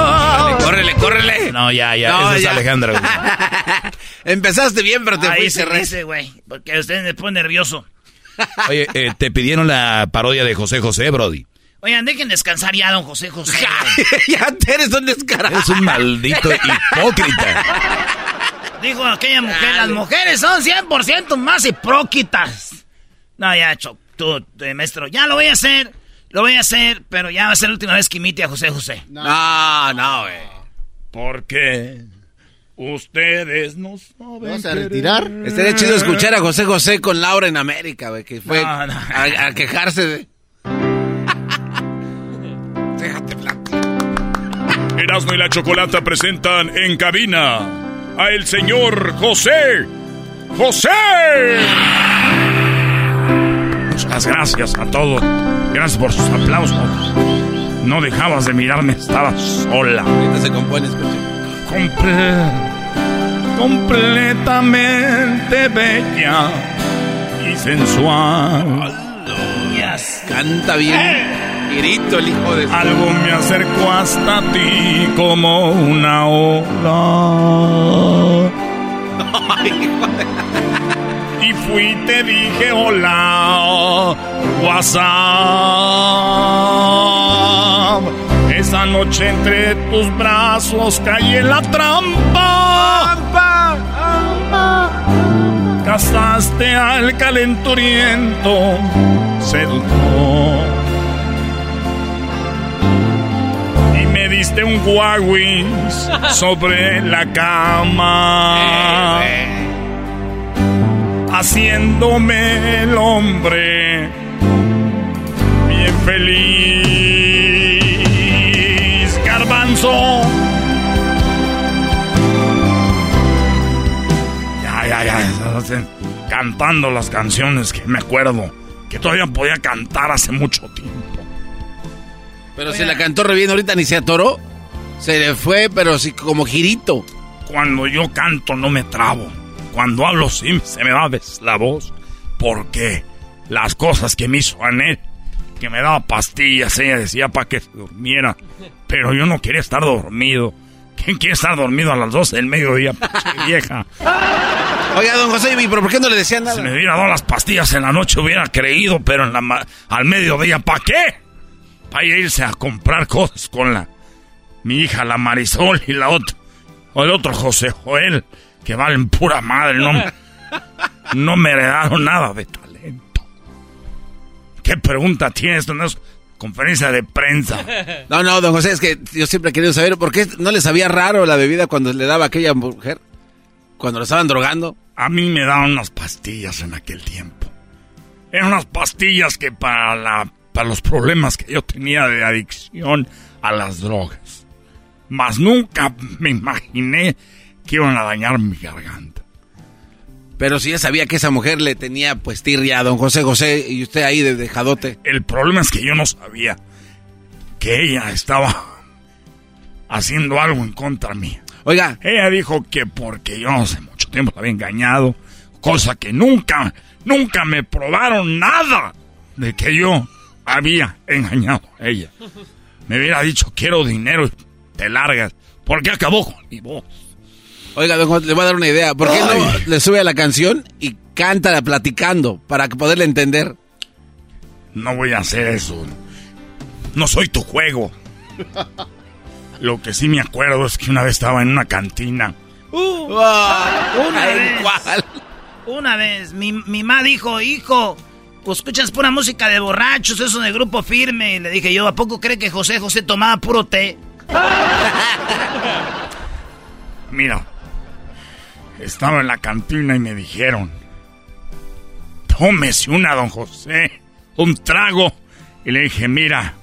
No, ya, ya,
No,
ese es
ya.
Alejandra. [laughs]
Empezaste bien, pero te
Ahí
fuiste
se
re-
dice, güey, porque usted me pone nervioso.
Oye, eh, te pidieron la parodia de José José, Brody.
Oigan, dejen descansar ya, don José José. [laughs]
ya te eres un descarado.
Eres un maldito hipócrita.
Dijo aquella mujer, las mujeres son 100% más hipócritas. No, ya, Choc, tú, eh, maestro, ya lo voy a hacer, lo voy a hacer, pero ya va a ser la última vez que imite a José José.
No, no, güey.
¿Por qué? Ustedes no saben.
¿Vas a retirar? Estaría chido escuchar a José José con Laura en América, güey, que fue
No, no.
A, a quejarse de... [laughs]
Erasmo y la Chocolata presentan en cabina a el señor José. ¡José! Muchas gracias a todos. Gracias por sus aplausos. No dejabas de mirarme, estabas sola.
Ahorita se compone, escucha.
Comple- completamente bella y sensual.
Canta bien. Girito el hijo de...
Algo me acercó hasta ti como una ola. [laughs] Y fui y te dije hola, WhatsApp. Esa noche entre tus brazos caí en la trampa. Cazaste al calenturiento seductor. Y me diste un guaguis [laughs] sobre la cama. Haciéndome el hombre bien feliz. Garbanzo. Ya, ya, ya. Cantando las canciones que me acuerdo. Que todavía podía cantar hace mucho tiempo.
Pero se la cantó re bien ahorita, ni se atoró. Se le fue, pero sí como girito.
Cuando yo canto no me trabo. Cuando hablo sí se me ves- la voz. Porque las cosas que me hizo Anel, que me daba pastillas, ella decía para que durmiera. Pero yo no quería estar dormido. ¿Quién quiere estar dormido a las 12 del mediodía, [laughs] vieja?
Oiga, don José, ¿y pero por qué no le decían nada?
Si me hubiera dado las pastillas en la noche hubiera creído, pero en la al mediodía, ¿para qué? Para irse a comprar cosas con la mi hija, la Marisol, y la otra, o el otro José Joel, que valen pura madre, no, me- [laughs] no me heredaron nada de talento. ¿Qué pregunta tienes? Esto no es conferencia de prensa.
No, no, don José, es que yo siempre he querido saber por qué no le sabía raro la bebida cuando le daba a aquella mujer. Cuando lo estaban drogando.
A mí me daban unas pastillas en aquel tiempo. Eran unas pastillas que para, la, para los problemas que yo tenía de adicción a las drogas. Mas nunca me imaginé que iban a dañar mi garganta.
Pero si ya sabía que esa mujer le tenía pues tirria a don José José y usted ahí de dejadote.
El problema es que yo no sabía que ella estaba haciendo algo en contra mía.
Oiga.
Ella dijo que porque yo hace mucho tiempo la había engañado, cosa que nunca, nunca me probaron nada de que yo había engañado a ella. Me hubiera dicho quiero dinero te largas, porque acabó con mi voz.
Oiga, don le voy a dar una idea. ¿Por qué no le sube a la canción y canta platicando para poderle entender?
No voy a hacer eso. No soy tu juego. Lo que sí me acuerdo es que una vez estaba en una cantina.
Uh, una vez. Una vez. Mi, mi mamá dijo, hijo, pues escuchas pura música de borrachos, eso de grupo firme. Y le dije yo, ¿a poco cree que José José tomaba puro té?
Mira, estaba en la cantina y me dijeron, tómese una, don José, un trago. Y le dije, mira,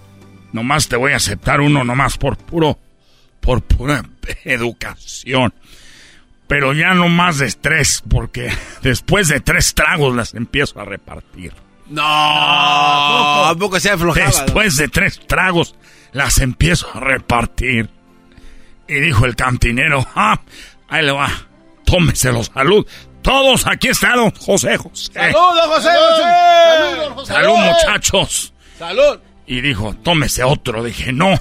nomás te voy a aceptar uno, nomás por puro, por pura [laughs] educación. Pero ya no más de tres, porque después de tres tragos las empiezo a repartir.
No, ¿a poco se aflojaba?
Después de tres tragos las empiezo a repartir. Y dijo el cantinero, ah, ahí le va, tómeselo, salud. Todos aquí están, José José.
¡Salud, José José!
¡Salud, muchachos!
¡Salud!
Y dijo, tómese otro. Dije, no,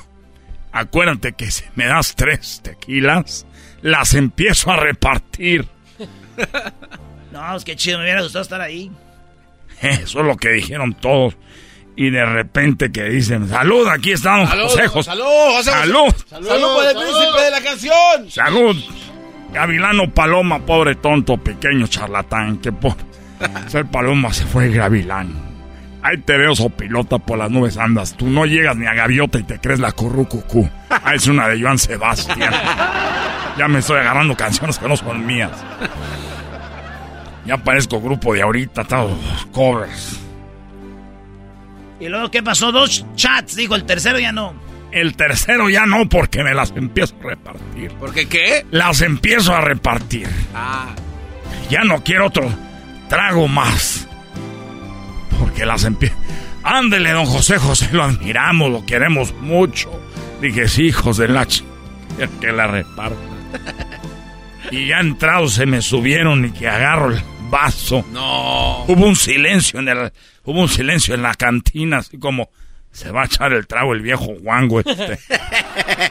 acuérdate que si me das tres tequilas, las empiezo a repartir. [laughs]
no, es que chido, me hubiera gustado estar ahí.
Eso es lo que dijeron todos. Y de repente que dicen, salud, aquí estamos,
salud,
José José.
Salud, José
Salud.
Salud, salud por el príncipe de la canción.
Salud. Gavilano Paloma, pobre tonto, pequeño charlatán, que por [laughs] ser Paloma se fue Gavilán. Ahí te veo sopilota por las nubes andas. Tú no llegas ni a gaviota y te crees la currucucú. Ah, es una de Joan Sebastián. Ya me estoy agarrando canciones que no son mías. Ya parezco grupo de ahorita, todos covers.
¿Y luego qué pasó? Dos chats, dijo, el tercero ya no.
El tercero ya no, porque me las empiezo a repartir.
¿Por qué qué?
Las empiezo a repartir.
Ah.
Ya no quiero otro trago más. Porque las empiezo... Ándele, don José José, lo admiramos, lo queremos mucho. Dije, sí, hijos de la ch... [laughs] que la reparta. [laughs] y ya entrados se me subieron y que agarro el vaso.
No.
Hubo un silencio en el... Hubo un silencio en la cantina, así como... Se va a echar el trago el viejo guango este. [laughs]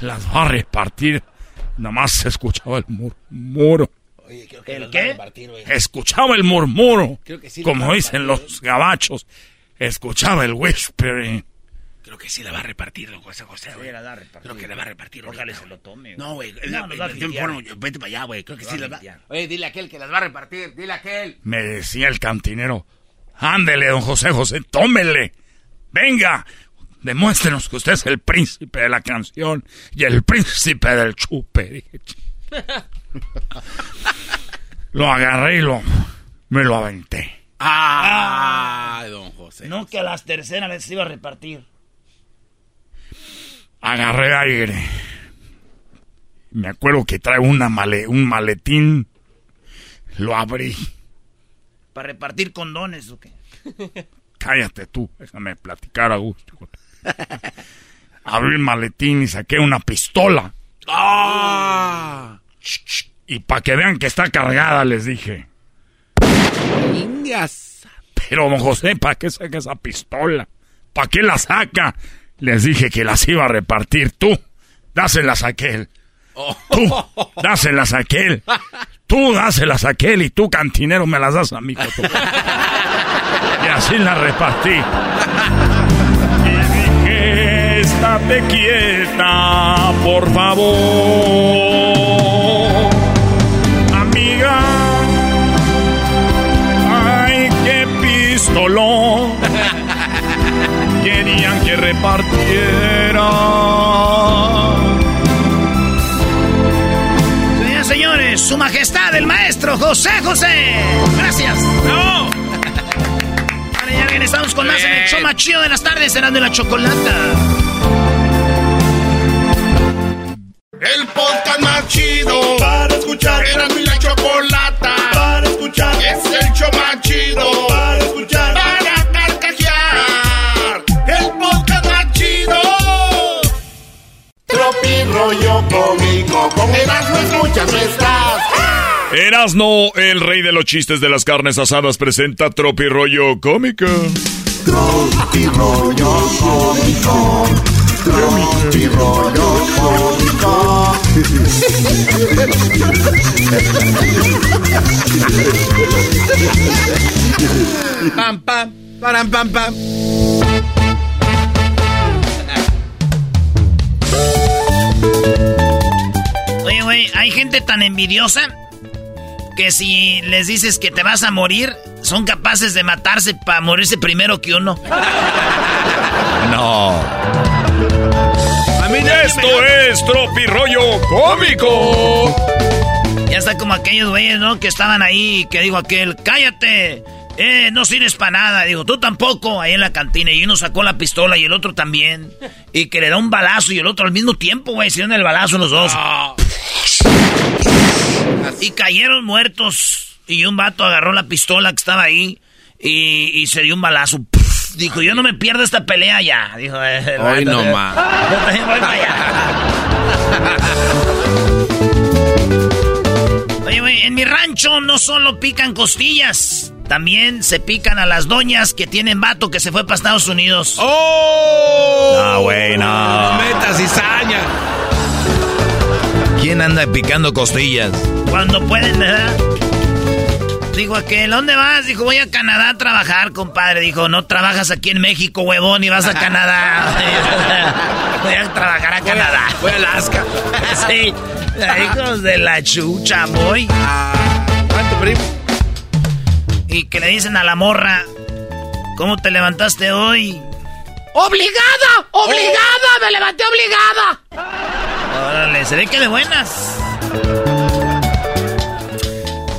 Las va a repartir. Nada más se escuchaba el murmuro.
Oye, creo que ¿El qué?
Escuchaba el murmuro.
Creo que sí
como dicen los gabachos. Escuchaba el whispering.
Creo que sí la va a repartir, don José José.
Sí, la va a repartir.
Creo que la va a repartir.
Ojalá se lo tome.
No, güey.
No.
Vete para allá, güey. Creo que sí
va a
las va.
Oye, dile a aquel que las va a repartir. Dile a aquel.
Me decía el cantinero. Ándele, don José José, tómele. Venga, demuéstrenos que usted es el príncipe de la canción y el príncipe del chupe. [laughs] Lo agarré y lo, me lo aventé.
Ah, don José.
No, que a las terceras les iba a repartir.
Agarré aire. Me acuerdo que trae una male, un maletín. Lo abrí.
¿Para repartir condones o qué? [laughs]
Cállate tú, déjame platicar a gusto. Abrí el maletín y saqué una pistola.
¡Ah!
Y para que vean que está cargada, les dije.
Indias.
Pero, don José, ¿para qué saca esa pistola? ¿Para qué la saca? Les dije que las iba a repartir tú. Dáselas a aquel. Tú, dáselas a aquel. Tú, dáselas a aquel. Y tú, cantinero, me las das a mí. Y así las repartí. Y dije, estate quieta, por favor. Amiga. Ay, qué pistolón. Querían que repartiera.
Señoras y señores, su majestad, el maestro José José. Gracias. No. Regresamos con más en el show más chido de las tardes, serán de la chocolata.
Erasno, el rey de los chistes de las carnes asadas, presenta Tropi Rollo Cómico.
Tropi rollo cómico.
Tropi rollo cómico.
Pam, pam, param, pam, pam.
Oye, güey, hay gente tan envidiosa que si les dices que te vas a morir, son capaces de matarse para morirse primero que uno.
No.
A mí esto es Tropirollo Cómico.
Ya está como aquellos güeyes, ¿no? Que estaban ahí, que dijo aquel, cállate, eh, no sirves para nada. Digo, tú tampoco, ahí en la cantina. Y uno sacó la pistola y el otro también. Y que le da un balazo y el otro al mismo tiempo, güey, se dieron el balazo los dos. Y cayeron muertos. Y un vato agarró la pistola que estaba ahí y, y se dio un balazo. Dijo, yo no me pierdo esta pelea ya. Dijo, eh,
Hoy no más.
Yo también voy para allá. [laughs] Oye, güey, en mi rancho no solo pican costillas, también se pican a las doñas que tienen vato que se fue para Estados Unidos.
¡Oh!
No, güey, no.
Metas cizaña.
¿Quién anda picando costillas?
Cuando pueden, ¿verdad? Dijo aquel, ¿dónde vas? Dijo, voy a Canadá a trabajar, compadre. Dijo, no trabajas aquí en México, huevón, y vas a Canadá. [laughs] voy a trabajar a Canadá.
Voy a Alaska. [laughs]
sí, hijos de la chucha, voy.
¿Cuánto, primo?
Y que le dicen a la morra, ¿cómo te levantaste hoy?
¡Obligada! ¡Obligada! ¡Me levanté obligada!
Órale, se ve que de buenas.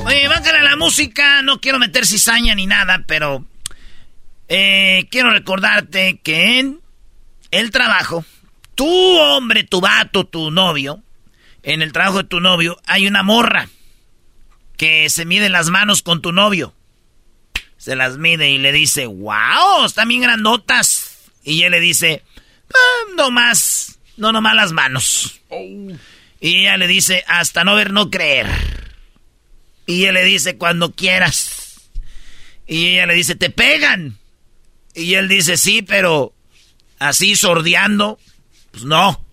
Oye, bájale a la música. No quiero meter cizaña ni nada, pero eh, quiero recordarte que en el trabajo, tu hombre, tu vato, tu novio, en el trabajo de tu novio hay una morra que se mide las manos con tu novio. Se las mide y le dice, wow, están bien grandotas. Y él le dice, ah, no más, no nomás las manos. Y ella le dice, hasta no ver, no creer. Y él le dice, cuando quieras. Y ella le dice, te pegan. Y él dice, sí, pero así sordeando, pues no.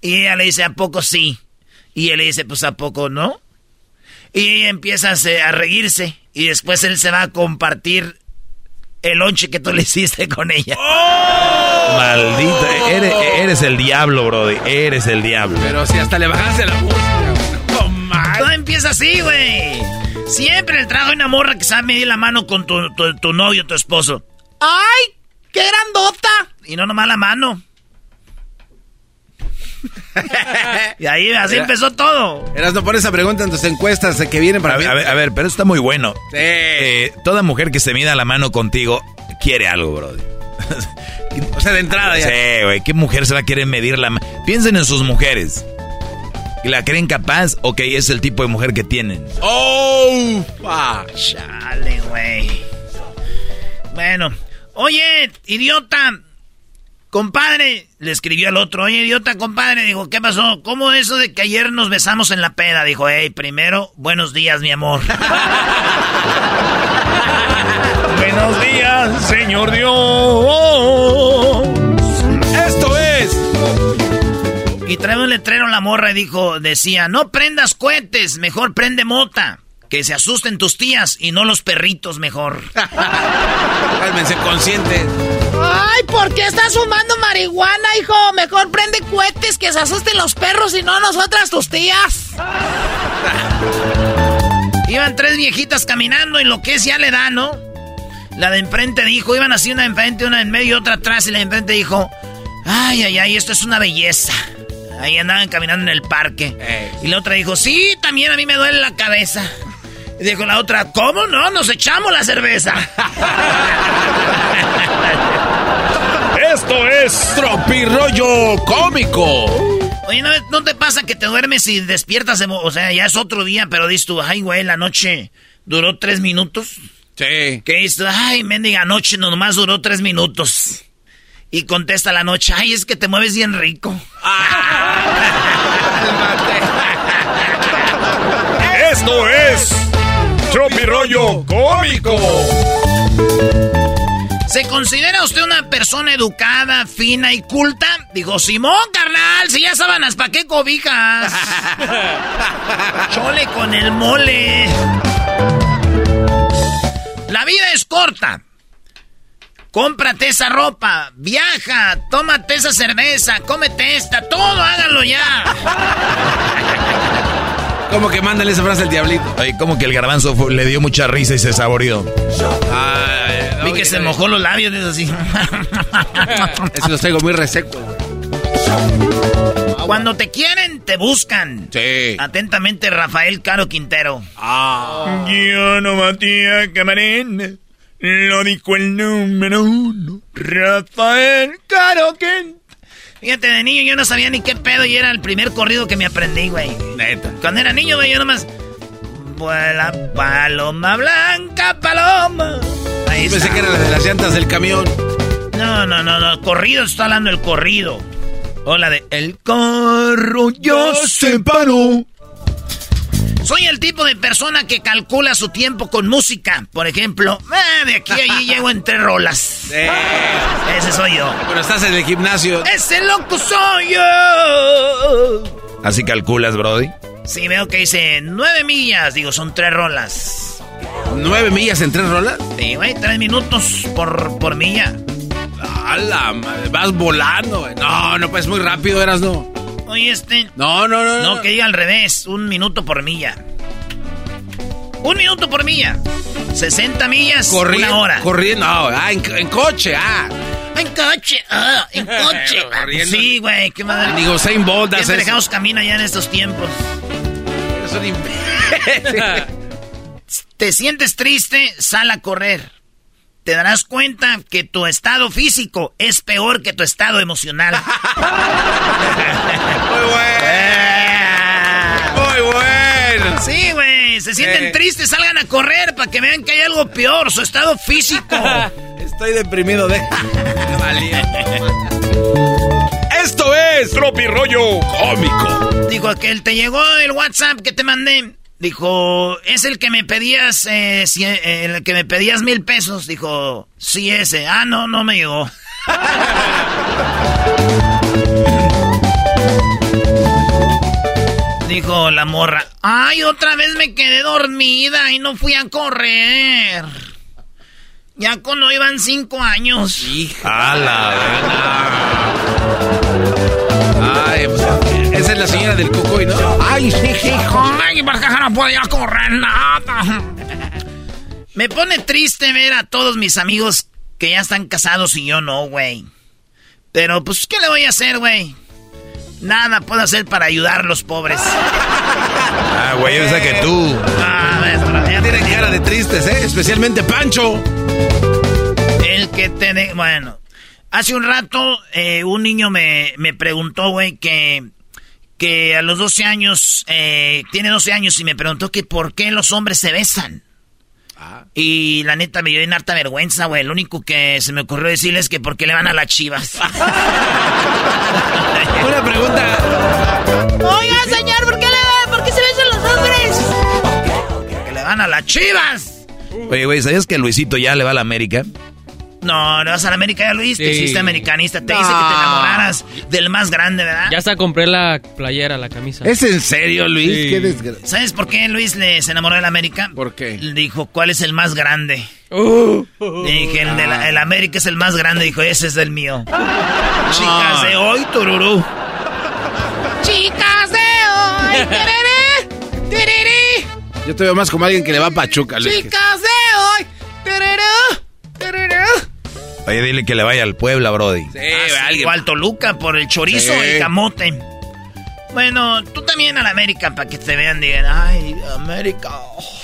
Y ella le dice, ¿a poco sí? Y él le dice, pues ¿a poco no? Y ella empieza a reírse. Y después él se va a compartir el lonche que tú le hiciste con ella.
Maldita, eres, eres el diablo, brody. Eres el diablo.
Pero si hasta le bajaste la música.
Todo empieza así, güey. Siempre en el trabajo hay una morra que sabe medir la mano con tu, tu, tu novio, tu esposo.
¡Ay! ¡Qué grandota!
Y no nomás la mano. Y ahí así
Era-
empezó todo.
Eras no pones esa pregunta en tus encuestas de que vienen para
A ver, a ver, a ver, pero eso está muy bueno. Eh, toda mujer que se mida la mano contigo quiere algo, brody. [laughs]
O sea, de entrada ya.
Sí, güey. ¿Qué mujer se va a querer medir la mano? Piensen en sus mujeres. ¿La creen capaz? Ok, es el tipo de mujer que tienen.
¡Oh! pa.
Chale, güey. Bueno. Oye, idiota. Compadre, le escribió al otro. Oye, idiota, compadre. Dijo, ¿qué pasó? ¿Cómo eso de que ayer nos besamos en la peda? Dijo, hey, primero, buenos días, mi amor. [laughs]
Buenos días, señor Dios.
Esto es.
Y trae un letrero en la morra y dijo, decía, no prendas cohetes, mejor prende mota. Que se asusten tus tías y no los perritos mejor. [laughs]
Cálmense conscientes.
¡Ay! ¿Por qué estás fumando marihuana, hijo? Mejor prende cohetes que se asusten los perros y no nosotras, tus tías.
Iban tres viejitas caminando y lo que es ya le da, ¿no? La de enfrente dijo, iban así una de enfrente, una en medio y otra atrás y la de enfrente dijo, ay, ay, ay, esto es una belleza. Ahí andaban caminando en el parque. Y la otra dijo, sí, también a mí me duele la cabeza. Y dijo la otra, ¿cómo no? Nos echamos la cerveza. [laughs]
Esto es
Tropirollo Cómico.
Oye, ¿no, no te pasa que te duermes y despiertas? O sea, ya es otro día, pero dices tú, ay, güey, la noche duró tres minutos.
Sí.
¿Qué dices? tú? Ay, mendiga noche, nomás duró tres minutos. Y contesta la noche, ay, es que te mueves bien rico. [laughs]
Esto es Tropirollo Cómico.
¿Se considera usted una persona educada, fina y culta? Digo, Simón, carnal, si ya sábanas, ¿para qué cobijas? [laughs] Chole con el mole. La vida es corta. Cómprate esa ropa, viaja, tómate esa cerveza, cómete esta, todo háganlo ya. [laughs]
Como que mándale esa frase al diablito.
Ay, como que el garbanzo fue- le dio mucha risa y se saboreó.
Ay,
Vi que se mojó los labios, es así. [laughs]
Eso los traigo muy resecos.
Cuando te quieren, te buscan.
Sí.
Atentamente, Rafael Caro Quintero.
Ah.
Yo no Matías Camarena, lo dijo el número uno, Rafael Caro Quintero.
Fíjate, de niño yo no sabía ni qué pedo y era el primer corrido que me aprendí, güey.
Neta.
Cuando era niño, güey, yo nomás... Vuela paloma blanca, paloma. Ahí
Pensé
está.
que era la de las llantas del camión.
No, no, no, no. Corrido, está hablando el corrido. Hola de... El carro ya se paró. Soy el tipo de persona que calcula su tiempo con música. Por ejemplo, eh, de aquí a allí llego en tres rolas. Ese soy yo.
Pero estás en el gimnasio.
Ese loco soy yo.
Así calculas, Brody.
Sí, veo que dice nueve millas. Digo, son tres rolas.
¿Nueve millas en tres rolas?
Sí, güey, tres minutos por, por milla.
A la madre, vas volando, güey. No, no, pues muy rápido eras, no.
Oye, este...
No, no, no.
No, que diga al revés. Un minuto por milla. Un minuto por milla. 60 millas,
Corriendo.
una hora.
Corriendo, no, ah, en, en coche, ah.
En coche, ah, en [laughs] coche.
Corriendo.
Sí, güey, qué madre.
Digo, Usain Bolt eso.
dejamos camino ya en estos tiempos.
Eres un. [laughs]
Te sientes triste, sal a correr. Te darás cuenta que tu estado físico es peor que tu estado emocional. [laughs]
Muy bueno. Muy bueno.
Sí, güey. Se sienten
Eh.
tristes, salgan a correr para que vean que hay algo peor, su estado físico. [laughs]
Estoy deprimido de. [laughs] Esto es
Tropi Rollo Cómico.
Dijo aquel, ¿te llegó el WhatsApp que te mandé? Dijo, ¿es el que me pedías, eh, eh, el que me pedías mil pesos? Dijo, sí, ese. Ah, no, no me llegó. [laughs] Dijo la morra, ay, otra vez me quedé dormida y no fui a correr. Ya cuando iban cinco años.
La pues, esa es la señora del cocoy, ¿no?
Ay, sí, hijo. Ay, porque no podía correr nada. Me pone triste ver a todos mis amigos que ya están casados y yo no, güey. Pero, pues, ¿qué le voy a hacer, güey? Nada puedo hacer para ayudar a los pobres.
Ah, güey, o sea que tú.
Ah, ves,
Tienen cara de tristes, ¿eh? Especialmente Pancho.
El que te... de- Bueno, hace un rato eh, un niño me, me preguntó, güey, que, que a los 12 años, eh, tiene 12 años y me preguntó que por qué los hombres se besan. Y la neta me dio en harta vergüenza, güey. Lo único que se me ocurrió decirles es que por qué le van a las chivas. [laughs] [laughs]
Una pregunta.
Oiga, señor, ¿por qué, le, ¿por qué se besan los hombres?
que le van a las chivas.
Oye, güey, ¿sabías que Luisito ya le va a la América?
No, no vas a la América, ya lo viste.
Sí.
Hiciste americanista. Te dice que te enamoraras del más grande, ¿verdad?
Ya hasta compré la playera, la camisa.
¿Es en serio, Luis?
Sí.
Qué desgracia.
¿Sabes por qué Luis le, se enamoró del América?
¿Por qué?
Le Dijo, ¿cuál es el más grande?
Uh.
Le dije, el, de la- el América es el más grande. Dijo, ese es el mío. [laughs] Chicas de hoy, tururú.
Chicas de hoy. [laughs] tereré, tereré,
Yo te veo más como alguien que le va a Pachuca, Luis.
Chicas de hoy. tereré.
Oye, dile que le vaya al Puebla, Brody.
Sí,
Ah, igual Toluca por el chorizo,
Sí.
el camote. Bueno, tú también a la América para que te vean, digan, ay, América.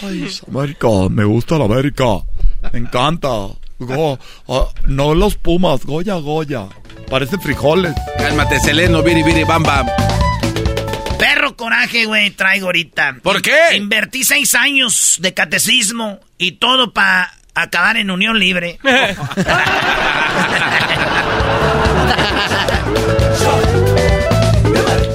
ay,
América, me gusta la América. Me encanta. Go- ah, no los Pumas, Goya, Goya. Parecen frijoles.
Cálmate, Seleno, biri, biri, bam, bam.
Perro coraje, güey, traigo ahorita.
¿Por qué?
Invertí seis años de catecismo y todo para acabar en unión libre. [laughs]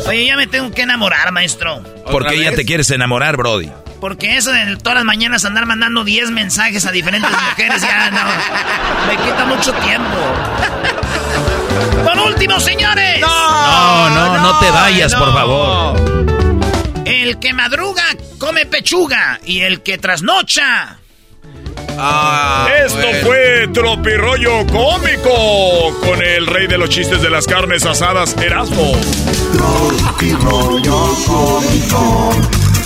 Oye, ya me tengo que enamorar, maestro.
¿Por qué
¿Otra
ya te quieres enamorar, Brody?
Porque eso de todas las mañanas andar mandando 10 mensajes a diferentes [laughs] mujeres ya no. Me quita mucho tiempo. Por último, señores.
No, no, no, te vayas, por favor.
El que madruga come pechuga y el que trasnocha.
Ah, Esto fue Tropirollo Cómico con el rey de los chistes de las carnes asadas, Erasmo.
Tropirollo Cómico.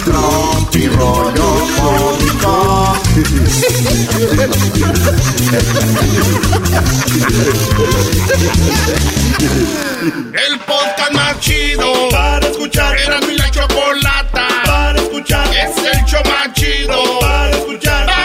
Tropirollo Cómico. El podcast más chido para escuchar. Era mi la chocolata para escuchar. Es el show más chido para escuchar. Para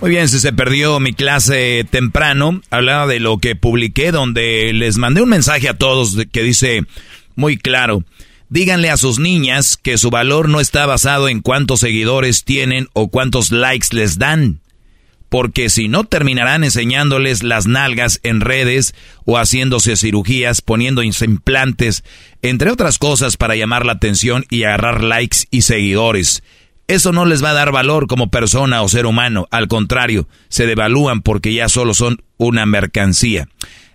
Muy bien, si se perdió mi clase temprano, hablaba de lo que publiqué donde les mandé un mensaje a todos que dice muy claro, díganle a sus niñas que su valor no está basado en cuántos seguidores tienen o cuántos likes les dan, porque si no terminarán enseñándoles las nalgas en redes o haciéndose cirugías, poniendo implantes, entre otras cosas para llamar la atención y agarrar likes y seguidores. Eso no les va a dar valor como persona o ser humano, al contrario, se devalúan porque ya solo son una mercancía.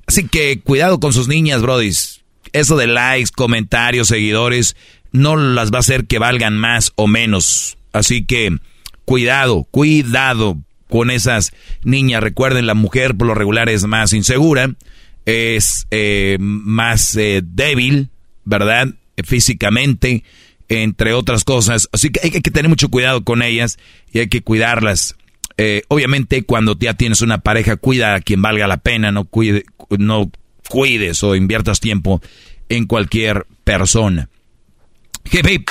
Así que cuidado con sus niñas, brodis. Eso de likes, comentarios, seguidores, no las va a hacer que valgan más o menos. Así que cuidado, cuidado con esas niñas. Recuerden, la mujer por lo regular es más insegura, es eh, más eh, débil, ¿verdad? Físicamente, entre otras cosas. Así que hay, que tener mucho cuidado con ellas y hay que cuidarlas. Eh, obviamente, cuando ya tienes una pareja, cuida a quien valga la pena, no, cuide, no cuides o inviertas tiempo en cualquier persona. Hip, hip.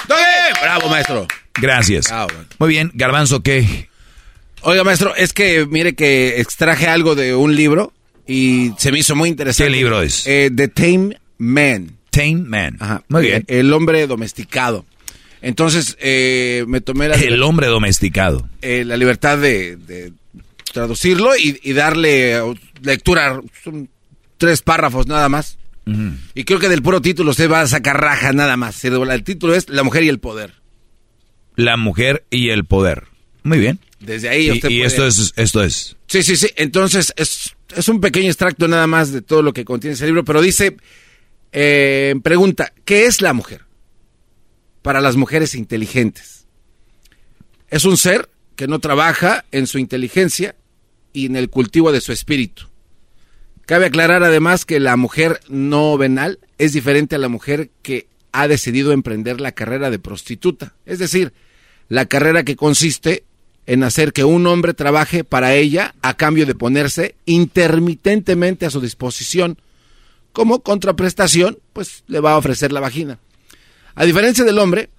Bravo, maestro.
Gracias.
Bravo.
Muy bien, Garbanzo, ¿qué?
Oiga, maestro, es que mire que extraje algo de un libro y se me hizo muy interesante.
¿Qué libro es?
Eh, The Tame Man.
Tame Man.
Ajá.
Muy bien.
Eh, El hombre domesticado. Entonces, eh, me tomé la,
El hombre domesticado.
eh, la libertad de, de traducirlo y, y darle lectura. Son tres párrafos nada más. Y creo que del puro título usted va a sacar raja nada más. El título es La mujer y el poder.
La mujer y el poder. Muy bien.
Desde ahí
Y,
usted
y
puede-
esto es, esto es.
Sí, sí, sí. Entonces, es, es un pequeño extracto nada más de todo lo que contiene ese libro, pero dice, eh, pregunta, ¿qué es la mujer? Para las mujeres inteligentes. Es un ser que no trabaja en su inteligencia y en el cultivo de su espíritu. Cabe aclarar además que la mujer no venal es diferente a la mujer que ha decidido emprender la carrera de prostituta. Es decir, la carrera que consiste en hacer que un hombre trabaje para ella a cambio de ponerse intermitentemente a su disposición. Como contraprestación, pues le va a ofrecer la vagina. A diferencia del hombre,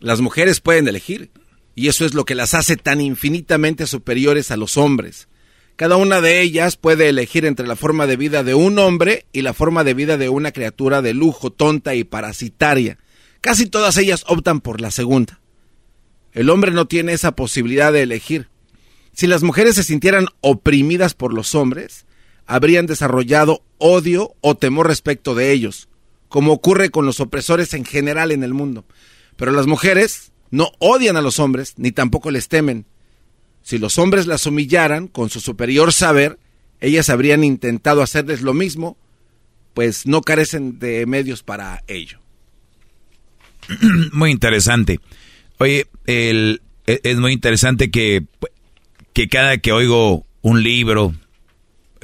las mujeres pueden elegir, y eso es lo que las hace tan infinitamente superiores a los hombres. Cada una de ellas puede elegir entre la forma de vida de un hombre y la forma de vida de una criatura de lujo, tonta y parasitaria. Casi todas ellas optan por la segunda. El hombre no tiene esa posibilidad de elegir. Si las mujeres se sintieran oprimidas por los hombres, habrían desarrollado odio o temor respecto de ellos, como ocurre con los opresores en general en el mundo. Pero las mujeres no odian a los hombres ni tampoco les temen. Si los hombres las humillaran con su superior saber, ellas habrían intentado hacerles lo mismo, pues no carecen de medios para ello. [clears throat]
muy interesante. Oye, el, e- es muy interesante que, que cada que oigo un libro,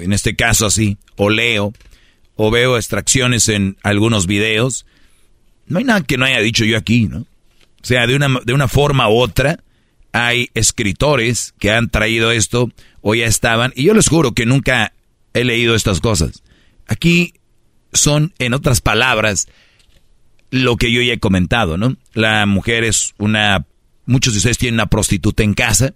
en este caso así, o leo, o veo extracciones en algunos videos, no hay nada que no haya dicho yo aquí, ¿no? O sea, de una, de una forma u otra, hay escritores que han traído esto o ya estaban, y yo les juro que nunca he leído estas cosas. Aquí son, en otras palabras, lo que yo ya he comentado, ¿no? La mujer es una, muchos de ustedes tienen una prostituta en casa.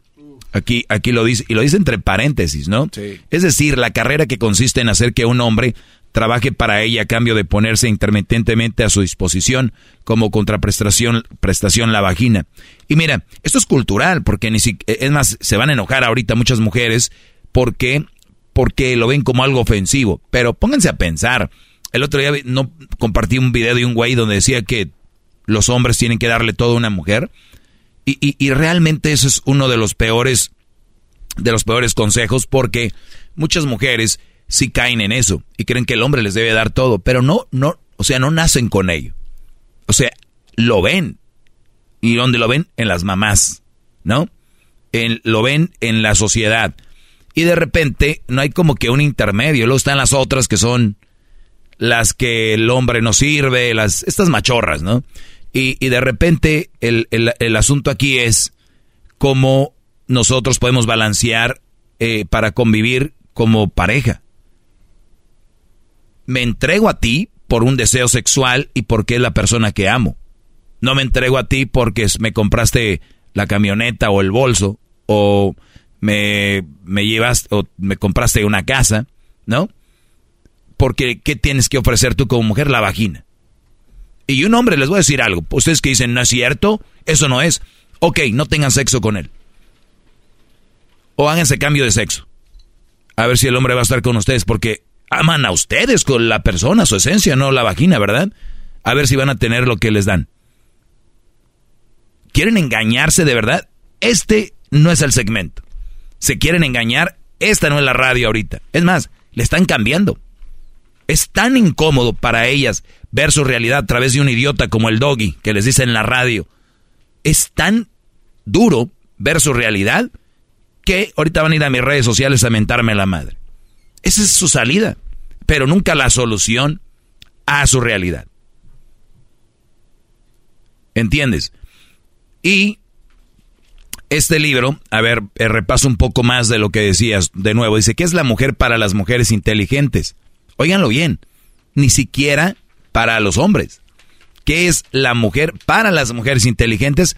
Aquí, aquí lo dice, y lo dice entre paréntesis, ¿no? Es decir, la carrera que consiste en hacer que un hombre trabaje para ella a cambio de ponerse intermitentemente a su disposición como contraprestación prestación la vagina. Y mira, esto es cultural, porque ni si, es más, se van a enojar ahorita muchas mujeres porque, porque lo ven como algo ofensivo. Pero pónganse a pensar. El otro día no compartí un video de un güey donde decía que los hombres tienen que darle todo a una mujer. Y, y, realmente eso es uno de los peores, de los peores consejos, porque muchas mujeres sí caen en eso y creen que el hombre les debe dar todo, pero no, no, o sea, no nacen con ello. O sea, lo ven. ¿Y dónde lo ven? En las mamás, ¿no? En, lo ven en la sociedad. Y de repente no hay como que un intermedio. Luego están las otras que son las que el hombre no sirve, las, estas machorras, ¿no? Y, de repente el, el, el, asunto aquí es cómo nosotros podemos balancear eh, para convivir como pareja me entrego a ti por un deseo sexual y porque es la persona que amo. No me entrego a ti porque me compraste la camioneta o el bolso o me, me llevas o me compraste una casa, ¿no? Porque ¿qué tienes que ofrecer tú como mujer? La vagina. Y un hombre, les voy a decir algo. Ustedes que dicen, no es cierto, eso no es. Ok, no tengan sexo con él. O háganse cambio de sexo. A ver si el hombre va a estar con ustedes, porque aman a ustedes con la persona, su esencia, no la vagina, ¿verdad? A ver si van a tener lo que les dan. ¿Quieren engañarse de verdad? Este no es el segmento. Se quieren engañar, esta no es la radio ahorita. Es más, le están cambiando. Es tan incómodo para ellas ver su realidad a través de un idiota como el doggy que les dice en la radio. Es tan duro ver su realidad que ahorita van a ir a mis redes sociales a mentarme la madre. Esa es su salida, pero nunca la solución a su realidad. ¿Entiendes? Y este libro, a ver, eh, repaso un poco más de lo que decías de nuevo. Dice, ¿qué es la mujer para las mujeres inteligentes? Óiganlo bien, ni siquiera para los hombres. ¿Qué es la mujer para las mujeres inteligentes?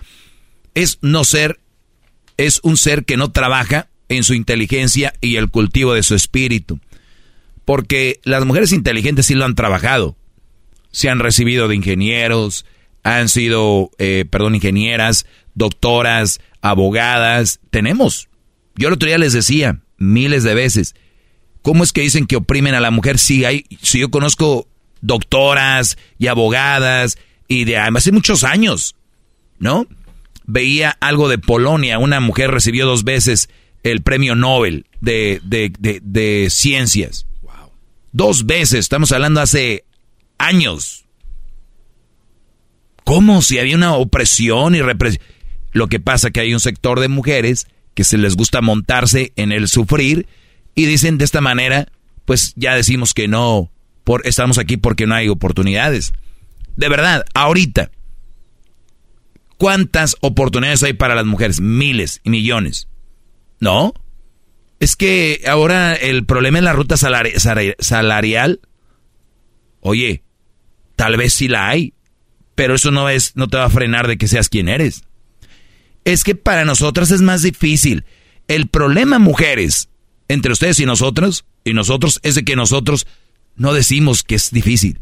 Es no ser, es un ser que no trabaja en su inteligencia y el cultivo de su espíritu. Porque las mujeres inteligentes sí lo han trabajado. Se han recibido de ingenieros, han sido, eh, perdón, ingenieras, doctoras, abogadas. Tenemos. Yo el otro día les decía miles de veces, ¿cómo es que dicen que oprimen a la mujer? Si, hay, si yo conozco doctoras y abogadas y de hace muchos años, ¿no? Veía algo de Polonia, una mujer recibió dos veces el premio Nobel de, de, ciencias. Dos veces, estamos hablando hace años. ¿Cómo? Si había una opresión y represión. Lo que pasa que hay un sector de mujeres que se les gusta montarse en el sufrir y dicen de esta manera, pues ya decimos que no, por, estamos aquí porque no hay oportunidades. De verdad, ahorita, ¿cuántas oportunidades hay para las mujeres? Miles y millones. No. Es que ahora el problema es la ruta salarial. Oye, tal vez sí la hay, pero eso no es, no te va a frenar de que seas quien eres. Es que para nosotras es más difícil. El problema, mujeres, entre ustedes y nosotros, y nosotros, es de que nosotros no decimos que es difícil.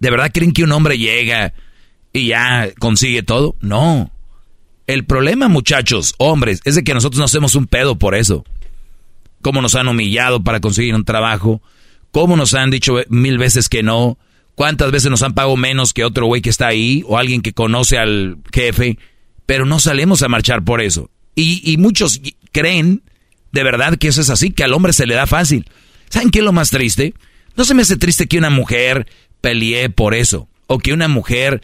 ¿De verdad creen que un hombre llega y ya consigue todo? No. El problema, muchachos, hombres, es de que nosotros no hacemos un pedo por eso. Cómo nos han humillado para conseguir un trabajo, cómo nos han dicho mil veces que no, cuántas veces nos han pagado menos que otro güey que está ahí o alguien que conoce al jefe, pero no salimos a marchar por eso. Y, y muchos creen de verdad que eso es así, que al hombre se le da fácil. ¿Saben qué es lo más triste? No se me hace triste que una mujer pelee por eso o que una mujer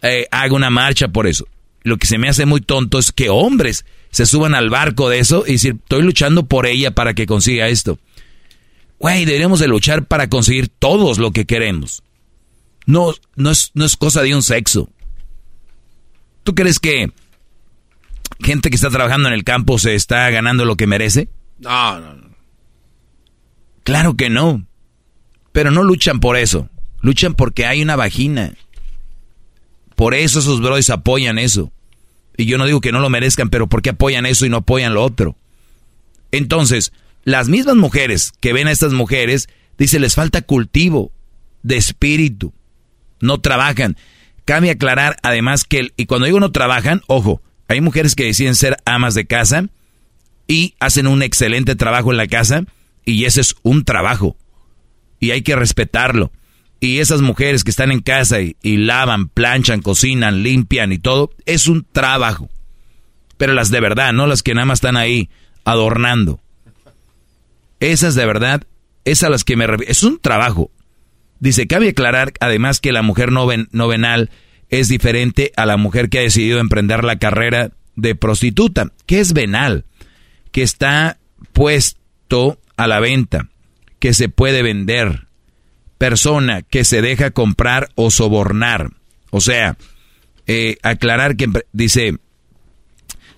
eh, haga una marcha por eso lo que se me hace muy tonto es que hombres se suban al barco de eso y decir, estoy luchando por ella para que consiga esto. Güey, deberíamos de luchar para conseguir todos lo que queremos. No, no, es, no es cosa de un sexo. ¿Tú crees que gente que está trabajando en el campo se está ganando lo que merece?
No, no, no.
Claro que no. Pero no luchan por eso. Luchan porque hay una vagina. Por eso esos brothers apoyan eso. Y yo no digo que no lo merezcan, pero ¿por qué apoyan eso y no apoyan lo otro? Entonces, las mismas mujeres que ven a estas mujeres, dice, les falta cultivo de espíritu. No trabajan. Cabe aclarar además que, y cuando digo no trabajan, ojo, hay mujeres que deciden ser amas de casa y hacen un excelente trabajo en la casa y ese es un trabajo y hay que respetarlo. Y esas mujeres que están en casa y, lavan, planchan, cocinan, limpian y todo, es un trabajo. Pero las de verdad, no las que nada más están ahí adornando. Esas de verdad, esas las que me... Es un trabajo. Dice, cabe aclarar además que la mujer novenal es diferente a la mujer que ha decidido emprender la carrera de prostituta. ¿Qué es venal? Que está puesto a la venta, que se puede vender, persona que se deja comprar o sobornar. O sea, eh, aclarar que, dice,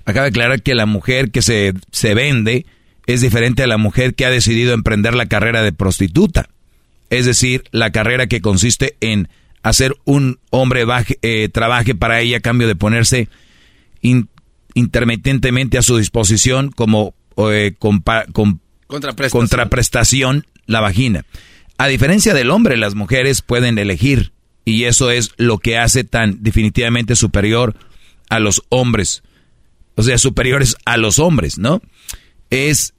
acaba de aclarar que la mujer que se, se vende es diferente a la mujer que ha decidido emprender la carrera de prostituta. Es decir, la carrera que consiste en hacer un hombre eh, trabaje para ella a cambio de ponerse intermitentemente a su disposición como eh, contraprestación la vagina. A diferencia del hombre, las mujeres pueden elegir y eso es lo que hace tan definitivamente superior a los hombres. O sea, superiores a los hombres, ¿no? Es,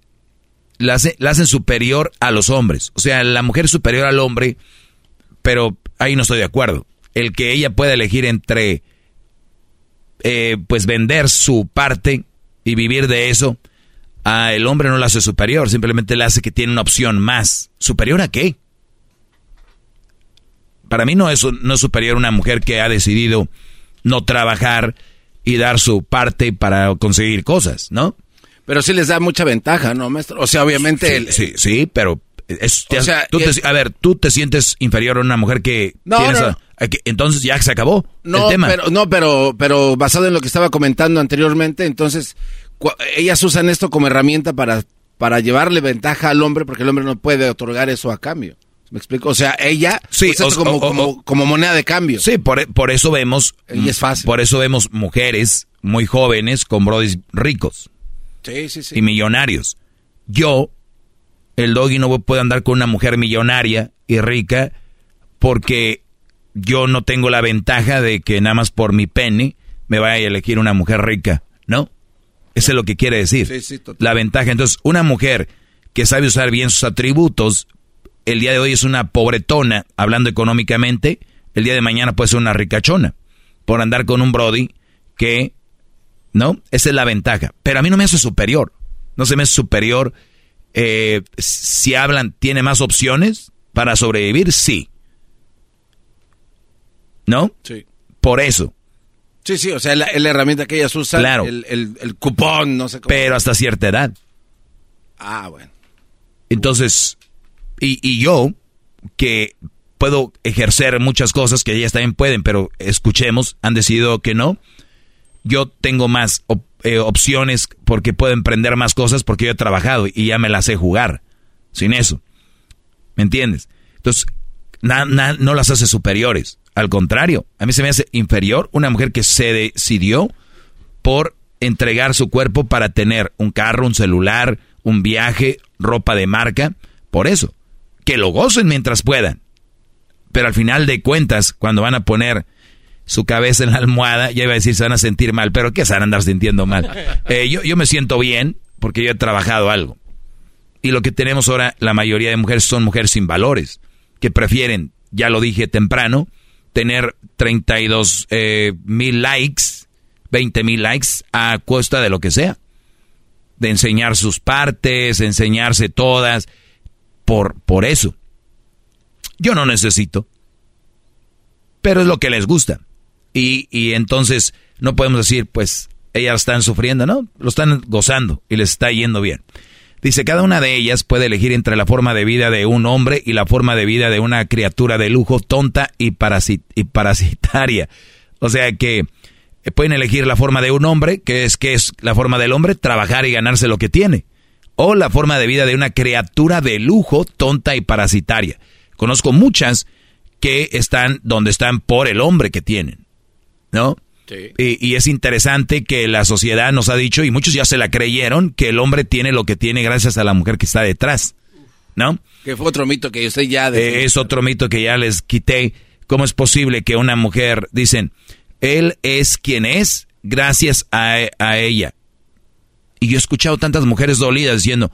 la, hacen superior a los hombres. O sea, la mujer es superior al hombre, pero ahí no estoy de acuerdo. El que ella pueda elegir entre, eh, pues, vender su parte y vivir de eso, a el hombre no la hace superior, simplemente le hace que tiene una opción más. ¿Superior a qué? Para mí no es, no es superior una mujer que ha decidido no trabajar y dar su parte para conseguir cosas, ¿no?
Pero sí les da mucha ventaja, ¿no, maestro? O sea, obviamente...
Sí, sí, pero... o sea, a ver, tú te sientes inferior a una mujer que...
No, no,
entonces ya se acabó
no,
el tema.
Pero, no, pero, pero basado en lo que estaba comentando anteriormente, entonces ellas usan esto como herramienta para, para llevarle ventaja al hombre porque el hombre no puede otorgar eso a cambio. ¿Me explico? O sea, ella
sí,
usa esto como, como, moneda de cambio.
Sí, por, por eso vemos.
Y es fácil.
Por eso vemos mujeres muy jóvenes con brodis ricos.
Sí, sí, sí.
Y millonarios. Yo, el doggy no puedo andar con una mujer millonaria y rica porque yo no tengo la ventaja de que nada más por mi pene me vaya a elegir una mujer rica, ¿no? Eso es lo que quiere decir. la ventaja. Entonces, una mujer que sabe usar bien sus atributos, el día de hoy es una pobretona, hablando económicamente, el día de mañana puede ser una ricachona, por andar con un Brody que, ¿no? Esa es la ventaja. Pero a mí no me hace superior. No se me hace superior. Eh, si hablan, ¿tiene más opciones para sobrevivir? Sí. ¿No?
Sí.
Por eso.
Sí, sí, o sea, la, la herramienta que ellas usan,
claro.
el, el, cupón, no sé cómo.
Pero hasta cierta edad.
Ah, bueno.
Entonces, y, y yo, que puedo ejercer muchas cosas que ellas también pueden, pero escuchemos, han decidido que no. Yo tengo más eh, opciones porque puedo emprender más cosas porque yo he trabajado y ya me las sé jugar. Sin eso. ¿Me entiendes? Entonces, no las hace superiores. Al contrario, a mí se me hace inferior una mujer que se decidió por entregar su cuerpo para tener un carro, un celular, un viaje, ropa de marca. Por eso, que lo gocen mientras puedan. Pero al final de cuentas, cuando van a poner su cabeza en la almohada, ya iba a decir se van a sentir mal, pero ¿qué se van a andar sintiendo mal? [laughs] Eh, yo, yo me siento bien porque yo he trabajado algo. Y lo que tenemos ahora, la mayoría de mujeres son mujeres sin valores, que prefieren, ya lo dije temprano, tener 32 eh, mil likes, 20 mil likes a costa de lo que sea. De enseñar sus partes, enseñarse todas, por, por eso. Yo no necesito. Pero es lo que les gusta. Y, y entonces no podemos decir, pues, ellas están sufriendo, ¿no? Lo están gozando y les está yendo bien. Dice, cada una de ellas puede elegir entre la forma de vida de un hombre y la forma de vida de una criatura de lujo tonta y, y parasitaria. O sea que eh, pueden elegir la forma de un hombre, que es que es la forma del hombre, trabajar y ganarse lo que tiene. O la forma de vida de una criatura de lujo tonta y parasitaria. Conozco muchas que están donde están por el hombre que tienen, ¿no? Sí. Y, y, es interesante que la sociedad nos ha dicho, y muchos ya se la creyeron, que el hombre tiene lo que tiene gracias a la mujer que está detrás, ¿no?
Que fue otro mito que usted ya...
Eh, es otro mito que ya les quité. ¿Cómo es posible que una mujer, dicen, él es quien es gracias a, a ella? Y yo he escuchado tantas mujeres dolidas diciendo,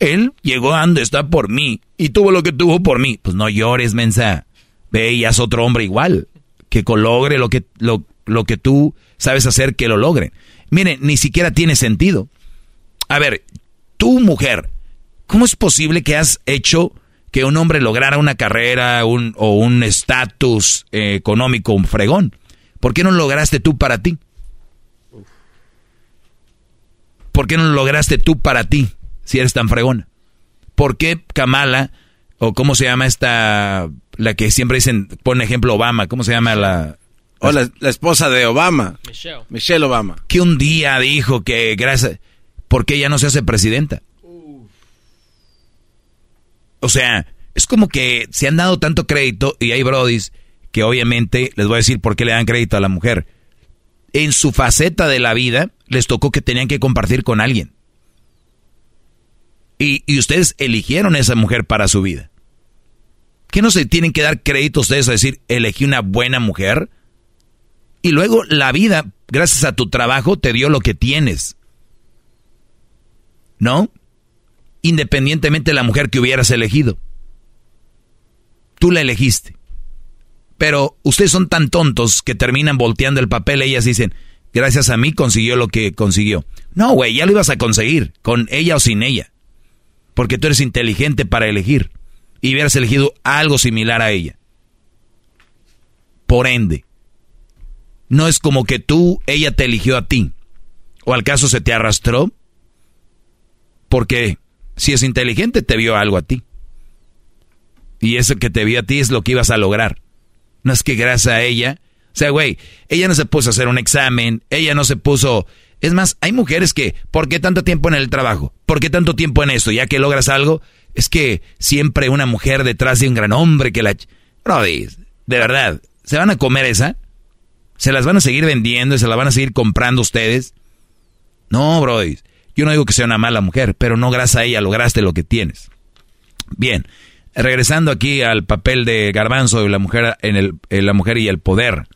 él llegó a donde está por mí y tuvo lo que tuvo por mí. Pues no llores, mensa. Ve y haz otro hombre igual, que logre lo que, lo, lo que tú sabes hacer que lo logre. Miren, ni siquiera tiene sentido. A ver, tú mujer, ¿cómo es posible que has hecho que un hombre lograra una carrera o un estatus eh, económico, un fregón? ¿Por qué no lo lograste tú para ti? ¿Por qué no lo lograste tú para ti si eres tan fregona? ¿Por qué Kamala, o cómo se llama esta, la que siempre dicen, pone ejemplo Obama, ¿cómo se llama la,
o la, la, esposa de Obama.
Michelle.
Michelle Obama.
Que un día dijo que gracias... ¿Por qué ella no se hace presidenta? O sea, es como que se han dado tanto crédito y hay brodis que obviamente les voy a decir por qué le dan crédito a la mujer. En su faceta de la vida les tocó que tenían que compartir con alguien. Y, y ustedes eligieron a esa mujer para su vida. ¿Qué no se tienen que dar crédito ustedes a decir, elegí una buena mujer? Y luego la vida, gracias a tu trabajo, te dio lo que tienes. ¿No? Independientemente de la mujer que hubieras elegido. Tú la elegiste. Pero ustedes son tan tontos que terminan volteando el papel. Ellas dicen, gracias a mí consiguió lo que consiguió. No, güey, ya lo ibas a conseguir, con ella o sin ella. Porque tú eres inteligente para elegir. Y hubieras elegido algo similar a ella. Por ende, no es como que tú, ella te eligió a ti. ¿O al caso se te arrastró? Porque si es inteligente, te vio algo a ti. Y eso que te vio a ti es lo que ibas a lograr. No es que gracias a ella. O sea, güey, ella no se puso a hacer un examen, ella no se puso... Es más, hay mujeres que, ¿por qué tanto tiempo en el trabajo? ¿Por qué tanto tiempo en esto? Ya que logras algo, es que siempre una mujer detrás de un gran hombre que la... Brody, de verdad, ¿se van a comer esa? ¿Se las van a seguir vendiendo y se la van a seguir comprando ustedes? No, Brody. Yo no digo que sea una mala mujer, pero no gracias a ella lograste lo que tienes. Bien, regresando aquí al papel de Garbanzo y la mujer en, el, la mujer y el poder.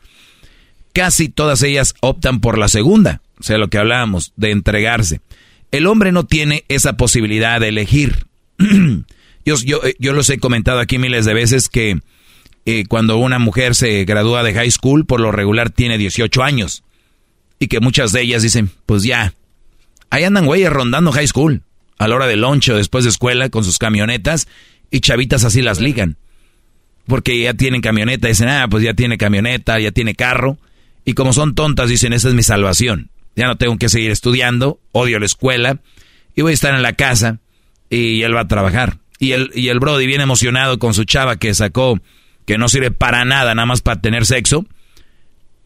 Casi todas ellas optan por la segunda, o sea, lo que hablábamos, de entregarse. El hombre no tiene esa posibilidad de elegir. [clears throat] yo, yo los he comentado aquí miles de veces que eh, cuando una mujer se gradúa de high school, por lo regular tiene 18 años. Y que muchas de ellas dicen, pues ya, Ahí andan güeyes rondando high school, a la hora de lunch o después de escuela con sus camionetas y chavitas así las ligan. Porque ya tienen camioneta, dicen, ah, pues ya tiene camioneta, ya tiene carro. Y como son tontas, dicen, esa es mi salvación. Ya no tengo que seguir estudiando, odio la escuela y voy a estar en la casa y él va a trabajar. Y el, y el Brody viene emocionado con su chava que sacó, que no sirve para nada, nada más para tener sexo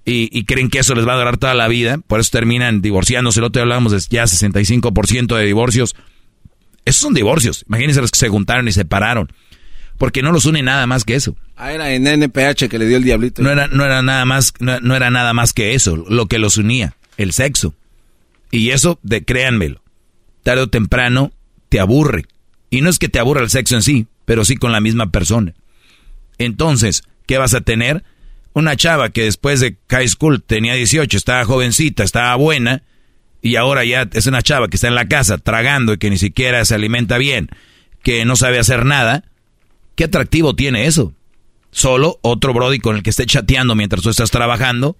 y, creen que eso les va a durar toda la vida, por eso terminan divorciándose. El otro día hablábamos de ya 65% de divorcios. Esos son divorcios. Imagínense los que se juntaron y se separaron. Porque no los une nada más que eso.
Ah, era en NPH que le dio el diablito.
No era, no era nada más, no, era nada más que eso, lo que los unía, el sexo. Y eso, de, créanmelo, tarde o temprano te aburre. Y no es que te aburra el sexo en sí, pero sí con la misma persona. Entonces, ¿qué vas a tener? Una chava que después de high school tenía 18, estaba jovencita, estaba buena, y ahora ya es una chava que está en la casa tragando y que ni siquiera se alimenta bien, que no sabe hacer nada. ¿Qué atractivo tiene eso? Solo otro Brody con el que esté chateando mientras tú estás trabajando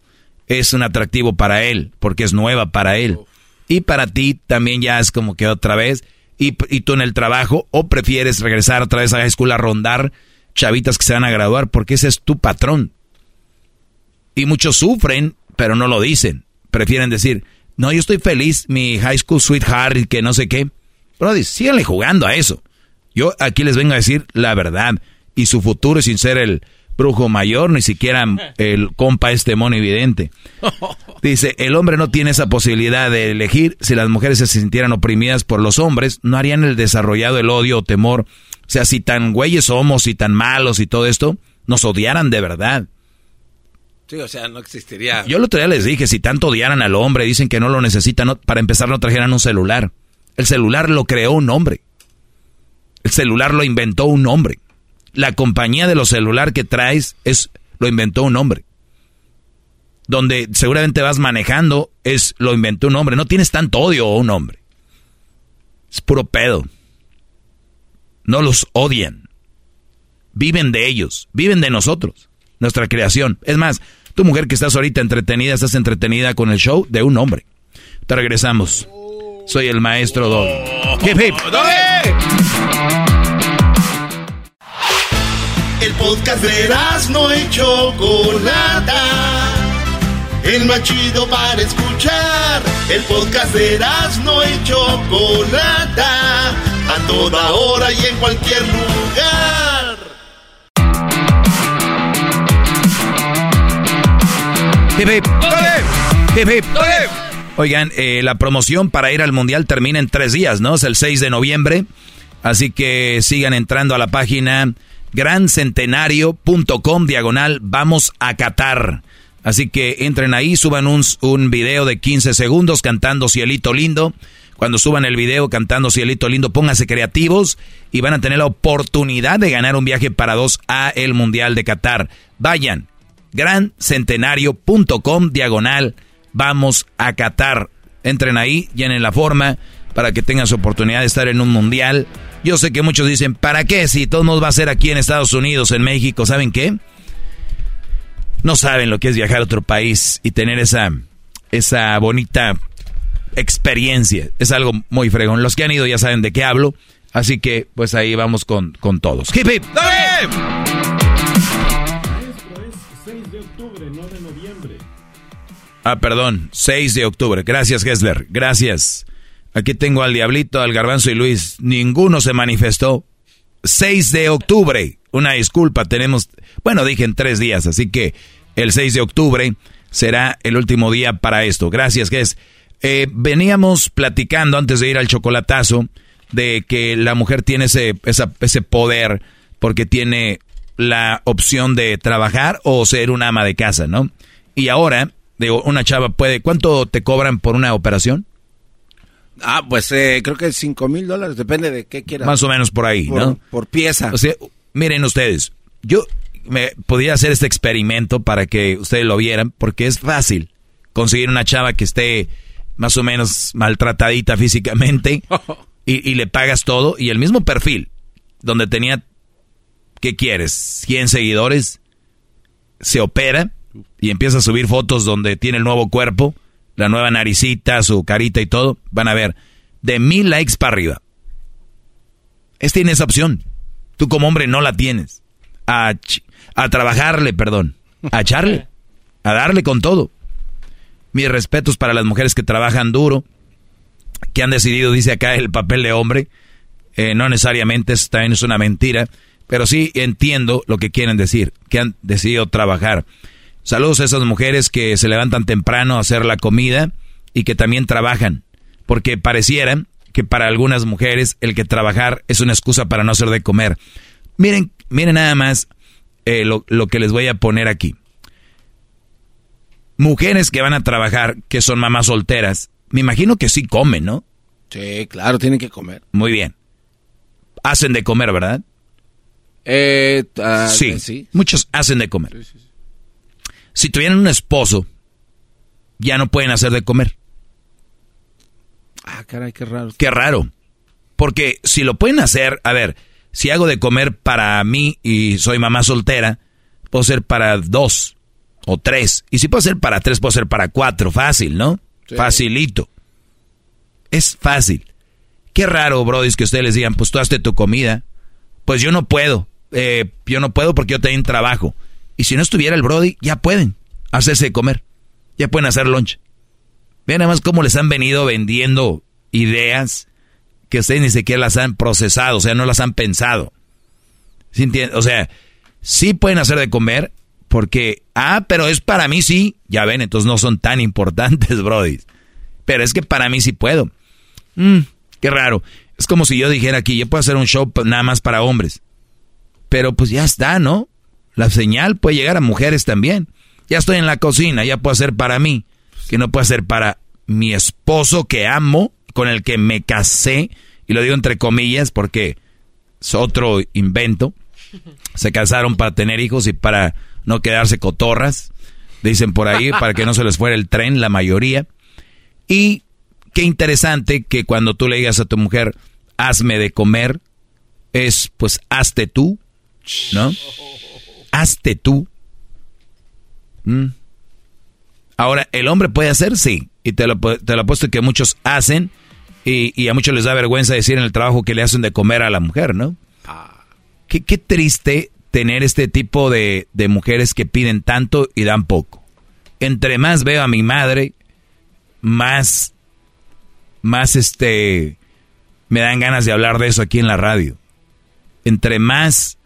es un atractivo para él, porque es nueva para él. Y para ti también ya es como que otra vez, y, tú en el trabajo, o prefieres regresar otra vez a la escuela a rondar chavitas que se van a graduar, porque ese es tu patrón. Y muchos sufren, pero no lo dicen. Prefieren decir, no, yo estoy feliz, mi high school sweetheart que no sé qué. Brody, síganle jugando a eso. Yo aquí les vengo a decir la verdad. Y su futuro sin ser el brujo mayor, ni siquiera el compa este mono evidente. [laughs] Dice, el hombre no tiene esa posibilidad de elegir. Si las mujeres se sintieran oprimidas por los hombres, no harían el desarrollado el odio o temor sea, si tan güeyes somos y tan malos y todo esto, nos odiaran de verdad.
Sí, o sea, no existiría.
Yo el otro día les dije, si tanto odiaran al hombre, dicen que no lo necesitan, para empezar no trajeran un celular. El celular lo creó un hombre. El celular lo inventó un hombre. La compañía de los celular que traes es lo inventó un hombre. Donde seguramente vas manejando es lo inventó un hombre. No tienes tanto odio a un hombre. Es puro pedo. No los odian. Viven de ellos, viven de nosotros, nuestra creación. Es más, tu mujer que estás ahorita entretenida, estás entretenida con el show de un hombre. Te regresamos. Soy el maestro Dog. Hip hip.
El podcast de no y Chocolata. El más chido para escuchar. El podcast de no y Chocolata. A toda hora y en cualquier lugar.
Hip hip. Hip hip. Oigan, eh, la promoción para ir al Mundial termina en tres días, ¿no? Es el 6 de noviembre. Así que sigan entrando a la página grancentenario.com diagonal vamos a Qatar. Así que entren ahí, suban un, un video de 15 segundos cantando Cielito Lindo. Cuando suban el video cantando Cielito Lindo, pónganse creativos y van a tener la oportunidad de ganar un viaje para dos a el Mundial de Qatar. Vayan, grancentenario.com diagonal vamos a Qatar. Entren ahí, llenen la forma para que tengan su oportunidad de estar en un Mundial yo sé que muchos dicen, ¿para qué? Si todo nos va a ser aquí en Estados Unidos, en México, ¿saben qué? No saben lo que es viajar a otro país y tener esa, esa bonita experiencia. Es algo muy fregón. Los que han ido ya saben de qué hablo. Así que, pues ahí vamos con, con todos. ¡Hip, hip! ¡Dale! Ah, perdón, 6 de octubre. Gracias, Gessler. Gracias. Aquí tengo al Diablito, al Garbanzo y Luis. Ninguno se manifestó. 6 de octubre. Una disculpa, tenemos... Bueno, dije en tres días, así que el 6 de octubre será el último día para esto. Gracias, Ges. Eh, veníamos platicando antes de ir al chocolatazo de que la mujer tiene ese, ese poder porque tiene la opción de trabajar o ser una ama de casa, ¿no? Y ahora, digo, una chava puede... ¿Cuánto te cobran por una operación?
Ah, pues eh, creo que 5 mil dólares, depende de qué quieras.
Más o menos por ahí, ¿no?
Por pieza.
O sea, miren ustedes, yo me podía hacer este experimento para que ustedes lo vieran, porque es fácil conseguir una chava que esté más o menos maltratadita físicamente [laughs] y, y le pagas todo y el mismo perfil, donde tenía, ¿qué quieres? 100 seguidores, se opera y empieza a subir fotos donde tiene el nuevo cuerpo la nueva naricita, su carita y todo, van a ver de mil likes para arriba. Es tiene esa opción. Tú como hombre no la tienes. A, a trabajarle, perdón. A echarle. [laughs] A darle con todo. Mis respetos para las mujeres que trabajan duro, que han decidido, dice acá, el papel de hombre. Eh, no necesariamente es, también es una mentira, pero sí entiendo lo que quieren decir, que han decidido trabajar. Saludos a esas mujeres que se levantan temprano a hacer la comida y que también trabajan, porque pareciera que para algunas mujeres el que trabajar es una excusa para no hacer de comer. Miren, miren nada más eh, lo, lo que les voy a poner aquí. Mujeres que van a trabajar, que son mamás solteras, me imagino que sí comen, ¿no?
Sí, claro, tienen que comer.
Muy bien. Hacen de comer, ¿verdad?
Eh, ah,
sí, sí, muchos hacen de comer. Sí, sí, si tuvieran un esposo, ya no pueden hacer de comer.
Ah, caray, qué raro.
Qué raro. Porque si lo pueden hacer, a ver, si hago de comer para mí y soy mamá soltera, puedo ser para dos o tres. Y si puedo ser para tres, puedo ser para cuatro. Fácil, ¿no? Facilito. Es fácil. Qué raro, Brody, que ustedes les digan, pues tú hazte tu comida. Pues yo no puedo. Eh, yo no puedo porque yo tengo trabajo. Y si no estuviera el Brody, ya pueden hacerse de comer. Ya pueden hacer lunch. Vean además cómo les han venido vendiendo ideas que ustedes ni siquiera las han procesado, o sea, no las han pensado. O sea, sí pueden hacer de comer porque, ah, pero es para mí sí. Ya ven, entonces no son tan importantes, [laughs] Brody. Pero es que para mí sí puedo. Mm, qué raro. Es como si yo dijera aquí, yo puedo hacer un show nada más para hombres. Pero pues ya está, ¿no? La señal puede llegar a mujeres también. Ya estoy en la cocina, ya puedo hacer para mí, que no puedo hacer para mi esposo que amo, con el que me casé, y lo digo entre comillas porque es otro invento. Se casaron para tener hijos y para no quedarse cotorras, dicen por ahí, para que no se les fuera el tren, la mayoría. Y qué interesante que cuando tú le digas a tu mujer, hazme de comer, es pues hazte tú, ¿no? Hazte tú. Mm. Ahora, ¿el hombre puede hacer? Sí. Y te lo, te lo apuesto que muchos hacen y, a muchos les da vergüenza decir en el trabajo que le hacen de comer a la mujer, ¿no? Qué, qué triste tener este tipo de, de mujeres que piden tanto y dan poco. Entre más veo a mi madre, más, más este, me dan ganas de hablar de eso aquí en la radio. Entre más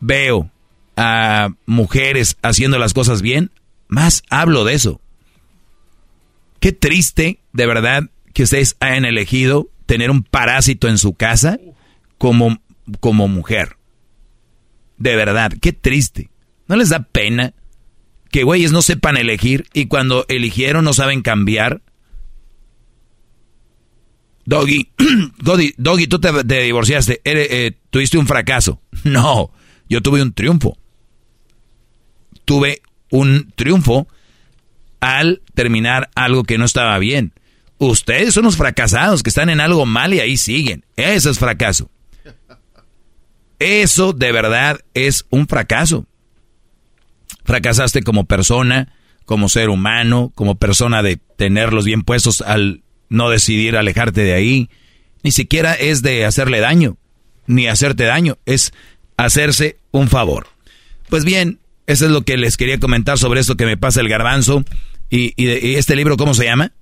veo a mujeres haciendo las cosas bien, más hablo de eso. Qué triste, de verdad, que ustedes hayan elegido tener un parásito en su casa como, como mujer. De verdad, qué triste. ¿No les da pena que güeyes no sepan elegir y cuando eligieron no saben cambiar? Doggy, [clears throat] Doggy, Doggy tú te, divorciaste, eh, tuviste un fracaso. [laughs] No, yo tuve un triunfo. Tuve un triunfo al terminar algo que no estaba bien. Ustedes son los fracasados que están en algo mal y ahí siguen. Eso es fracaso. Eso de verdad es un fracaso. Fracasaste como persona, como ser humano, como persona de tenerlos bien puestos al no decidir alejarte de ahí. Ni siquiera es de hacerle daño, ni hacerte daño, es hacerse un favor. Pues bien, eso es lo que les quería comentar sobre esto que me pasa el garbanzo. ¿Y, este libro cómo se llama?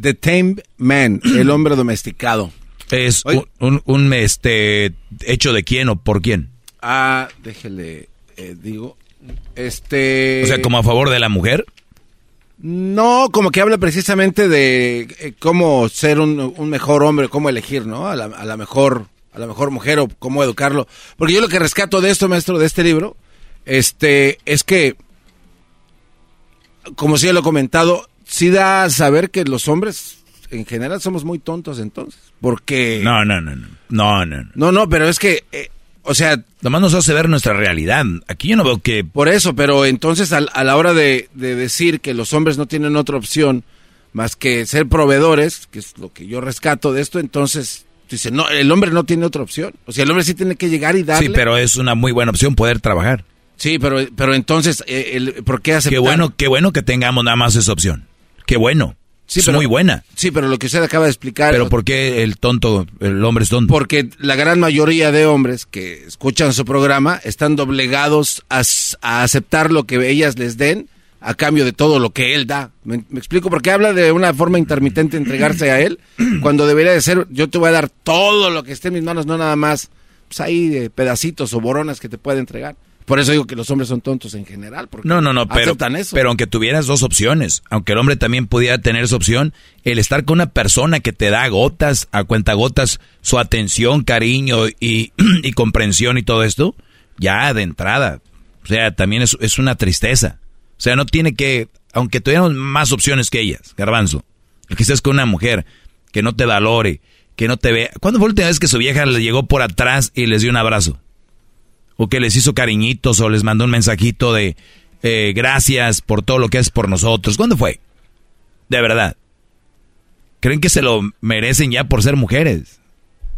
The Tame Man, el hombre domesticado.
Es un, un, este, hecho de quién o por quién.
Ah, déjele, eh, digo, este...
O sea, como a favor de la mujer.
No, como que habla precisamente de eh, cómo ser un, mejor hombre, cómo elegir, ¿no? A la, a la, mejor, a la mejor mujer o cómo educarlo. Porque yo lo que rescato de esto, maestro, de este libro, este, es que, como si ya lo he comentado, sí da a saber que los hombres en general somos muy tontos entonces. Porque...
No, no, no, no. No, no.
No, no, pero es que... Eh, o sea...
Nomás nos hace ver nuestra realidad. Aquí yo no veo que...
Por eso, pero entonces a, la hora de, decir que los hombres no tienen otra opción más que ser proveedores, que es lo que yo rescato de esto, entonces dice, no, el hombre no tiene otra opción. O sea, el hombre sí tiene que llegar y darle.
Sí, pero es una muy buena opción poder trabajar.
Sí, pero, pero entonces, eh, el, ¿por qué aceptar?
Qué bueno, qué bueno que tengamos nada más esa opción. Qué bueno. Sí, es muy buena.
Sí, pero lo que usted acaba de explicar.
Pero ¿por qué el tonto, el hombre es tonto?
Porque la gran mayoría de hombres que escuchan su programa están doblegados a, aceptar lo que ellas les den a cambio de todo lo que él da. ¿Me, explico? Porque habla de una forma intermitente entregarse a él, [clears throat] cuando debería de ser, yo te voy a dar todo lo que esté en mis manos, no nada más, pues ahí pedacitos o boronas que te puede entregar. Por eso digo que los hombres son tontos en general. Porque
no, no, no, pero, pero aunque tuvieras dos opciones, aunque el hombre también pudiera tener esa opción, el estar con una persona que te da gotas, a cuenta gotas, su atención, cariño y, [clears throat] y comprensión y todo esto, ya de entrada. O sea, también es, es, una tristeza. O sea, no tiene que, aunque tuviéramos más opciones que ellas, garbanzo, el que estés con una mujer que no te valore, que no te vea. ¿Cuándo fue la última vez que su vieja le llegó por atrás y les dio un abrazo? O que les hizo cariñitos o les mandó un mensajito de eh, gracias por todo lo que es por nosotros. ¿Cuándo fue? De verdad. ¿Creen que se lo merecen ya por ser mujeres?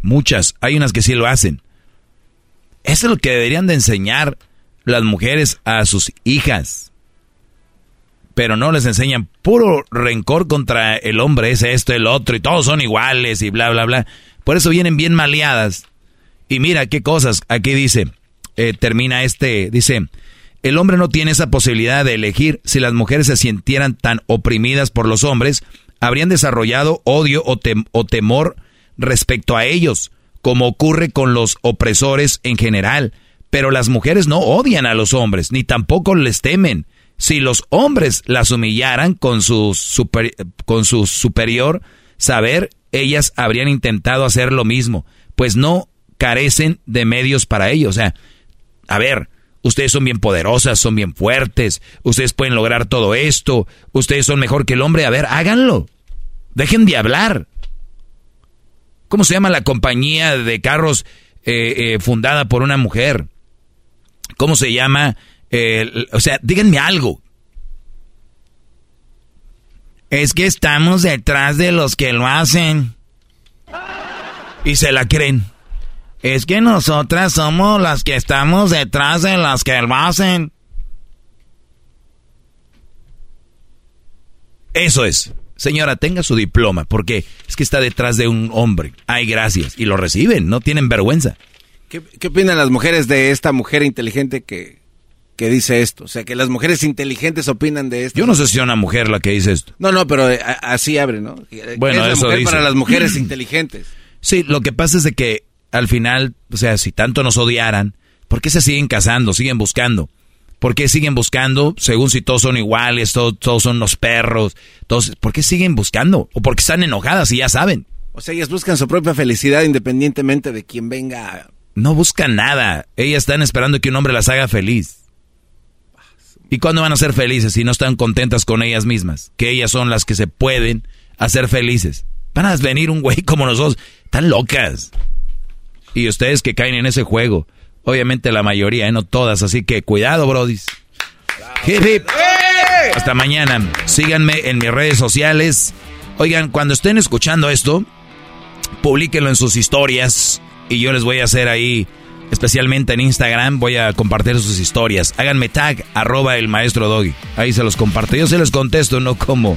Muchas, hay unas que sí lo hacen. Eso es lo que deberían de enseñar las mujeres a sus hijas. Pero no les enseñan puro rencor contra el hombre, ese, esto, el otro, y todos son iguales y bla, bla, bla. Por eso vienen bien maleadas. Y mira qué cosas, aquí dice, eh, termina este, dice, el hombre no tiene esa posibilidad de elegir. Si las mujeres se sintieran tan oprimidas por los hombres, habrían desarrollado odio o, temor respecto a ellos, como ocurre con los opresores en general. Pero las mujeres no odian a los hombres, ni tampoco les temen. Si los hombres las humillaran con su, con su superior, saber ellas habrían intentado hacer lo mismo, pues no carecen de medios para ello. O sea, a ver, ustedes son bien poderosas, son bien fuertes, ustedes pueden lograr todo esto, ustedes son mejor que el hombre, a ver, háganlo. Dejen de hablar. ¿Cómo se llama la compañía de carros eh, eh, fundada por una mujer? ¿Cómo se llama? o sea, díganme algo. Es que estamos detrás de los que lo hacen. Y se la creen. Es que nosotras somos las que estamos detrás de las que lo hacen. Eso es. Señora, tenga su diploma, porque es que está detrás de un hombre. Ay, gracias. Y lo reciben, no tienen vergüenza.
¿Qué, opinan las mujeres de esta mujer inteligente que, que dice esto? O sea, que las mujeres inteligentes opinan de esto.
Yo no sé si es una mujer la que dice esto.
No, no, pero eh, así abre, ¿no?
Bueno, es eso
para las mujeres inteligentes.
Sí, lo que pasa es de que al final, o sea, si tanto nos odiaran, ¿por qué se siguen casando, siguen buscando? ¿Por qué siguen buscando, según si todos son iguales, todos, todos son los perros? Todos, ¿Por qué siguen buscando? ¿O porque están enojadas y ya saben?
O sea, ellas buscan su propia felicidad independientemente de quién venga.
No buscan nada. Ellas están esperando que un hombre las haga feliz. ¿Y cuándo van a ser felices si no están contentas con ellas mismas? Que ellas son las que se pueden hacer felices. Van a venir un güey como nosotros. Están locas. Y ustedes que caen en ese juego. Obviamente la mayoría, ¿eh? no todas. Así que cuidado, brodis. Hasta mañana. Síganme en mis redes sociales. Oigan, cuando estén escuchando esto, publíquenlo en sus historias. Y yo les voy a hacer ahí especialmente en Instagram, voy a compartir sus historias. Háganme tag, arroba el maestro Doggy. Ahí se los comparto. Yo se les contesto, no como.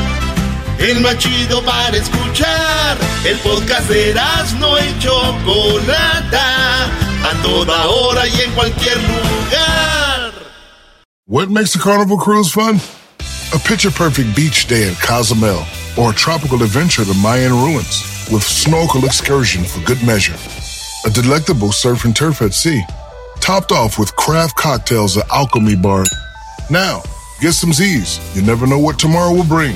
El más chido para escuchar. El podcast de no y Chocolata. A toda hora y en cualquier lugar.
What makes a carnival cruise fun? A picture perfect beach day in Cozumel. Or a tropical adventure to Mayan ruins. With snorkel excursion for good measure. A delectable surf and turf at sea topped off with craft cocktails at Alchemy Bar. Now, get some Z's. You never know what tomorrow will bring.